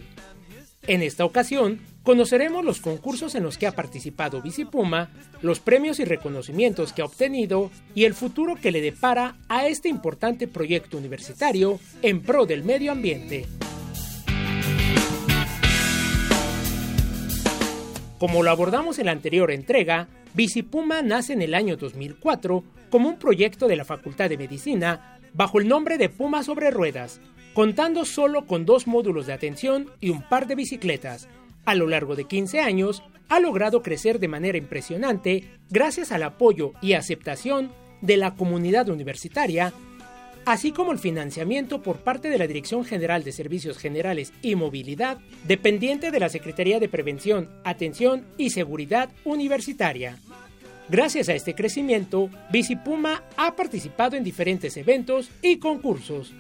En esta ocasión, conoceremos los concursos en los que ha participado Bicipuma, los premios y reconocimientos que ha obtenido y el futuro que le depara a este importante proyecto universitario en pro del medio ambiente. Como lo abordamos en la anterior entrega, Bicipuma nace en el año 2004 como un proyecto de la Facultad de Medicina bajo el nombre de Puma sobre Ruedas, contando solo con dos módulos de atención y un par de bicicletas. A lo largo de 15 años, ha logrado crecer de manera impresionante gracias al apoyo y aceptación de la comunidad universitaria así como el financiamiento por parte de la Dirección General de Servicios Generales y Movilidad, dependiente de la Secretaría de Prevención, Atención y Seguridad Universitaria. Gracias a este crecimiento, Bicipuma ha participado en diferentes eventos y concursos.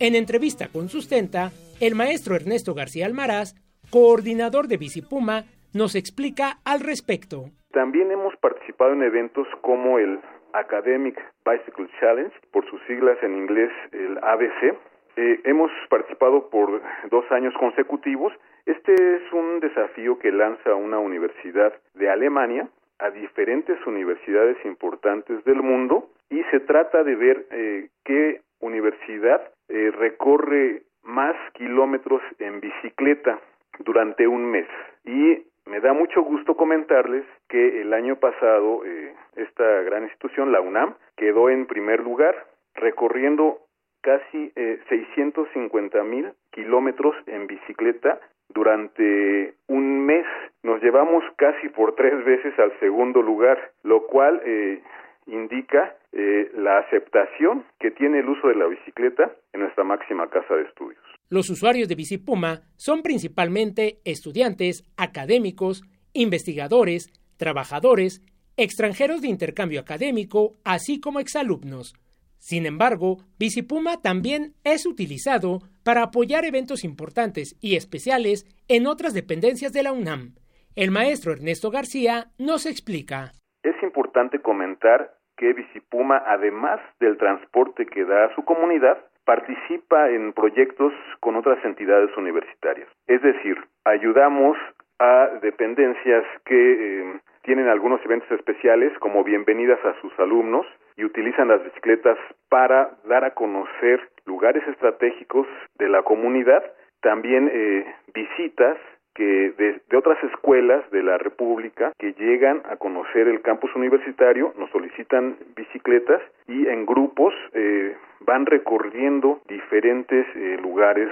En entrevista con Sustenta, el maestro Ernesto García Almaraz, coordinador de Bicipuma, nos explica al respecto. También hemos participado en eventos como el Academic Bicycle Challenge, por sus siglas en inglés el ABC. Eh, hemos participado por dos años consecutivos. Este es un desafío que lanza una universidad de Alemania a diferentes universidades importantes del mundo y se trata de ver eh, qué universidad eh, recorre más kilómetros en bicicleta durante un mes. Y me da mucho gusto comentarles que el año pasado eh, esta gran institución, la UNAM, quedó en primer lugar, recorriendo casi eh, 650 mil kilómetros en bicicleta durante un mes. Nos llevamos casi por tres veces al segundo lugar, lo cual eh, indica eh, la aceptación que tiene el uso de la bicicleta en nuestra máxima casa de estudios. Los usuarios de Bicipuma son principalmente estudiantes, académicos, investigadores, trabajadores, extranjeros de intercambio académico, así como exalumnos. Sin embargo, Bicipuma también es utilizado para apoyar eventos importantes y especiales en otras dependencias de la UNAM. El maestro Ernesto García nos explica. Es importante comentar que Bicipuma, además del transporte que da a su comunidad, participa en proyectos con otras entidades universitarias. Es decir, ayudamos a dependencias que eh, tienen algunos eventos especiales como bienvenidas a sus alumnos y utilizan las bicicletas para dar a conocer lugares estratégicos de la comunidad, también eh, visitas que de, otras escuelas de la República que llegan a conocer el campus universitario, nos solicitan bicicletas y en grupos eh, van recorriendo diferentes eh, lugares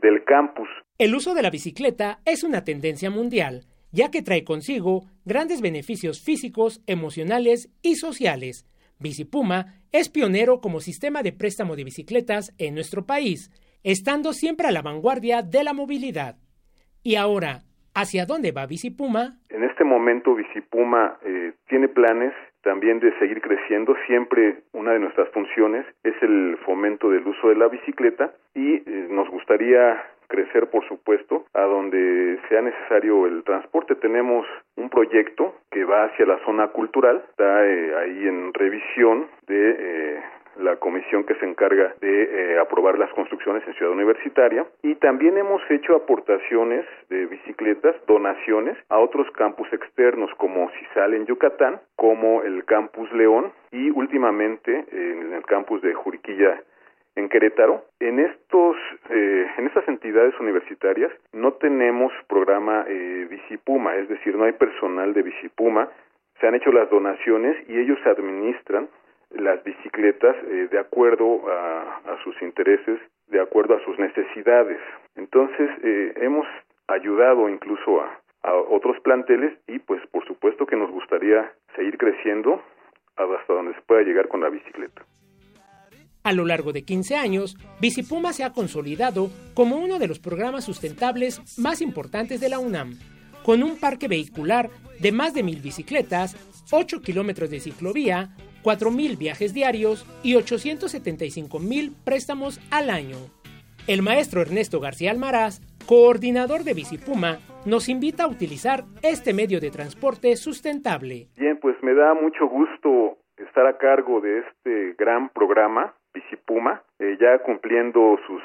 del campus. El uso de la bicicleta es una tendencia mundial, ya que trae consigo grandes beneficios físicos, emocionales y sociales. Bicipuma es pionero como sistema de préstamo de bicicletas en nuestro país, estando siempre a la vanguardia de la movilidad. Y ahora, ¿hacia dónde va Bicipuma? En este momento Bicipuma eh, tiene planes también de seguir creciendo. Siempre una de nuestras funciones es el fomento del uso de la bicicleta y eh, nos gustaría crecer, por supuesto, a donde sea necesario el transporte. Tenemos un proyecto que va hacia la zona cultural, está eh, ahí en revisión de eh, la comisión que se encarga de eh, aprobar las construcciones en Ciudad Universitaria y también hemos hecho aportaciones de bicicletas, donaciones a otros campus externos como CISAL en Yucatán, como el campus León y últimamente en el campus de Juriquilla en Querétaro. En estos, eh, en estas entidades universitarias no tenemos programa eh, Bicipuma, es decir, no hay personal de Bicipuma. Se han hecho las donaciones y ellos administran las bicicletas eh, de acuerdo a, sus intereses, de acuerdo a sus necesidades. Entonces, eh, hemos ayudado incluso a, a otros planteles y pues por supuesto que nos gustaría seguir creciendo hasta donde se pueda llegar con la bicicleta. A lo largo de 15 años, Bicipuma se ha consolidado como uno de los programas sustentables más importantes de la UNAM, con un parque vehicular de más de mil bicicletas, 8 kilómetros de ciclovía, 4.000 viajes diarios y 875.000 préstamos al año. El maestro Ernesto García Almaraz, coordinador de Bicipuma, nos invita a utilizar este medio de transporte sustentable. Bien, pues me da mucho gusto estar a cargo de este gran programa Bicipuma, eh, ya cumpliendo sus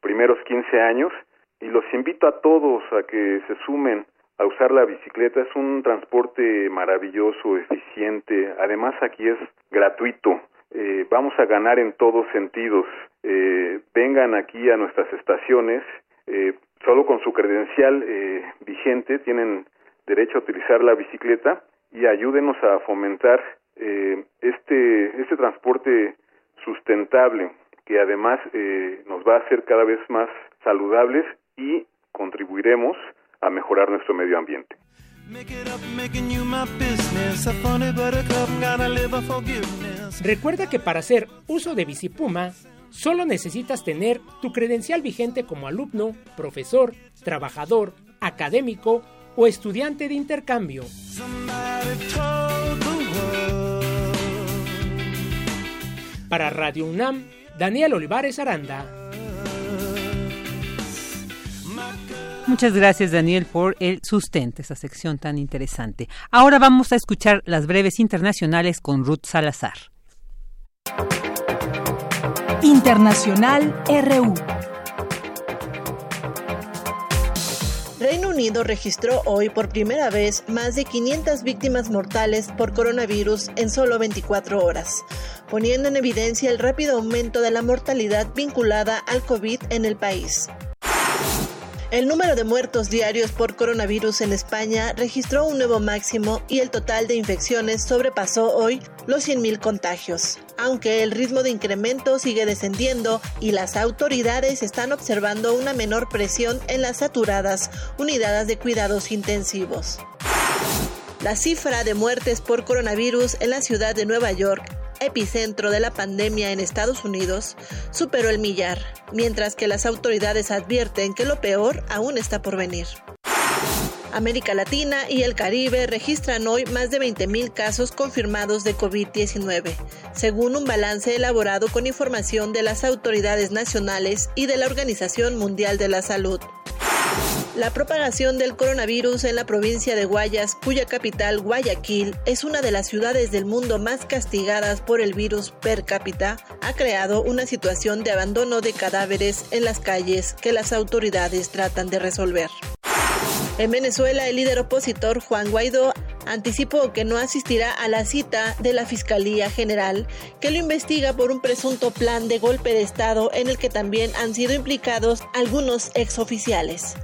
primeros 15 años, y los invito a todos a que se sumen a usar la bicicleta. Es un transporte maravilloso, eficiente, además aquí es gratuito. Eh, vamos a ganar en todos sentidos. Eh, vengan aquí a nuestras estaciones, solo con su credencial vigente tienen derecho a utilizar la bicicleta y ayúdenos a fomentar este, este transporte sustentable que además eh, nos va a hacer cada vez más saludables y contribuiremos a mejorar nuestro medio ambiente. Recuerda que para hacer uso de Bicipuma, solo necesitas tener tu credencial vigente como alumno, profesor, trabajador, académico o estudiante de intercambio. Para Radio UNAM, Daniel Olivares Aranda. Muchas gracias Daniel por el sustento, esa sección tan interesante. Ahora vamos a escuchar las breves internacionales con Ruth Salazar. Internacional RU. Reino Unido registró hoy por primera vez más de 500 víctimas mortales por coronavirus en solo 24 horas, poniendo en evidencia el rápido aumento de la mortalidad vinculada al COVID en el país. El número de muertos diarios por coronavirus en España registró un nuevo máximo y el total de infecciones sobrepasó hoy los 100.000 contagios. Aunque el ritmo de incremento sigue descendiendo y las autoridades están observando una menor presión en las saturadas unidades de cuidados intensivos. La cifra de muertes por coronavirus en la ciudad de Nueva York epicentro de la pandemia en Estados Unidos, superó el millar, mientras que las autoridades advierten que lo peor aún está por venir. América Latina y el Caribe registran hoy más de 20.000 casos confirmados de COVID-19, según un balance elaborado con información de las autoridades nacionales y de la Organización Mundial de la Salud. La propagación del coronavirus en la provincia de Guayas, cuya capital, Guayaquil, es una de las ciudades del mundo más castigadas por el virus per cápita, ha creado una situación de abandono de cadáveres en las calles que las autoridades tratan de resolver. En Venezuela, el líder opositor Juan Guaidó anticipó que no asistirá a la cita de la Fiscalía General, que lo investiga por un presunto plan de golpe de Estado en el que también han sido implicados algunos exoficiales.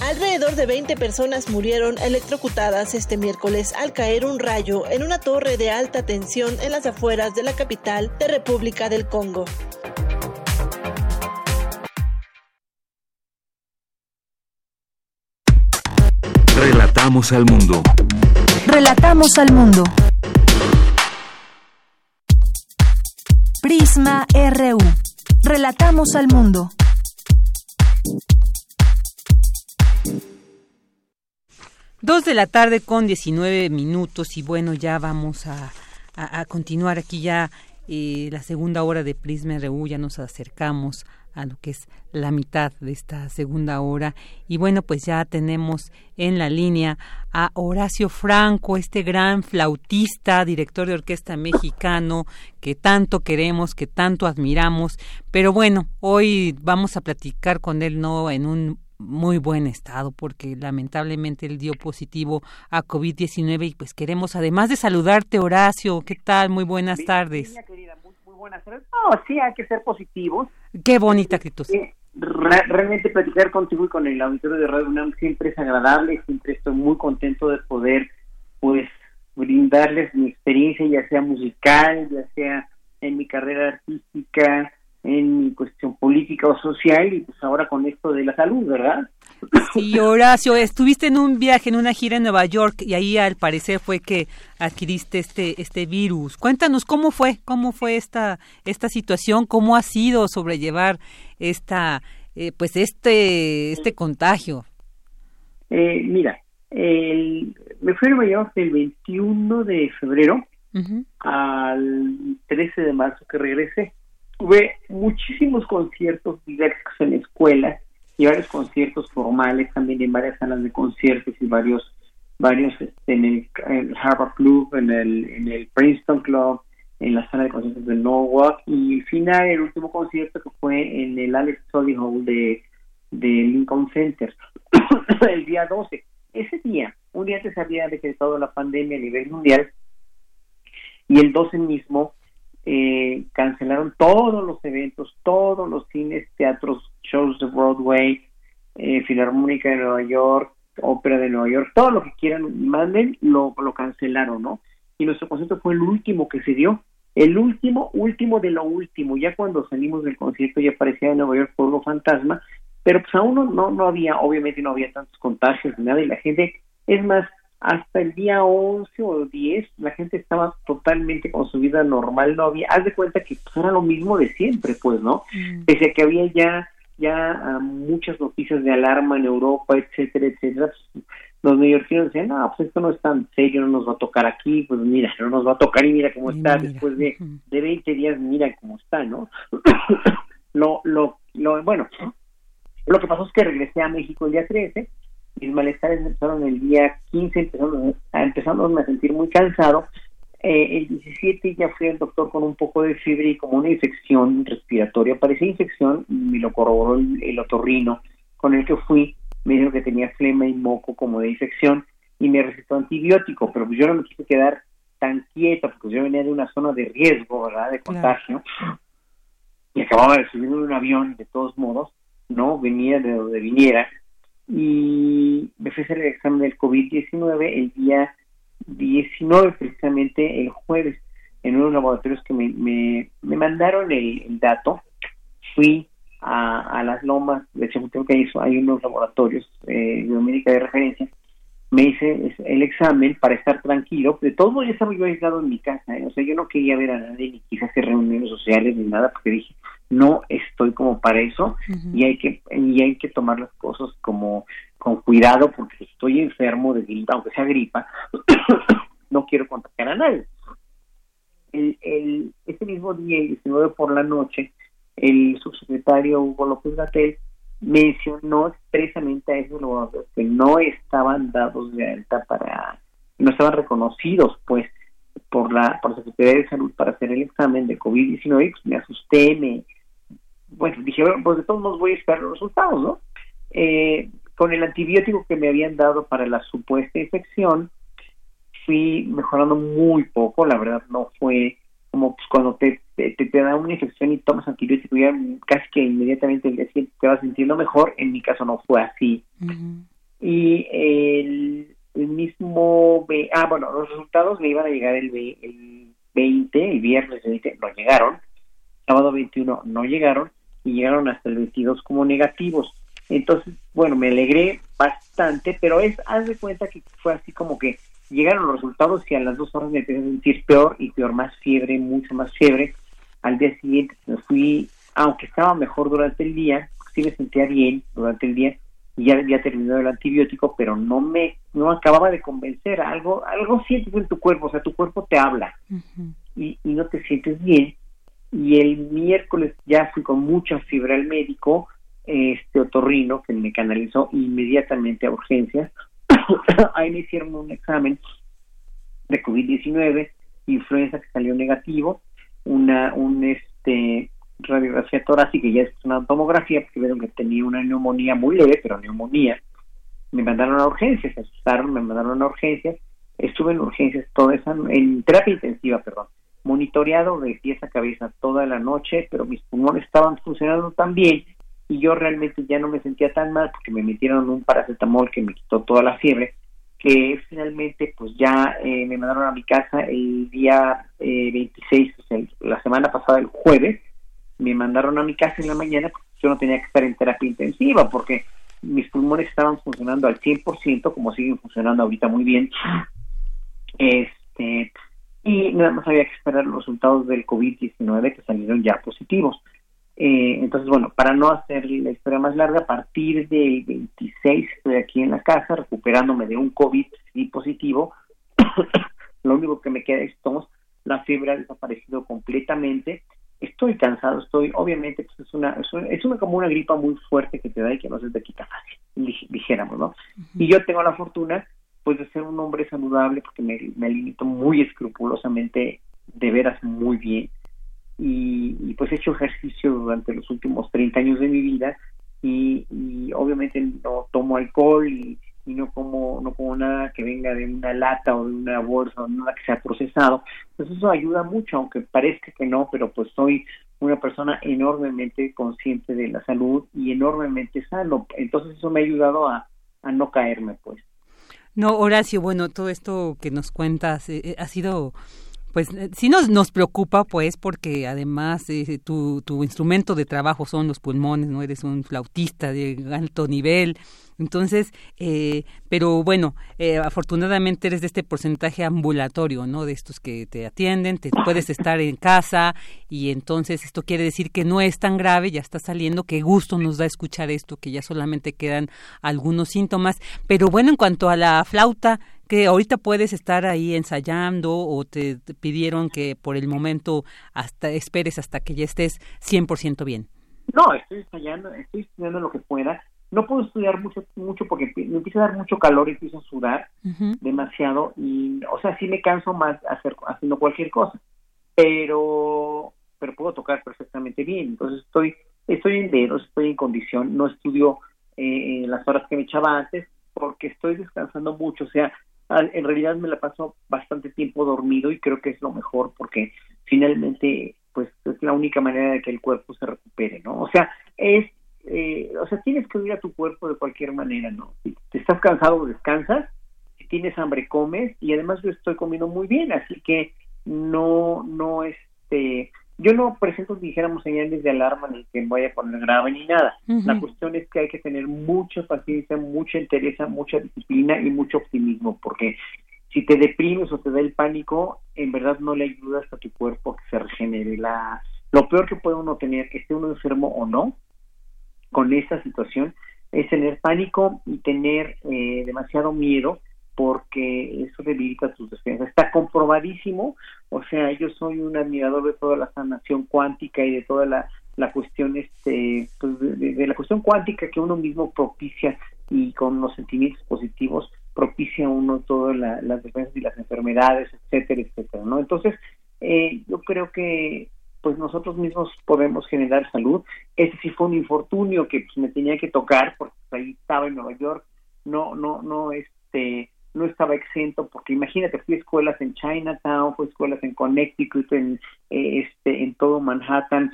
Alrededor de 20 personas murieron electrocutadas este miércoles al caer un rayo en una torre de alta tensión en las afueras de la capital de República del Congo. Relatamos al mundo. Relatamos al mundo. Prisma RU. Relatamos al mundo. Dos de la tarde con 19 minutos y bueno, ya vamos a, continuar aquí ya eh, la segunda hora de Prisma RU, ya nos acercamos a lo que es la mitad de esta segunda hora. Y bueno, pues ya tenemos en la línea a Horacio Franco, este gran flautista, director de orquesta mexicano que tanto queremos, que tanto admiramos. Pero bueno, hoy vamos a platicar con él no en un muy buen estado porque lamentablemente él dio positivo a COVID-19 y pues queremos además de saludarte Horacio, ¿qué tal? Muy buenas tardes. muy, buenas tardes. No, sí, hay que ser positivos. Qué bonita actitud. Eh, realmente platicar contigo y con el auditorio de Radio UNAM siempre es agradable, siempre estoy muy contento de poder pues brindarles mi experiencia ya sea musical, ya sea en mi carrera artística, en mi cuestión política o social y pues ahora con esto de la salud, ¿verdad? Sí, Horacio, estuviste en un viaje, en una gira en Nueva York y ahí al parecer fue que adquiriste este este virus. Cuéntanos cómo fue, cómo fue esta esta situación, cómo ha sido sobrellevar esta eh, pues este este contagio. Eh, mira, el, me fui a Nueva York el 21 de febrero al 13 de marzo que regresé tuve muchísimos conciertos diversos en escuelas y varios conciertos formales también en varias salas de conciertos y varios varios este, en, el, Harvard Club, en el, Princeton Club, en la sala de conciertos de Norwalk y al final el último concierto que fue en el Alex Study Hall de, de Lincoln Center el día 12. Ese día, un día antes había decretado la pandemia a nivel mundial y el 12 mismo eh, cancelaron todos los eventos, todos los cines, teatros, shows de Broadway, eh, Filarmónica de Nueva York, Ópera de Nueva York, todo lo que quieran, manden, lo, lo cancelaron, ¿no? Y nuestro concierto fue el último que se dio, el último, último de lo último. Ya cuando salimos del concierto ya parecía en Nueva York Pueblo Fantasma, pero pues aún no, no, no había, obviamente no había tantos contagios ni nada, y la gente, es más, hasta el día 11 o 10 la gente estaba totalmente con su vida normal, no había, haz de cuenta que pues, era lo mismo de siempre, pues, ¿no? Mm. Pese a que había ya ya ah, muchas noticias de alarma en Europa, etcétera, etcétera, pues, los neoyorquinos decían, no, pues esto no es tan serio, no nos va a tocar aquí, pues mira, no nos va a tocar y mira cómo está, después de, de 20 días, mira cómo está, ¿no? lo, lo, lo, bueno, lo que pasó es que regresé a México el día 13, mis malestares empezaron el día 15, empezamos a, empezamos a sentir muy cansado. Eh, el 17 ya fui al doctor con un poco de fiebre y como una infección respiratoria. Parecía infección y me lo corroboró el, otorrino con el que fui. Me dijo que tenía flema y moco como de infección y me recetó antibiótico, pero pues yo no me quise quedar tan quieta porque yo venía de una zona de riesgo, ¿verdad? De contagio. Y acababa de subir en un avión, de todos modos ¿no? Venía de donde viniera y me fui a hacer el examen del COVID-19 el día 19, precisamente el jueves, en unos laboratorios que me, me, mandaron el, dato. Fui a, las lomas de Chapultepec, que hizo, hay unos laboratorios eh, de América de referencia. Me hice el examen para estar tranquilo. De todo ya estaba yo aislado en mi casa. ¿eh? O sea, yo no quería ver a nadie ni quise hacer reuniones sociales ni nada porque dije, no estoy como para eso y hay que y hay que tomar las cosas como con cuidado porque estoy enfermo de gripa, aunque sea gripa, no quiero contagiar a nadie. El, el, ese mismo día, el 19 por la noche, el subsecretario Hugo López Gatel mencionó expresamente a esos laboratorios que no estaban dados de alta para, no estaban reconocidos, pues, por la, por la Secretaría de Salud para hacer el examen de COVID-19, pues me asusté, me, bueno, dije, bueno, pues de todos modos voy a esperar los resultados, ¿no? Eh, con el antibiótico que me habían dado para la supuesta infección, fui mejorando muy poco, la verdad no fue como pues, cuando te, te, te, da una infección y tomas antibiótico ya casi que inmediatamente te vas sintiendo mejor, en mi caso no fue así. Y el, el mismo, ah bueno, los resultados me iban a llegar el, el 20, el viernes 20, no llegaron, sábado 21 no llegaron, y llegaron hasta el 22 como negativos. Entonces, bueno, me alegré bastante, pero es, haz de cuenta que fue así como que llegaron los resultados y a las dos horas me empecé a sentir peor y peor, más fiebre, mucho más fiebre. Al día siguiente me fui, aunque estaba mejor durante el día, sí me sentía bien durante el día y ya había terminado el antibiótico, pero no me, no acababa de convencer, algo, algo sientes en tu cuerpo, o sea, tu cuerpo te habla y, y no te sientes bien y el miércoles ya fui con mucha fiebre al médico, este otorrino, que me canalizó inmediatamente a urgencias. Ahí me hicieron un examen de COVID-19, influenza que salió negativo, una un este radiografía torácica y ya es una tomografía porque vieron que tenía una neumonía muy leve, pero neumonía. Me mandaron a urgencias, se asustaron, me mandaron a urgencias. Estuve en urgencias toda esa, en terapia intensiva, perdón, monitoreado de pies a cabeza toda la noche, pero mis pulmones estaban funcionando tan bien y yo realmente ya no me sentía tan mal porque me metieron un paracetamol que me quitó toda la fiebre, que finalmente pues ya eh, me mandaron a mi casa el día eh, 26, o sea, la semana pasada, el jueves, me mandaron a mi casa en la mañana porque yo no tenía que estar en terapia intensiva porque mis pulmones estaban funcionando al 100%, como siguen funcionando ahorita muy bien. Este, y nada más había que esperar los resultados del COVID-19 que salieron ya positivos. Eh, entonces, bueno, para no hacer la historia más larga, a partir del 26 estoy aquí en la casa recuperándome de un COVID positivo. Lo único que me queda es tos, la fiebre ha desaparecido completamente. Estoy cansado, estoy, obviamente, pues es una, es una, como una gripa muy fuerte que te da y que no se te quita fácil, dijéramos, ¿no? Y yo tengo la fortuna pues de ser un hombre saludable porque me, me limito muy escrupulosamente de veras muy bien y, pues he hecho ejercicio durante los últimos 30 años de mi vida y, obviamente no tomo alcohol y, no como no como nada que venga de una lata o de una bolsa o nada que sea procesado. Pues eso ayuda mucho aunque parezca que no pero pues soy una persona enormemente consciente de la salud y enormemente sano. Entonces eso me ha ayudado a, a no caerme pues no, Horacio, bueno, todo esto que nos cuentas eh, eh, ha sido pues eh, sí nos, nos preocupa, pues, porque además tu, tu instrumento de trabajo son los pulmones, ¿no? Eres un flautista de alto nivel, entonces, eh, pero bueno, eh, afortunadamente eres de este porcentaje ambulatorio, ¿no? De estos que te atienden, te puedes estar en casa y entonces esto quiere decir que no es tan grave, ya está saliendo, qué gusto nos da escuchar esto, que ya solamente quedan algunos síntomas. Pero bueno, en cuanto a la flauta, que ahorita puedes estar ahí ensayando o te, pidieron que por el momento hasta esperes hasta que ya estés 100% bien. No, estoy ensayando, estoy estudiando lo que pueda no puedo estudiar mucho mucho porque me empieza a dar mucho calor y empiezo a sudar demasiado y o sea sí me canso más hacer haciendo cualquier cosa pero pero puedo tocar perfectamente bien. Entonces estoy estoy en dedos estoy en condición no estudio eh, las horas que me echaba antes porque estoy descansando mucho. O sea en realidad me la paso bastante tiempo dormido y creo que es lo mejor porque finalmente pues es la única manera de que el cuerpo se recupere no o sea es eh, o sea, tienes que oír a tu cuerpo de cualquier manera, ¿no? Si te estás cansado, descansas, si tienes hambre, comes, y además yo estoy comiendo muy bien, así que no, no, este, yo no presento, dijéramos, señales de alarma ni que me vaya a poner grave ni nada. La cuestión es que hay que tener mucha paciencia, mucha entereza, mucha disciplina y mucho optimismo, porque si te deprimes o te da el pánico, en verdad no le ayudas a tu cuerpo a que se regenere. La, lo peor que puede uno tener, esté uno enfermo o no, con esta situación, es tener pánico y tener eh, demasiado miedo porque eso debilita tus defensas. Está comprobadísimo, o sea, yo soy un admirador de toda la sanación cuántica y de toda la, la cuestión, este, pues de, la cuestión cuántica que uno mismo propicia y con los sentimientos positivos propicia uno todas las defensas y las enfermedades, etcétera, etcétera, ¿no? Entonces, eh, yo creo que pues nosotros mismos podemos generar salud. Ese sí fue un infortunio que pues, me tenía que tocar porque pues, ahí estaba en Nueva York, no, no, no, este, no estaba exento, porque imagínate, fui a escuelas en Chinatown, fui a escuelas en Connecticut, en, eh, este, en todo Manhattan.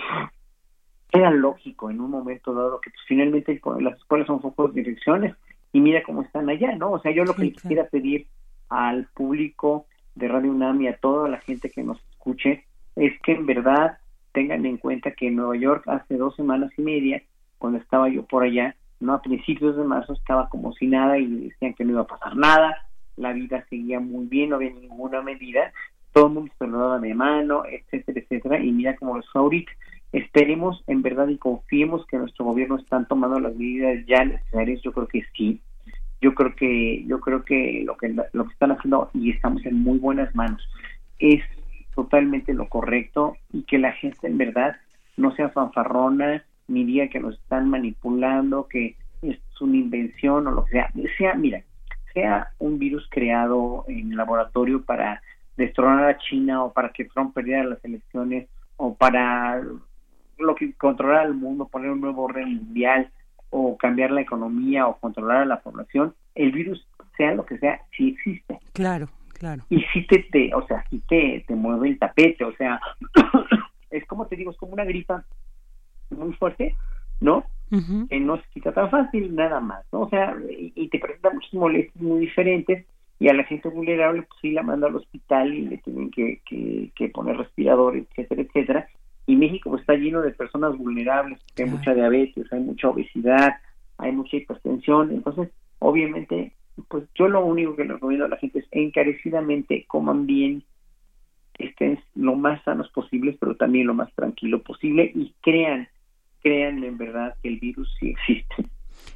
Era lógico en un momento dado que pues, finalmente las escuelas son focos de direcciones y mira cómo están allá, ¿no? O sea, yo lo que quisiera pedir al público de Radio UNAM y a toda la gente que nos escuche es que en verdad tengan en cuenta que en Nueva York hace dos semanas y media, cuando estaba yo por allá, no a principios de marzo estaba como si nada y decían que no iba a pasar nada, la vida seguía muy bien, no había ninguna medida, todo el mundo se lo daba de mano, etcétera, etcétera, y mira cómo es ahorita. Esperemos en verdad y confiemos que nuestro gobierno están tomando las medidas ya necesarias, yo creo que sí. Yo creo que yo creo que lo que lo que están haciendo y estamos en muy buenas manos es totalmente lo correcto y que la gente en verdad no sea fanfarrona ni diga que nos están manipulando, que es una invención o lo que sea. Sea, mira, sea un virus creado en laboratorio para destronar a China o para que Trump perdiera las elecciones o para lo que controlar al mundo, poner un nuevo orden mundial o cambiar la economía o controlar a la población, el virus, sea lo que sea, sí existe. Claro, claro. Y sí te, te o sea, sí te, te mueve el tapete, o sea, es como te digo, es como una gripa muy fuerte, ¿no? Que no se quita tan fácil, nada más, ¿no? O sea, y, te presenta muchas molestias muy diferentes y a la gente vulnerable pues sí la manda al hospital y le tienen que, que, poner respirador, etcétera, etcétera. Y México pues, está lleno de personas vulnerables, hay mucha diabetes, hay mucha obesidad, hay mucha hipertensión, entonces obviamente pues yo lo único que les recomiendo a la gente es encarecidamente coman bien, estén lo más sanos posibles, pero también lo más tranquilo posible y crean, crean en verdad que el virus sí existe.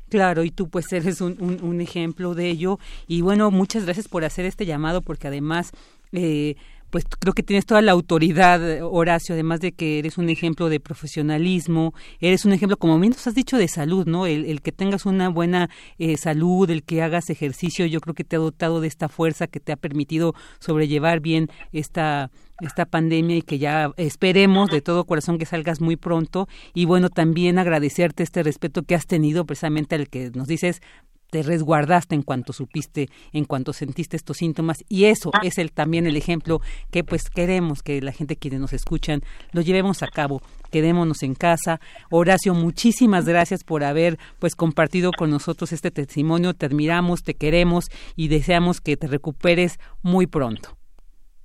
Claro, y tú pues eres un, un, un ejemplo de ello. Y bueno, muchas gracias por hacer este llamado, porque además eh, pues creo que tienes toda la autoridad, Horacio, además de que eres un ejemplo de profesionalismo, eres un ejemplo, como bien nos has dicho, de salud, ¿no? El, que tengas una buena eh, salud, el que hagas ejercicio, yo creo que te ha dotado de esta fuerza que te ha permitido sobrellevar bien esta esta pandemia y que ya esperemos de todo corazón que salgas muy pronto y bueno también agradecerte este respeto que has tenido precisamente al que nos dices te resguardaste en cuanto supiste, en cuanto sentiste estos síntomas y eso ah. es el también el ejemplo que pues queremos que la gente quienes nos escuchan lo llevemos a cabo, quedémonos en casa. Horacio, muchísimas gracias por haber pues compartido con nosotros este testimonio, te admiramos, te queremos y deseamos que te recuperes muy pronto.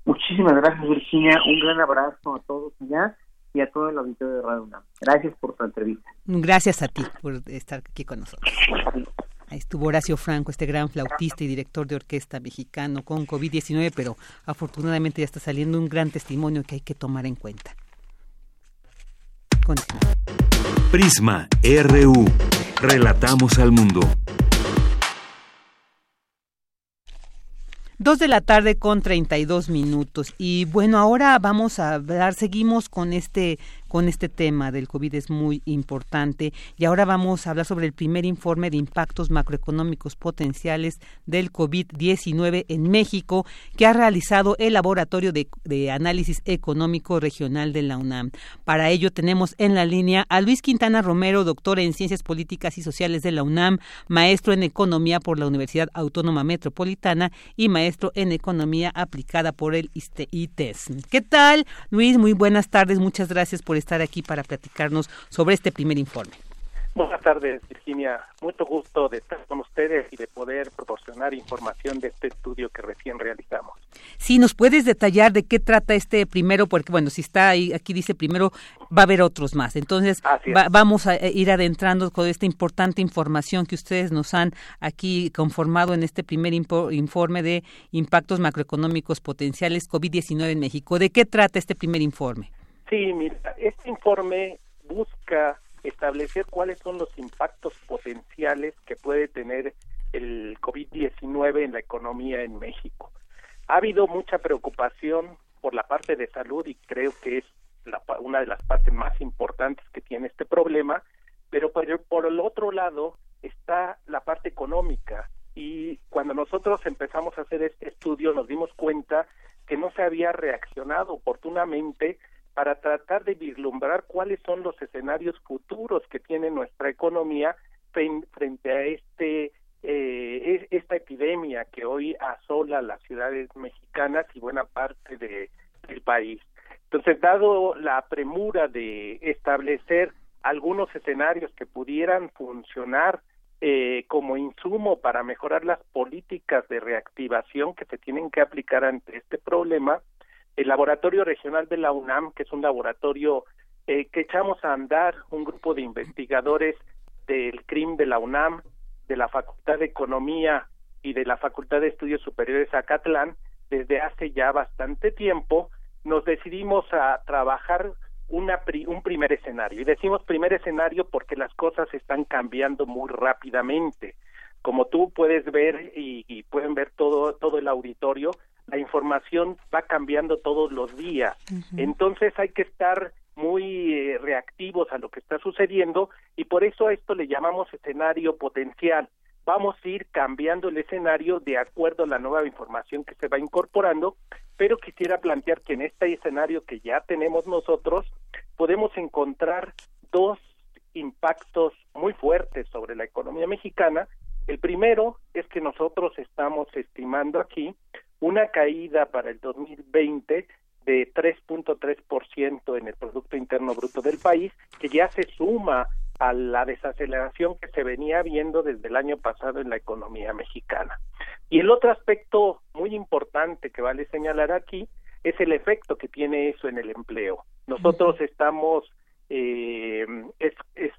Muchísimas gracias Virginia, un gran abrazo a todos allá y a todo el auditorio de Radio UNAM. Gracias por tu entrevista. Gracias a ti por estar aquí con nosotros. Ahí estuvo Horacio Franco, este gran flautista y director de orquesta mexicano con COVID-19, pero afortunadamente ya está saliendo un gran testimonio que hay que tomar en cuenta. Prisma RU. Relatamos al mundo. Dos de la tarde con 32 minutos. Y bueno, ahora vamos a hablar, seguimos con este con este tema del COVID es muy importante. Y ahora vamos a hablar sobre el primer informe de impactos macroeconómicos potenciales del COVID-19 en México que ha realizado el Laboratorio de, Análisis Económico Regional de la UNAM. Para ello tenemos en la línea a Luis Quintana Romero, doctor en Ciencias Políticas y Sociales de la UNAM, maestro en Economía por la Universidad Autónoma Metropolitana y maestro en Economía aplicada por el ITES. ¿Qué tal, Luis? Muy buenas tardes. Muchas gracias por estar aquí para platicarnos sobre este primer informe. Buenas tardes, Virginia. Mucho gusto de estar con ustedes y de poder proporcionar información de este estudio que recién realizamos. Sí, ¿nos puedes detallar de qué trata este primero? Porque, bueno, si está ahí, aquí dice primero, va a haber otros más. Entonces, vamos a eh, ir adentrando con esta importante información que ustedes nos han aquí conformado en este primer informe de impactos macroeconómicos potenciales COVID-19 en México. ¿De qué trata este primer informe? Sí, mira, este informe busca establecer cuáles son los impactos potenciales que puede tener el COVID-19 en la economía en México. Ha habido mucha preocupación por la parte de salud y creo que es una de las partes más importantes que tiene este problema, pero por el otro lado está la parte económica y cuando nosotros empezamos a hacer este estudio nos dimos cuenta que no se había reaccionado oportunamente para tratar de vislumbrar cuáles son los escenarios futuros que tiene nuestra economía frente a este eh, esta epidemia que hoy asola las ciudades mexicanas y buena parte de, del país. Entonces, dado la premura de establecer algunos escenarios que pudieran funcionar eh, como insumo para mejorar las políticas de reactivación que se tienen que aplicar ante este problema, el Laboratorio Regional de la UNAM, que es un laboratorio eh, que echamos a andar, un grupo de investigadores del CRIM de la UNAM, de la Facultad de Economía y de la Facultad de Estudios Superiores Acatlán, desde hace ya bastante tiempo, nos decidimos a trabajar una un primer escenario. Y decimos primer escenario porque las cosas están cambiando muy rápidamente. Como tú puedes ver y, y pueden ver todo, todo el auditorio, la información va cambiando todos los días. Entonces hay que estar muy eh, reactivos a lo que está sucediendo y por eso a esto le llamamos escenario potencial. Vamos a ir cambiando el escenario de acuerdo a la nueva información que se va incorporando, pero quisiera plantear que en este escenario que ya tenemos nosotros podemos encontrar dos impactos muy fuertes sobre la economía mexicana. El primero es que nosotros estamos estimando aquí una caída para el 2020 de 3.3% en el Producto Interno Bruto del país, que ya se suma a la desaceleración que se venía viendo desde el año pasado en la economía mexicana. Y el otro aspecto muy importante que vale señalar aquí es el efecto que tiene eso en el empleo. Nosotros estamos eh,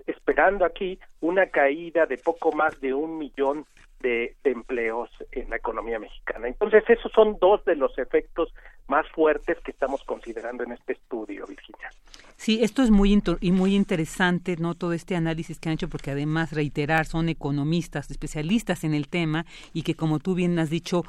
esperando aquí una caída de poco más de un millón de, empleos en la economía mexicana. Entonces, esos son dos de los efectos más fuertes que estamos considerando en este estudio, Virginia. Sí, esto es muy y muy interesante, no todo este análisis que han hecho, porque además reiterar son economistas, especialistas en el tema y que como tú bien has dicho,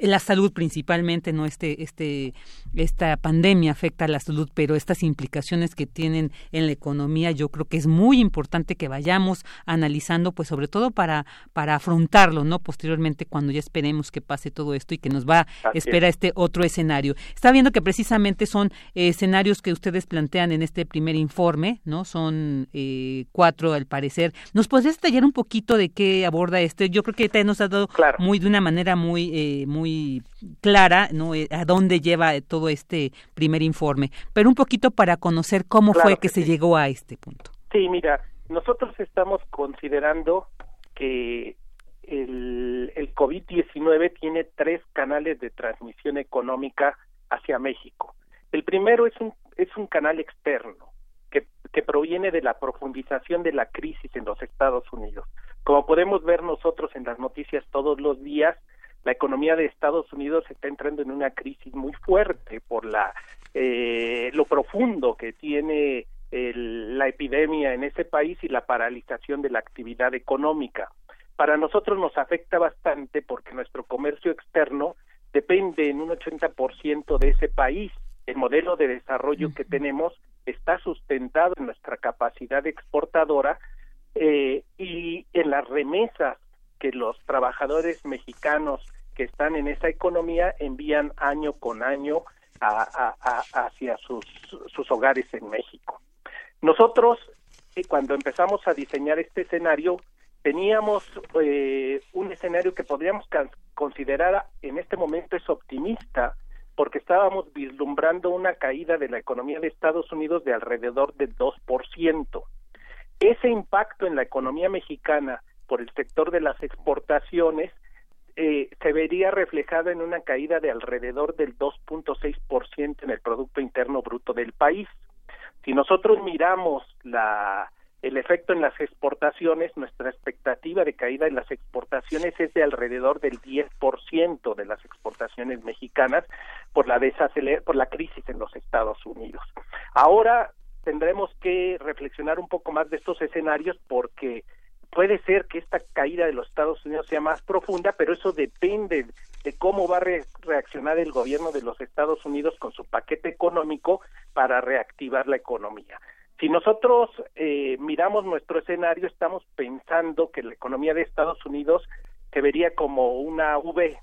la salud principalmente, no este este esta pandemia afecta a la salud, pero estas implicaciones que tienen en la economía, yo creo que es muy importante que vayamos analizando, pues sobre todo para para afrontarlo, no posteriormente cuando ya esperemos que pase todo esto y que nos va a espera este otro escenario. Está viendo que precisamente son eh, escenarios que ustedes plantean en este primer informe, ¿no? Son eh, cuatro al parecer. ¿Nos podrías detallar un poquito de qué aborda este? Yo creo que te nos ha dado muy de una manera muy eh, muy clara, ¿no? a dónde lleva todo este primer informe, pero un poquito para conocer cómo fue que, se llegó a este punto. Sí, mira, nosotros estamos considerando que el, el COVID-19 tiene tres canales de transmisión económica hacia México. El primero es un, es un canal externo que, proviene de la profundización de la crisis en los Estados Unidos. Como podemos ver nosotros en las noticias todos los días, la economía de Estados Unidos está entrando en una crisis muy fuerte por la eh, lo profundo que tiene la epidemia en ese país y la paralización de la actividad económica. Para nosotros nos afecta bastante porque nuestro comercio externo depende en un 80% de ese país. El modelo de desarrollo que tenemos está sustentado en nuestra capacidad exportadora eh, y en las remesas que los trabajadores mexicanos que están en esa economía envían año con año hacia sus, sus hogares en México. Nosotros, eh, cuando empezamos a diseñar este escenario, teníamos eh, un escenario que podríamos considerar en este momento es optimista porque estábamos vislumbrando una caída de la economía de Estados Unidos de alrededor de 2%. ese impacto en la economía mexicana por el sector de las exportaciones eh, se vería reflejado en una caída de alrededor del 2.6% en el Producto Interno Bruto del país. Si nosotros miramos la, el efecto en las exportaciones, nuestra expectativa de caída en las exportaciones es de alrededor del 10% de las exportaciones mexicanas por la por la crisis en los Estados Unidos. Ahora tendremos que reflexionar un poco más de estos escenarios porque puede ser que esta caída de los Estados Unidos sea más profunda, pero eso depende de cómo va a reaccionar el gobierno de los Estados Unidos con su paquete económico para reactivar la economía. Si nosotros eh, miramos nuestro escenario, estamos pensando que la economía de Estados Unidos se vería como una V.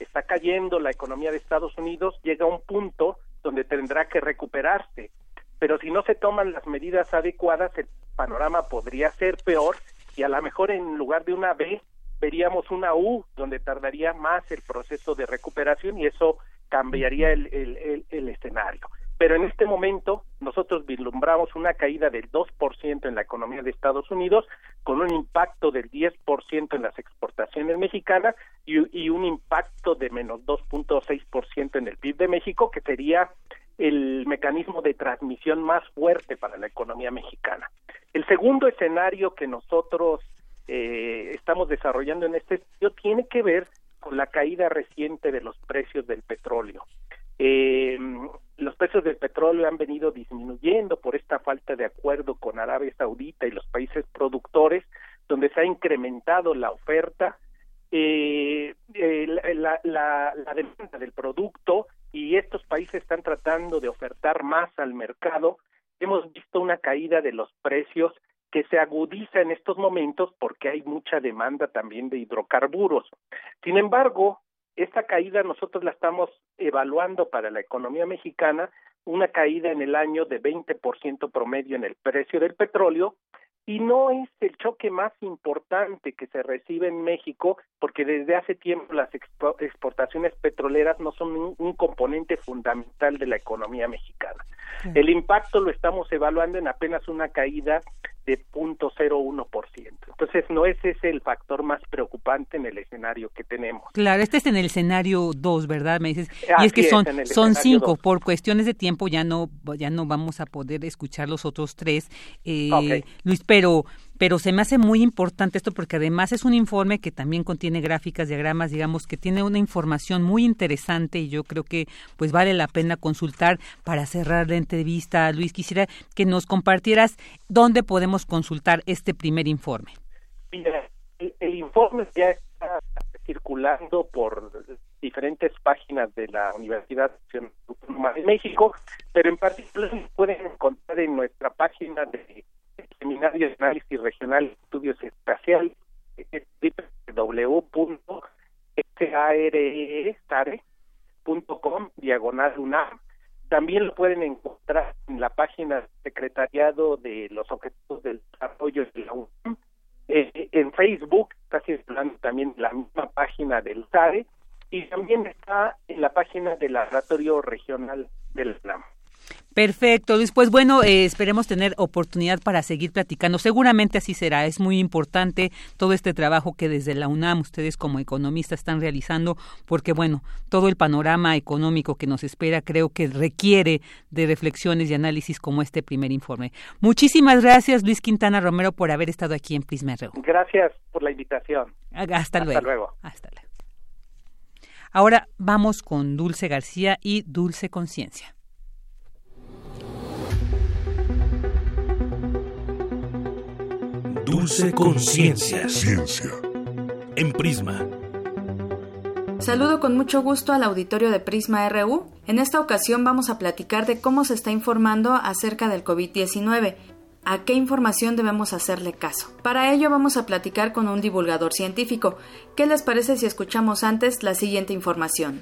Está cayendo la economía de Estados Unidos, llega a un punto donde tendrá que recuperarse. Pero si no se toman las medidas adecuadas, el panorama podría ser peor y a lo mejor en lugar de una B veríamos una U donde tardaría más el proceso de recuperación y eso cambiaría el, el, escenario. Pero en este momento nosotros vislumbramos una caída del 2% en la economía de Estados Unidos con un impacto del 10% en las exportaciones mexicanas y, y un impacto de menos 2.6% en el PIB de México que sería el mecanismo de transmisión más fuerte para la economía mexicana. El segundo escenario que nosotros eh, estamos desarrollando en este estudio tiene que ver con la caída reciente de los precios del petróleo. Eh, precios del petróleo han venido disminuyendo por esta falta de acuerdo con Arabia Saudita y los países productores, donde se ha incrementado la oferta, eh, la, la demanda del producto y estos países están tratando de ofertar más al mercado, hemos visto una caída de los precios que se agudiza en estos momentos porque hay mucha demanda también de hidrocarburos. Sin embargo, esta caída nosotros la estamos evaluando para la economía mexicana, una caída en el año de 20% promedio en el precio del petróleo y no es el choque más importante que se recibe en México porque desde hace tiempo las exportaciones petroleras no son un, componente fundamental de la economía mexicana. El impacto lo estamos evaluando en apenas una caída de 0.01%. Entonces, no ese es el factor más preocupante en el escenario que tenemos. Claro, este es en el escenario 2, ¿verdad? Me dices. y es que son son cinco. Por cuestiones de tiempo ya no ya no vamos a poder escuchar los otros tres. Eh, Luis, pero pero se me hace muy importante esto porque además es un informe que también contiene gráficas, diagramas, digamos que tiene una información muy interesante y yo creo que pues vale la pena consultar para cerrar la entrevista. Luis, quisiera que nos compartieras dónde podemos consultar este primer informe. Mira, el, informe ya está circulando por diferentes páginas de la Universidad de México, pero en particular pueden encontrar en nuestra página de Seminario de Análisis Regional y Estudios Espaciales www.sare.com diagonal UNAM. También lo pueden encontrar en la página Secretariado de los Objetivos del Desarrollo de la UNAM. Eh, en Facebook está circulando también la misma página del SARE y también está en la página del Laboratorio Regional del UNAM. Perfecto, Luis. Pues bueno, eh, esperemos tener oportunidad para seguir platicando. Seguramente así será. Es muy importante todo este trabajo que desde la UNAM ustedes como economistas están realizando, porque bueno, todo el panorama económico que nos espera creo que requiere de reflexiones y análisis como este primer informe. Muchísimas gracias, Luis Quintana Romero, por haber estado aquí en Prisma Gracias por la invitación. Hasta, luego. luego. Hasta luego. Ahora vamos con Dulce García y Dulce Conciencia. Dulce Conciencia. Ciencia. En Prisma. Saludo con mucho gusto al auditorio de Prisma RU. En esta ocasión vamos a platicar de cómo se está informando acerca del COVID-19. ¿A qué información debemos hacerle caso? Para ello vamos a platicar con un divulgador científico. ¿Qué les parece si escuchamos antes la siguiente información?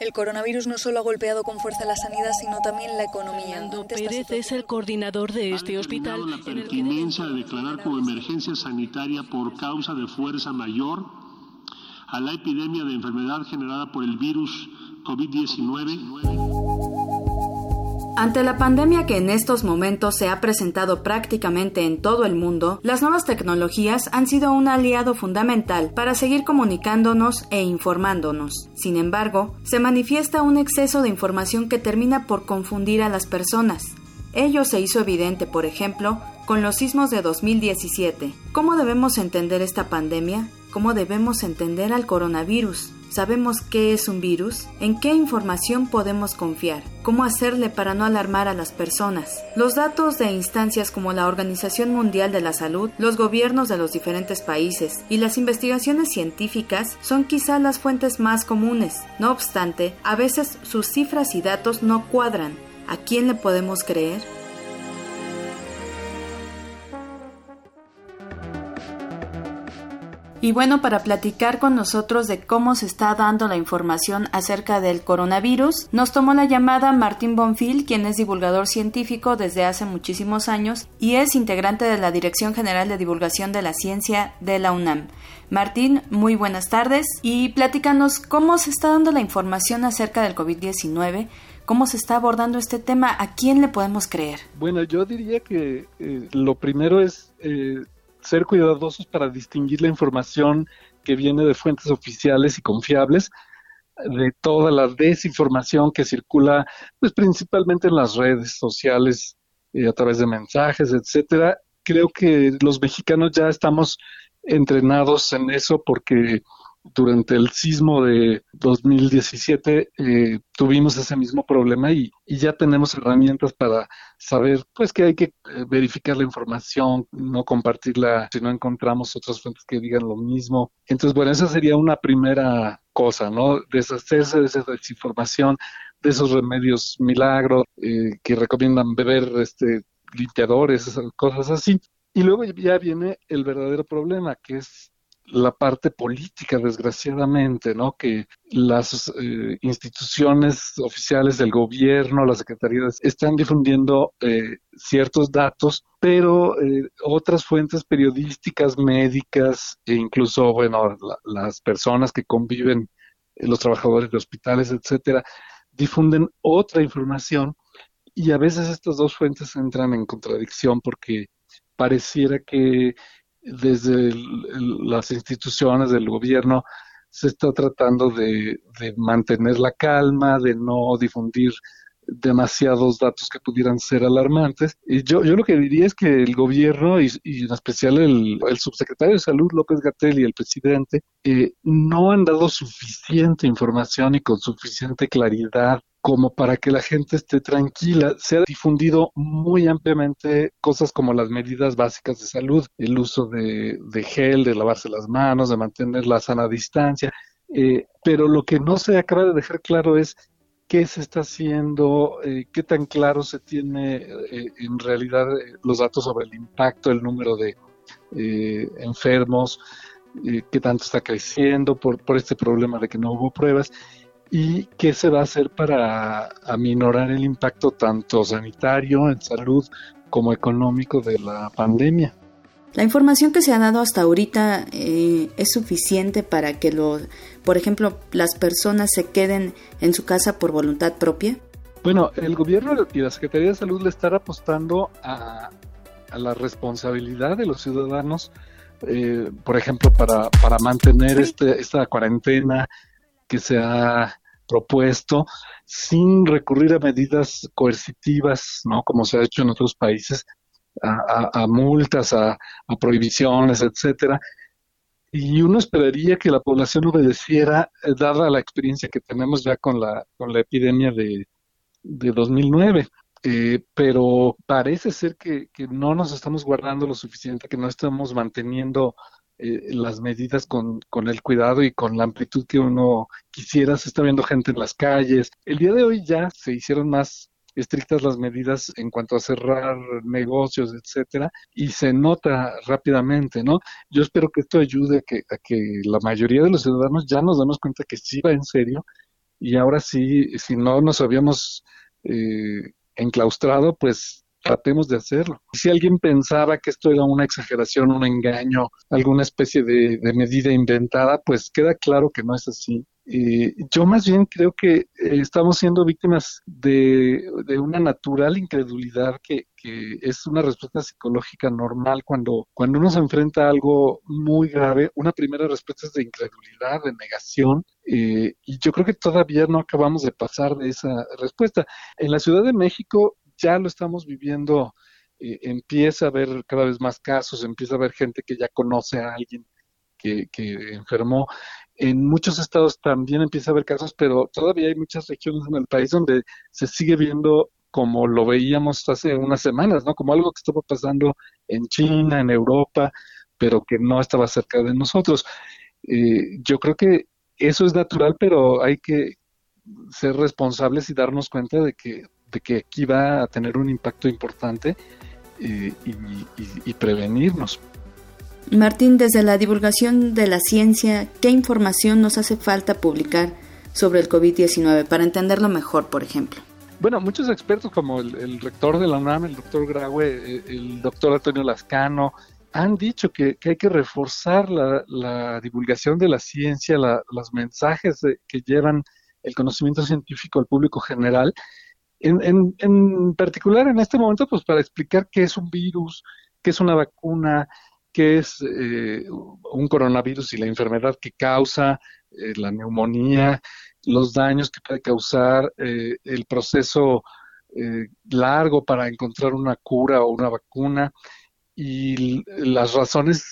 El coronavirus no solo ha golpeado con fuerza la sanidad, sino también la economía. Fernando Pérez es el coordinador de este hospital. La pertinencia de declarar como emergencia sanitaria por causa de fuerza mayor a la epidemia de enfermedad generada por el virus COVID-19 Ante la pandemia que en estos momentos se ha presentado prácticamente en todo el mundo, las nuevas tecnologías han sido un aliado fundamental para seguir comunicándonos e informándonos. Sin embargo, se manifiesta un exceso de información que termina por confundir a las personas. Ello se hizo evidente, por ejemplo, con los sismos de 2017. ¿Cómo debemos entender esta pandemia? ¿Cómo debemos entender al coronavirus? ¿Sabemos qué es un virus? ¿En qué información podemos confiar? ¿Cómo hacerle para no alarmar a las personas? Los datos de instancias como la Organización Mundial de la Salud, los gobiernos de los diferentes países y las investigaciones científicas son quizá las fuentes más comunes. No obstante, a veces sus cifras y datos no cuadran. ¿A quién le podemos creer? Y bueno, para platicar con nosotros de cómo se está dando la información acerca del coronavirus, nos tomó la llamada Martín Bonfil, quien es divulgador científico desde hace muchísimos años y es integrante de la Dirección General de Divulgación de la Ciencia de la UNAM. Martín, muy buenas tardes y platícanos cómo se está dando la información acerca del COVID-19 cómo se está abordando este tema, a quién le podemos creer. Bueno, yo diría que eh, lo primero es eh, ser cuidadosos para distinguir la información que viene de fuentes oficiales y confiables de toda la desinformación que circula pues principalmente en las redes sociales eh, a través de mensajes, etcétera. Creo que los mexicanos ya estamos entrenados en eso porque durante el sismo de 2017 eh, tuvimos ese mismo problema y, ya tenemos herramientas para saber pues que hay que eh, verificar la información, no compartirla si no encontramos otras fuentes que digan lo mismo. Entonces, bueno, esa sería una primera cosa, ¿no? Deshacerse de esa desinformación, de esos remedios milagros eh, que recomiendan beber este limpiadores, cosas así. Y luego ya viene el verdadero problema, que es la parte política, desgraciadamente, ¿no? Que las eh, instituciones oficiales del gobierno, las secretarías, están difundiendo eh, ciertos datos, pero eh, otras fuentes periodísticas, médicas, e incluso, bueno, las personas que conviven, los trabajadores de hospitales, etcétera, difunden otra información y a veces estas dos fuentes entran en contradicción porque pareciera que desde las instituciones del gobierno se está tratando de, mantener la calma, de no difundir demasiados datos que pudieran ser alarmantes. Y yo, yo lo que diría es que el gobierno y, en especial el, subsecretario de Salud, López Gatel, y el presidente, eh, no han dado suficiente información y con suficiente claridad como para que la gente esté tranquila. Se ha difundido muy ampliamente cosas como las medidas básicas de salud, el uso de, gel, de lavarse las manos, de mantener la sana distancia, eh, pero lo que no se acaba de dejar claro es qué se está haciendo, eh, qué tan claro se tiene eh, en realidad los datos sobre el impacto, el número de enfermos, qué tanto está creciendo por, por este problema de que no hubo pruebas y qué se va a hacer para aminorar el impacto tanto sanitario, en salud, como económico de la pandemia. La información que se ha dado hasta ahorita eh, es suficiente para que, lo, por ejemplo, las personas se queden en su casa por voluntad propia. Bueno, el gobierno y la Secretaría de Salud le están apostando a, la responsabilidad de los ciudadanos, eh, por ejemplo, para, para mantener este, esta cuarentena que se ha propuesto sin recurrir a medidas coercitivas, ¿no? Como se ha hecho en otros países, a, multas, a, prohibiciones, etcétera. Y uno esperaría que la población obedeciera, eh, dada la experiencia que tenemos ya con la, con la epidemia de, de 2009. Eh, pero parece ser que, que, no nos estamos guardando lo suficiente, que no estamos manteniendo eh, las medidas con, con el cuidado y con la amplitud que uno quisiera. Se está viendo gente en las calles. El día de hoy ya se hicieron más estrictas las medidas en cuanto a cerrar negocios, etcétera, y se nota rápidamente, ¿no? Yo espero que esto ayude a que, que la mayoría de los ciudadanos ya nos damos cuenta que sí va en serio y ahora sí, si no nos habíamos eh, enclaustrado, pues tratemos de hacerlo. Si alguien pensaba que esto era una exageración, un engaño, alguna especie de, medida inventada, pues queda claro que no es así. Eh, yo más bien creo que eh, estamos siendo víctimas de, una natural incredulidad que, es una respuesta psicológica normal cuando, cuando uno se enfrenta a algo muy grave. Una primera respuesta es de incredulidad, de negación, eh, y yo creo que todavía no acabamos de pasar de esa respuesta. En la Ciudad de México ya lo estamos viviendo, empieza a haber cada vez más casos, empieza a haber gente que ya conoce a alguien que, que, enfermó. En muchos estados también empieza a haber casos, pero todavía hay muchas regiones en el país donde se sigue viendo como lo veíamos hace unas semanas, ¿no? Como algo que estaba pasando en China, en Europa, pero que no estaba cerca de nosotros. Eh, yo creo que eso es natural, pero hay que ser responsables y darnos cuenta de que, de que aquí va a tener un impacto importante eh, y prevenirnos. Martín, desde la divulgación de la ciencia, ¿qué información nos hace falta publicar sobre el COVID-19 para entenderlo mejor, por ejemplo? Bueno, muchos expertos como el, rector de la UNAM, el doctor Graue, eh, el doctor Antonio Lascano, han dicho que, hay que reforzar la, divulgación de la ciencia, los mensajes que llevan el conocimiento científico al público general, en, en, particular en este momento, pues para explicar qué es un virus, qué es una vacuna, qué es eh, un coronavirus y la enfermedad que causa, eh, la neumonía, los daños que puede causar, eh, el proceso largo para encontrar una cura o una vacuna y las razones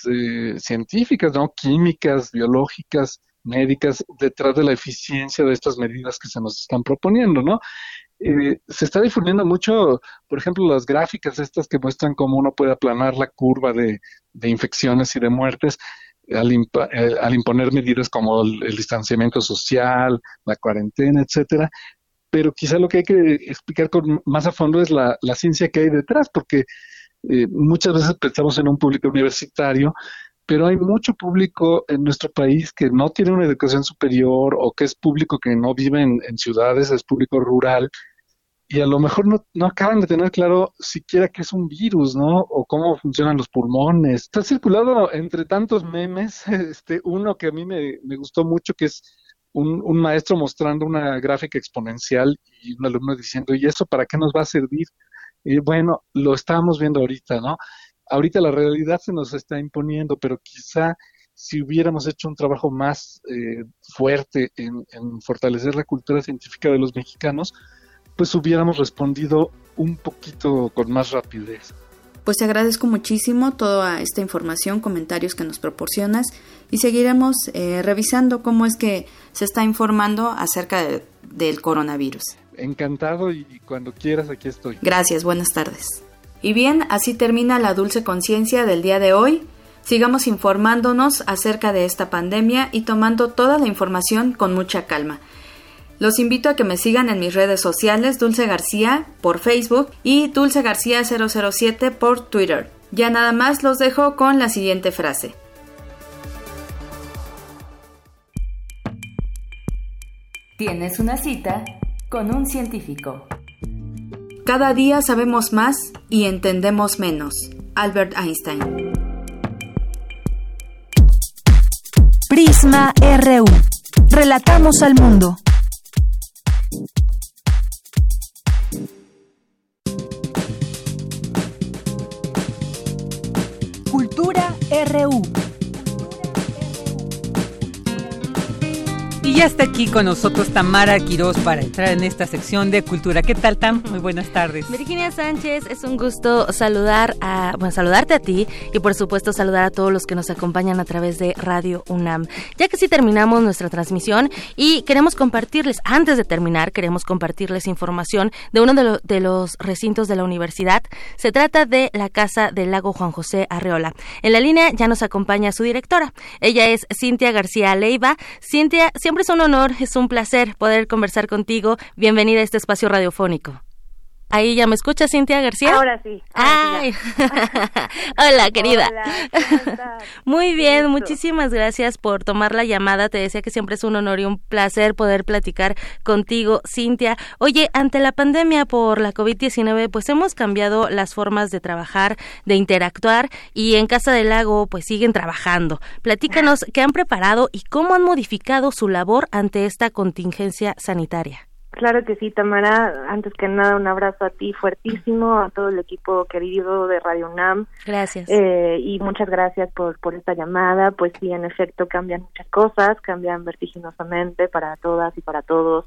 científicas, ¿no? químicas, biológicas, médicas, detrás de la eficiencia de estas medidas que se nos están proponiendo, ¿no? Eh, se está difundiendo mucho, por ejemplo, las gráficas estas que muestran cómo uno puede aplanar la curva de, infecciones y de muertes al, eh, imponer medidas como el, distanciamiento social, la cuarentena, etcétera. Pero quizá lo que hay que explicar con, más a fondo es la, ciencia que hay detrás, porque eh, muchas veces pensamos en un público universitario pero hay mucho público en nuestro país que no tiene una educación superior o que es público que no vive en, ciudades, es público rural, y a lo mejor no, acaban de tener claro siquiera qué es un virus, ¿no? O cómo funcionan los pulmones. Está circulado entre tantos memes, este, uno que a mí me, gustó mucho, que es un, un, maestro mostrando una gráfica exponencial y un alumno diciendo, ¿y eso para qué nos va a servir? Y bueno, lo estamos viendo ahorita, ¿no? Ahorita la realidad se nos está imponiendo, pero quizá si hubiéramos hecho un trabajo más eh, fuerte en, fortalecer la cultura científica de los mexicanos, pues hubiéramos respondido un poquito con más rapidez. Pues te agradezco muchísimo toda esta información, comentarios que nos proporcionas y seguiremos eh, revisando cómo es que se está informando acerca del coronavirus. Encantado y cuando quieras aquí estoy. Gracias, buenas tardes. Y bien, así termina la dulce conciencia del día de hoy. Sigamos informándonos acerca de esta pandemia y tomando toda la información con mucha calma. Los invito a que me sigan en mis redes sociales Dulce García por Facebook y Dulce García 007 por Twitter. Ya nada más los dejo con la siguiente frase. Tienes una cita con un científico. Cada día sabemos más y entendemos menos. Albert Einstein. Prisma RU. Relatamos al mundo. Cultura RU. Y ya está aquí con nosotros Tamara Quiroz para entrar en esta sección de cultura. ¿Qué tal, Tam? Muy buenas tardes. Virginia Sánchez, es un gusto saludar a, saludarte a ti y por supuesto saludar a todos los que nos acompañan a través de Radio UNAM. Ya que sí terminamos nuestra transmisión y queremos compartirles, antes de terminar, queremos compartirles información de uno de, de los recintos de la universidad. Se trata de la Casa del Lago Juan José Arreola. En la línea ya nos acompaña su directora. Ella es Cintia García Leiva. Cintia, siempre es un honor, es un placer poder conversar contigo. Bienvenida a este espacio radiofónico. Ahí ya me escucha Cintia García. Ahora sí. Ay. Hola, querida. Muy bien, muchísimas gracias por tomar la llamada. Te decía que siempre es un honor y un placer poder platicar contigo, Cintia. Oye, ante la pandemia por la COVID-19, pues hemos cambiado las formas de trabajar, de interactuar y en Casa del Lago pues siguen trabajando. Platícanos qué han preparado y cómo han modificado su labor ante esta contingencia sanitaria. Claro que sí, Tamara. Antes que nada, un abrazo a ti fuertísimo, a todo el equipo querido de Radio UNAM. Gracias. Eh, y muchas gracias por, por esta llamada. Pues sí, en efecto, cambian muchas cosas, cambian vertiginosamente para todas y para todos.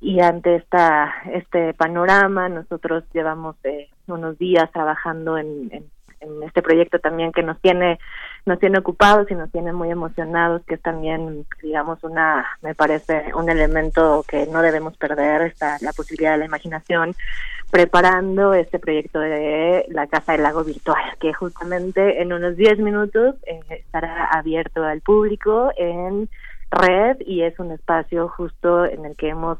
Y ante esta, este panorama, nosotros llevamos eh, unos días trabajando en, en, en este proyecto también que nos tiene nos tiene ocupados y nos tiene muy emocionados, que es también, digamos, una, me parece, un elemento que no debemos perder, está la posibilidad de la imaginación, preparando este proyecto de la Casa del Lago Virtual, que justamente en unos 10 minutos eh, estará abierto al público en red y es un espacio justo en el que hemos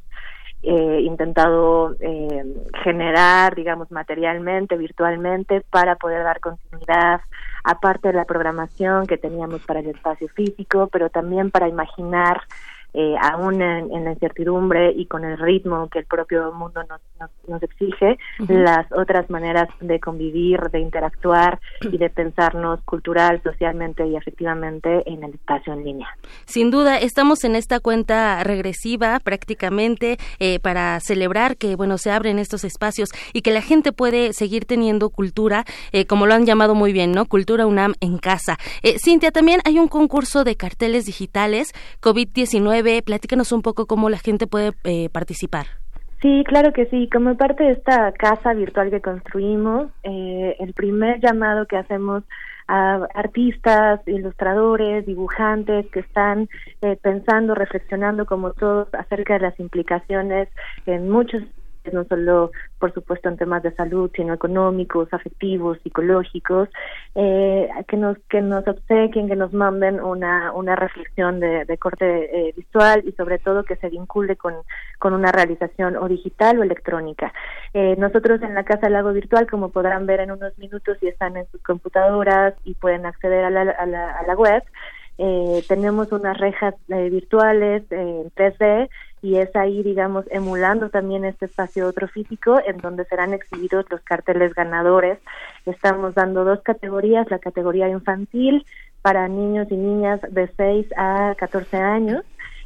eh, intentado eh, generar, digamos, materialmente, virtualmente, para poder dar continuidad, aparte de la programación que teníamos para el espacio físico, pero también para imaginar eh, aún en, la incertidumbre y con el ritmo que el propio mundo nos, nos, exige, las otras maneras de convivir, de interactuar y de pensarnos cultural, socialmente y efectivamente en el espacio en línea. Sin duda, estamos en esta cuenta regresiva prácticamente eh, para celebrar que bueno se abren estos espacios y que la gente puede seguir teniendo cultura, eh, como lo han llamado muy bien, ¿no? Cultura UNAM en casa. Cintia, también hay un concurso de carteles digitales COVID-19 Platícanos un poco cómo la gente puede eh, participar. Sí, claro que sí. Como parte de esta casa virtual que construimos, eh, el primer llamado que hacemos a artistas, ilustradores, dibujantes que están eh, pensando, reflexionando como todos acerca de las implicaciones en muchos no solo, por supuesto, en temas de salud, sino económicos, afectivos, psicológicos, eh, que nos que nos obsequien, que nos manden una, una reflexión de, de corte eh, visual y sobre todo que se vincule con, con una realización o digital o electrónica. Eh, nosotros en la Casa Lago Virtual, como podrán ver en unos minutos, y están en sus computadoras y pueden acceder a la, a la, web, eh, tenemos unas rejas eh, virtuales en 3D y es ahí, digamos, emulando también este espacio otro físico en donde serán exhibidos los carteles ganadores. Estamos dando dos categorías, la categoría infantil para niños y niñas de 6 a 14 años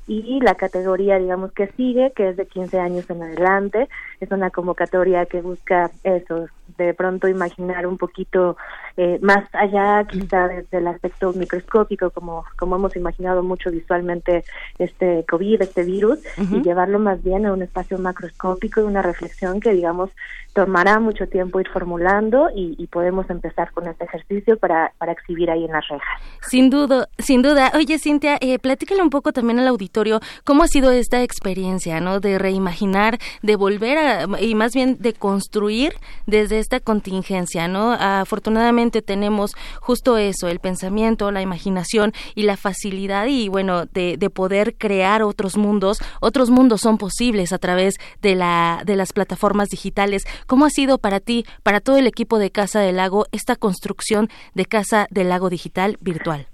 y la categoría, digamos, que sigue, que es de 15 años en adelante. Es una convocatoria que busca eso, de pronto imaginar un poquito eh, más allá quizá desde el aspecto microscópico, como, como hemos imaginado mucho visualmente este COVID, este virus, y llevarlo más bien a un espacio macroscópico y una reflexión que, digamos, tomará mucho tiempo ir formulando y, podemos empezar con este ejercicio para, para exhibir ahí en las rejas. Sin duda, sin duda. Oye, Cintia, eh, platícale un poco también al auditorio cómo ha sido esta experiencia, ¿no? De reimaginar, de volver a, y más bien de construir desde esta contingencia, ¿no? Afortunadamente tenemos justo eso, el pensamiento, la imaginación y la facilidad y, bueno, de, de poder crear otros mundos. Otros mundos son posibles a través de, la, de las plataformas digitales. ¿Cómo ha sido para ti, para todo el equipo de Casa del Lago, esta construcción de Casa del Lago Digital virtual?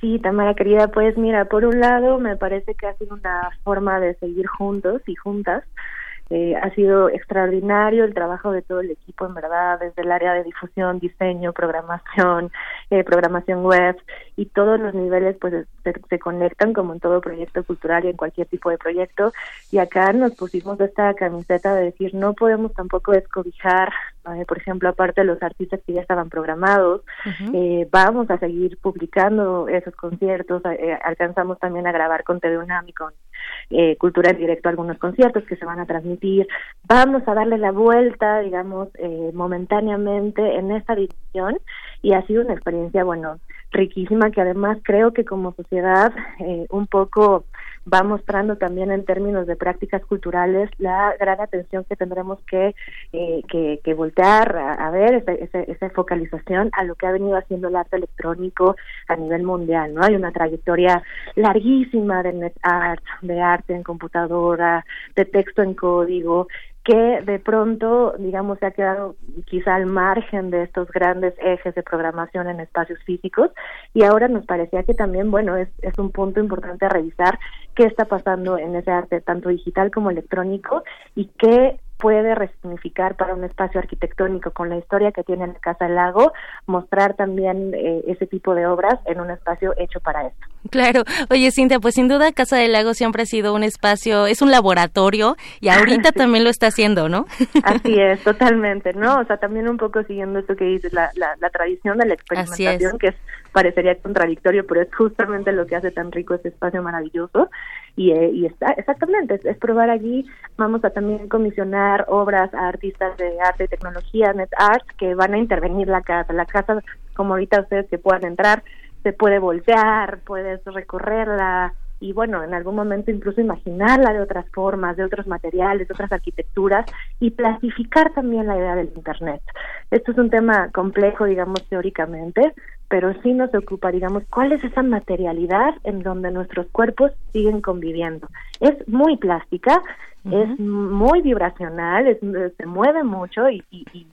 Sí, Tamara querida, pues mira, por un lado me parece que ha sido una forma de seguir juntos y juntas eh, ha sido extraordinario el trabajo de todo el equipo, en verdad, desde el área de difusión, diseño, programación, eh, programación web y todos los niveles pues se, conectan como en todo proyecto cultural y en cualquier tipo de proyecto. Y acá nos pusimos esta camiseta de decir no podemos tampoco descobijar, eh, por ejemplo, aparte de los artistas que ya estaban programados, vamos a seguir publicando esos conciertos, alcanzamos también a grabar con TV UNAM y con Cultura en Directo algunos conciertos que se van a transmitir. Vamos a darle la vuelta, digamos, eh, momentáneamente en esta división y ha sido una experiencia, bueno, riquísima que además creo que como sociedad eh, un poco va mostrando también en términos de prácticas culturales la gran atención que tendremos que, eh, que, voltear a, ver esa, esa, focalización a lo que ha venido haciendo el arte electrónico a nivel mundial, ¿no? Hay una trayectoria larguísima de net art, de arte en computadora, de texto en código, que de pronto, digamos, se ha quedado quizá al margen de estos grandes ejes de programación en espacios físicos. Y ahora nos parecía que también, bueno, es, es un punto importante a revisar qué está pasando en ese arte tanto digital como electrónico y qué puede resignificar para un espacio arquitectónico con la historia que tiene la Casa del Lago, mostrar también eh, ese tipo de obras en un espacio hecho para esto. Claro, oye Cintia, pues sin duda Casa del Lago siempre ha sido un espacio, es un laboratorio y ahorita también lo está haciendo, ¿no? Así es, totalmente, ¿no? O sea, también un poco siguiendo esto que dices, la, la, la tradición de la experimentación, que es, parecería contradictorio, pero es justamente lo que hace tan rico ese espacio maravilloso y, eh, y está exactamente es, probar allí vamos a también comisionar obras a artistas de arte y tecnología net art que van a intervenir la casa la casa como ahorita ustedes que puedan entrar se puede voltear puedes recorrerla y bueno, en algún momento incluso imaginarla de otras formas, de otros materiales, de otras arquitecturas y clasificar también la idea del Internet. Esto es un tema complejo, digamos, teóricamente, pero sí nos ocupa, digamos, cuál es esa materialidad en donde nuestros cuerpos siguen conviviendo. Es muy plástica, es muy vibracional, se mueve mucho y, y, y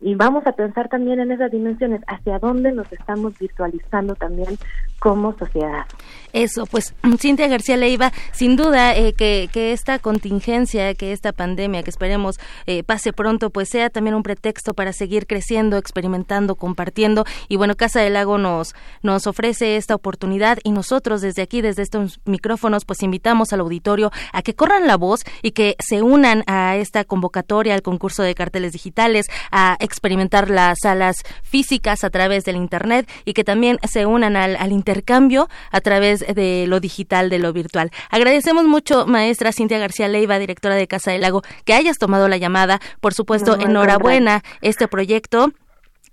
vamos a pensar también en esas dimensiones, hacia dónde nos estamos virtualizando también como sociedad. Eso, pues Cintia García Leiva, sin duda eh, que, que, esta contingencia, que esta pandemia, que esperemos eh, pase pronto, pues sea también un pretexto para seguir creciendo, experimentando, compartiendo. Y bueno, Casa del Lago nos, nos ofrece esta oportunidad y nosotros desde aquí, desde estos micrófonos, pues invitamos al auditorio a que corran la voz y que se unan a esta convocatoria, al concurso de carteles digitales, a experimentar las salas físicas a través del Internet y que también se unan al, al intercambio a través de lo digital, de lo virtual. Agradecemos mucho, maestra Cintia García Leiva, directora de Casa del Lago, que hayas tomado la llamada. Por supuesto, enhorabuena este proyecto.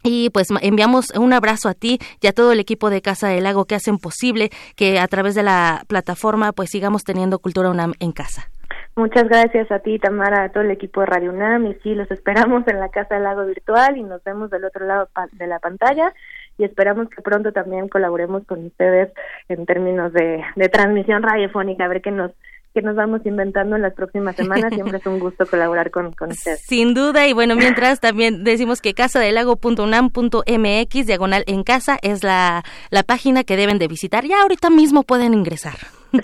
Y pues enviamos un abrazo a ti y a todo el equipo de Casa del Lago que hacen posible que a través de la plataforma pues sigamos teniendo Cultura UNAM en casa. Muchas gracias a ti, Tamara, a todo el equipo de Radio UNAM. Y sí, los esperamos en la Casa del Lago Virtual y nos vemos del otro lado de la pantalla y esperamos que pronto también colaboremos con ustedes en términos de, transmisión radiofónica, a ver qué nos nos vamos inventando en las próximas semanas. Siempre es un gusto colaborar con, con ustedes. Sin duda, y bueno, mientras también decimos que casadelago.unam.mx, diagonal en casa, es la, la página que deben de visitar. Ya ahorita mismo pueden ingresar.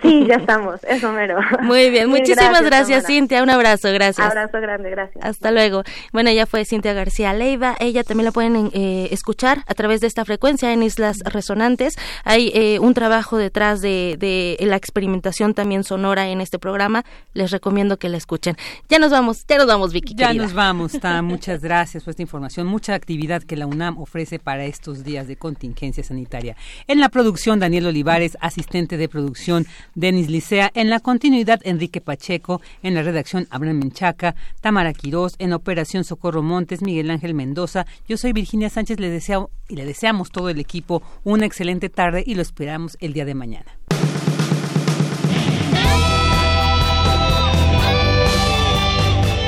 Sí, ya estamos, eso mero. Muy bien, muchísimas gracias, Cintia, un abrazo, gracias. Abrazo grande, gracias. Hasta luego. Bueno, ella fue Cintia García Leiva, ella también la pueden eh, escuchar a través de esta frecuencia en Islas Resonantes. Hay eh, un trabajo detrás de, de, la experimentación también sonora en este programa, les recomiendo que la escuchen. Ya nos vamos, ya nos vamos, Vicky. Ya nos vamos, muchas gracias por esta información, mucha actividad que la UNAM ofrece para estos días de contingencia sanitaria. En la producción, Daniel Olivares, asistente de producción Denis Licea, en la continuidad Enrique Pacheco, en la redacción Abraham Menchaca, Tamara Quirós, en operación Socorro Montes, Miguel Ángel Mendoza. Yo soy Virginia Sánchez, le deseo y le deseamos todo el equipo una excelente tarde y lo esperamos el día de mañana.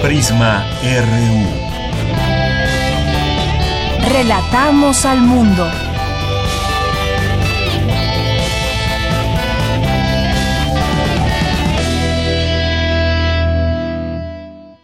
Prisma RU. Relatamos al mundo.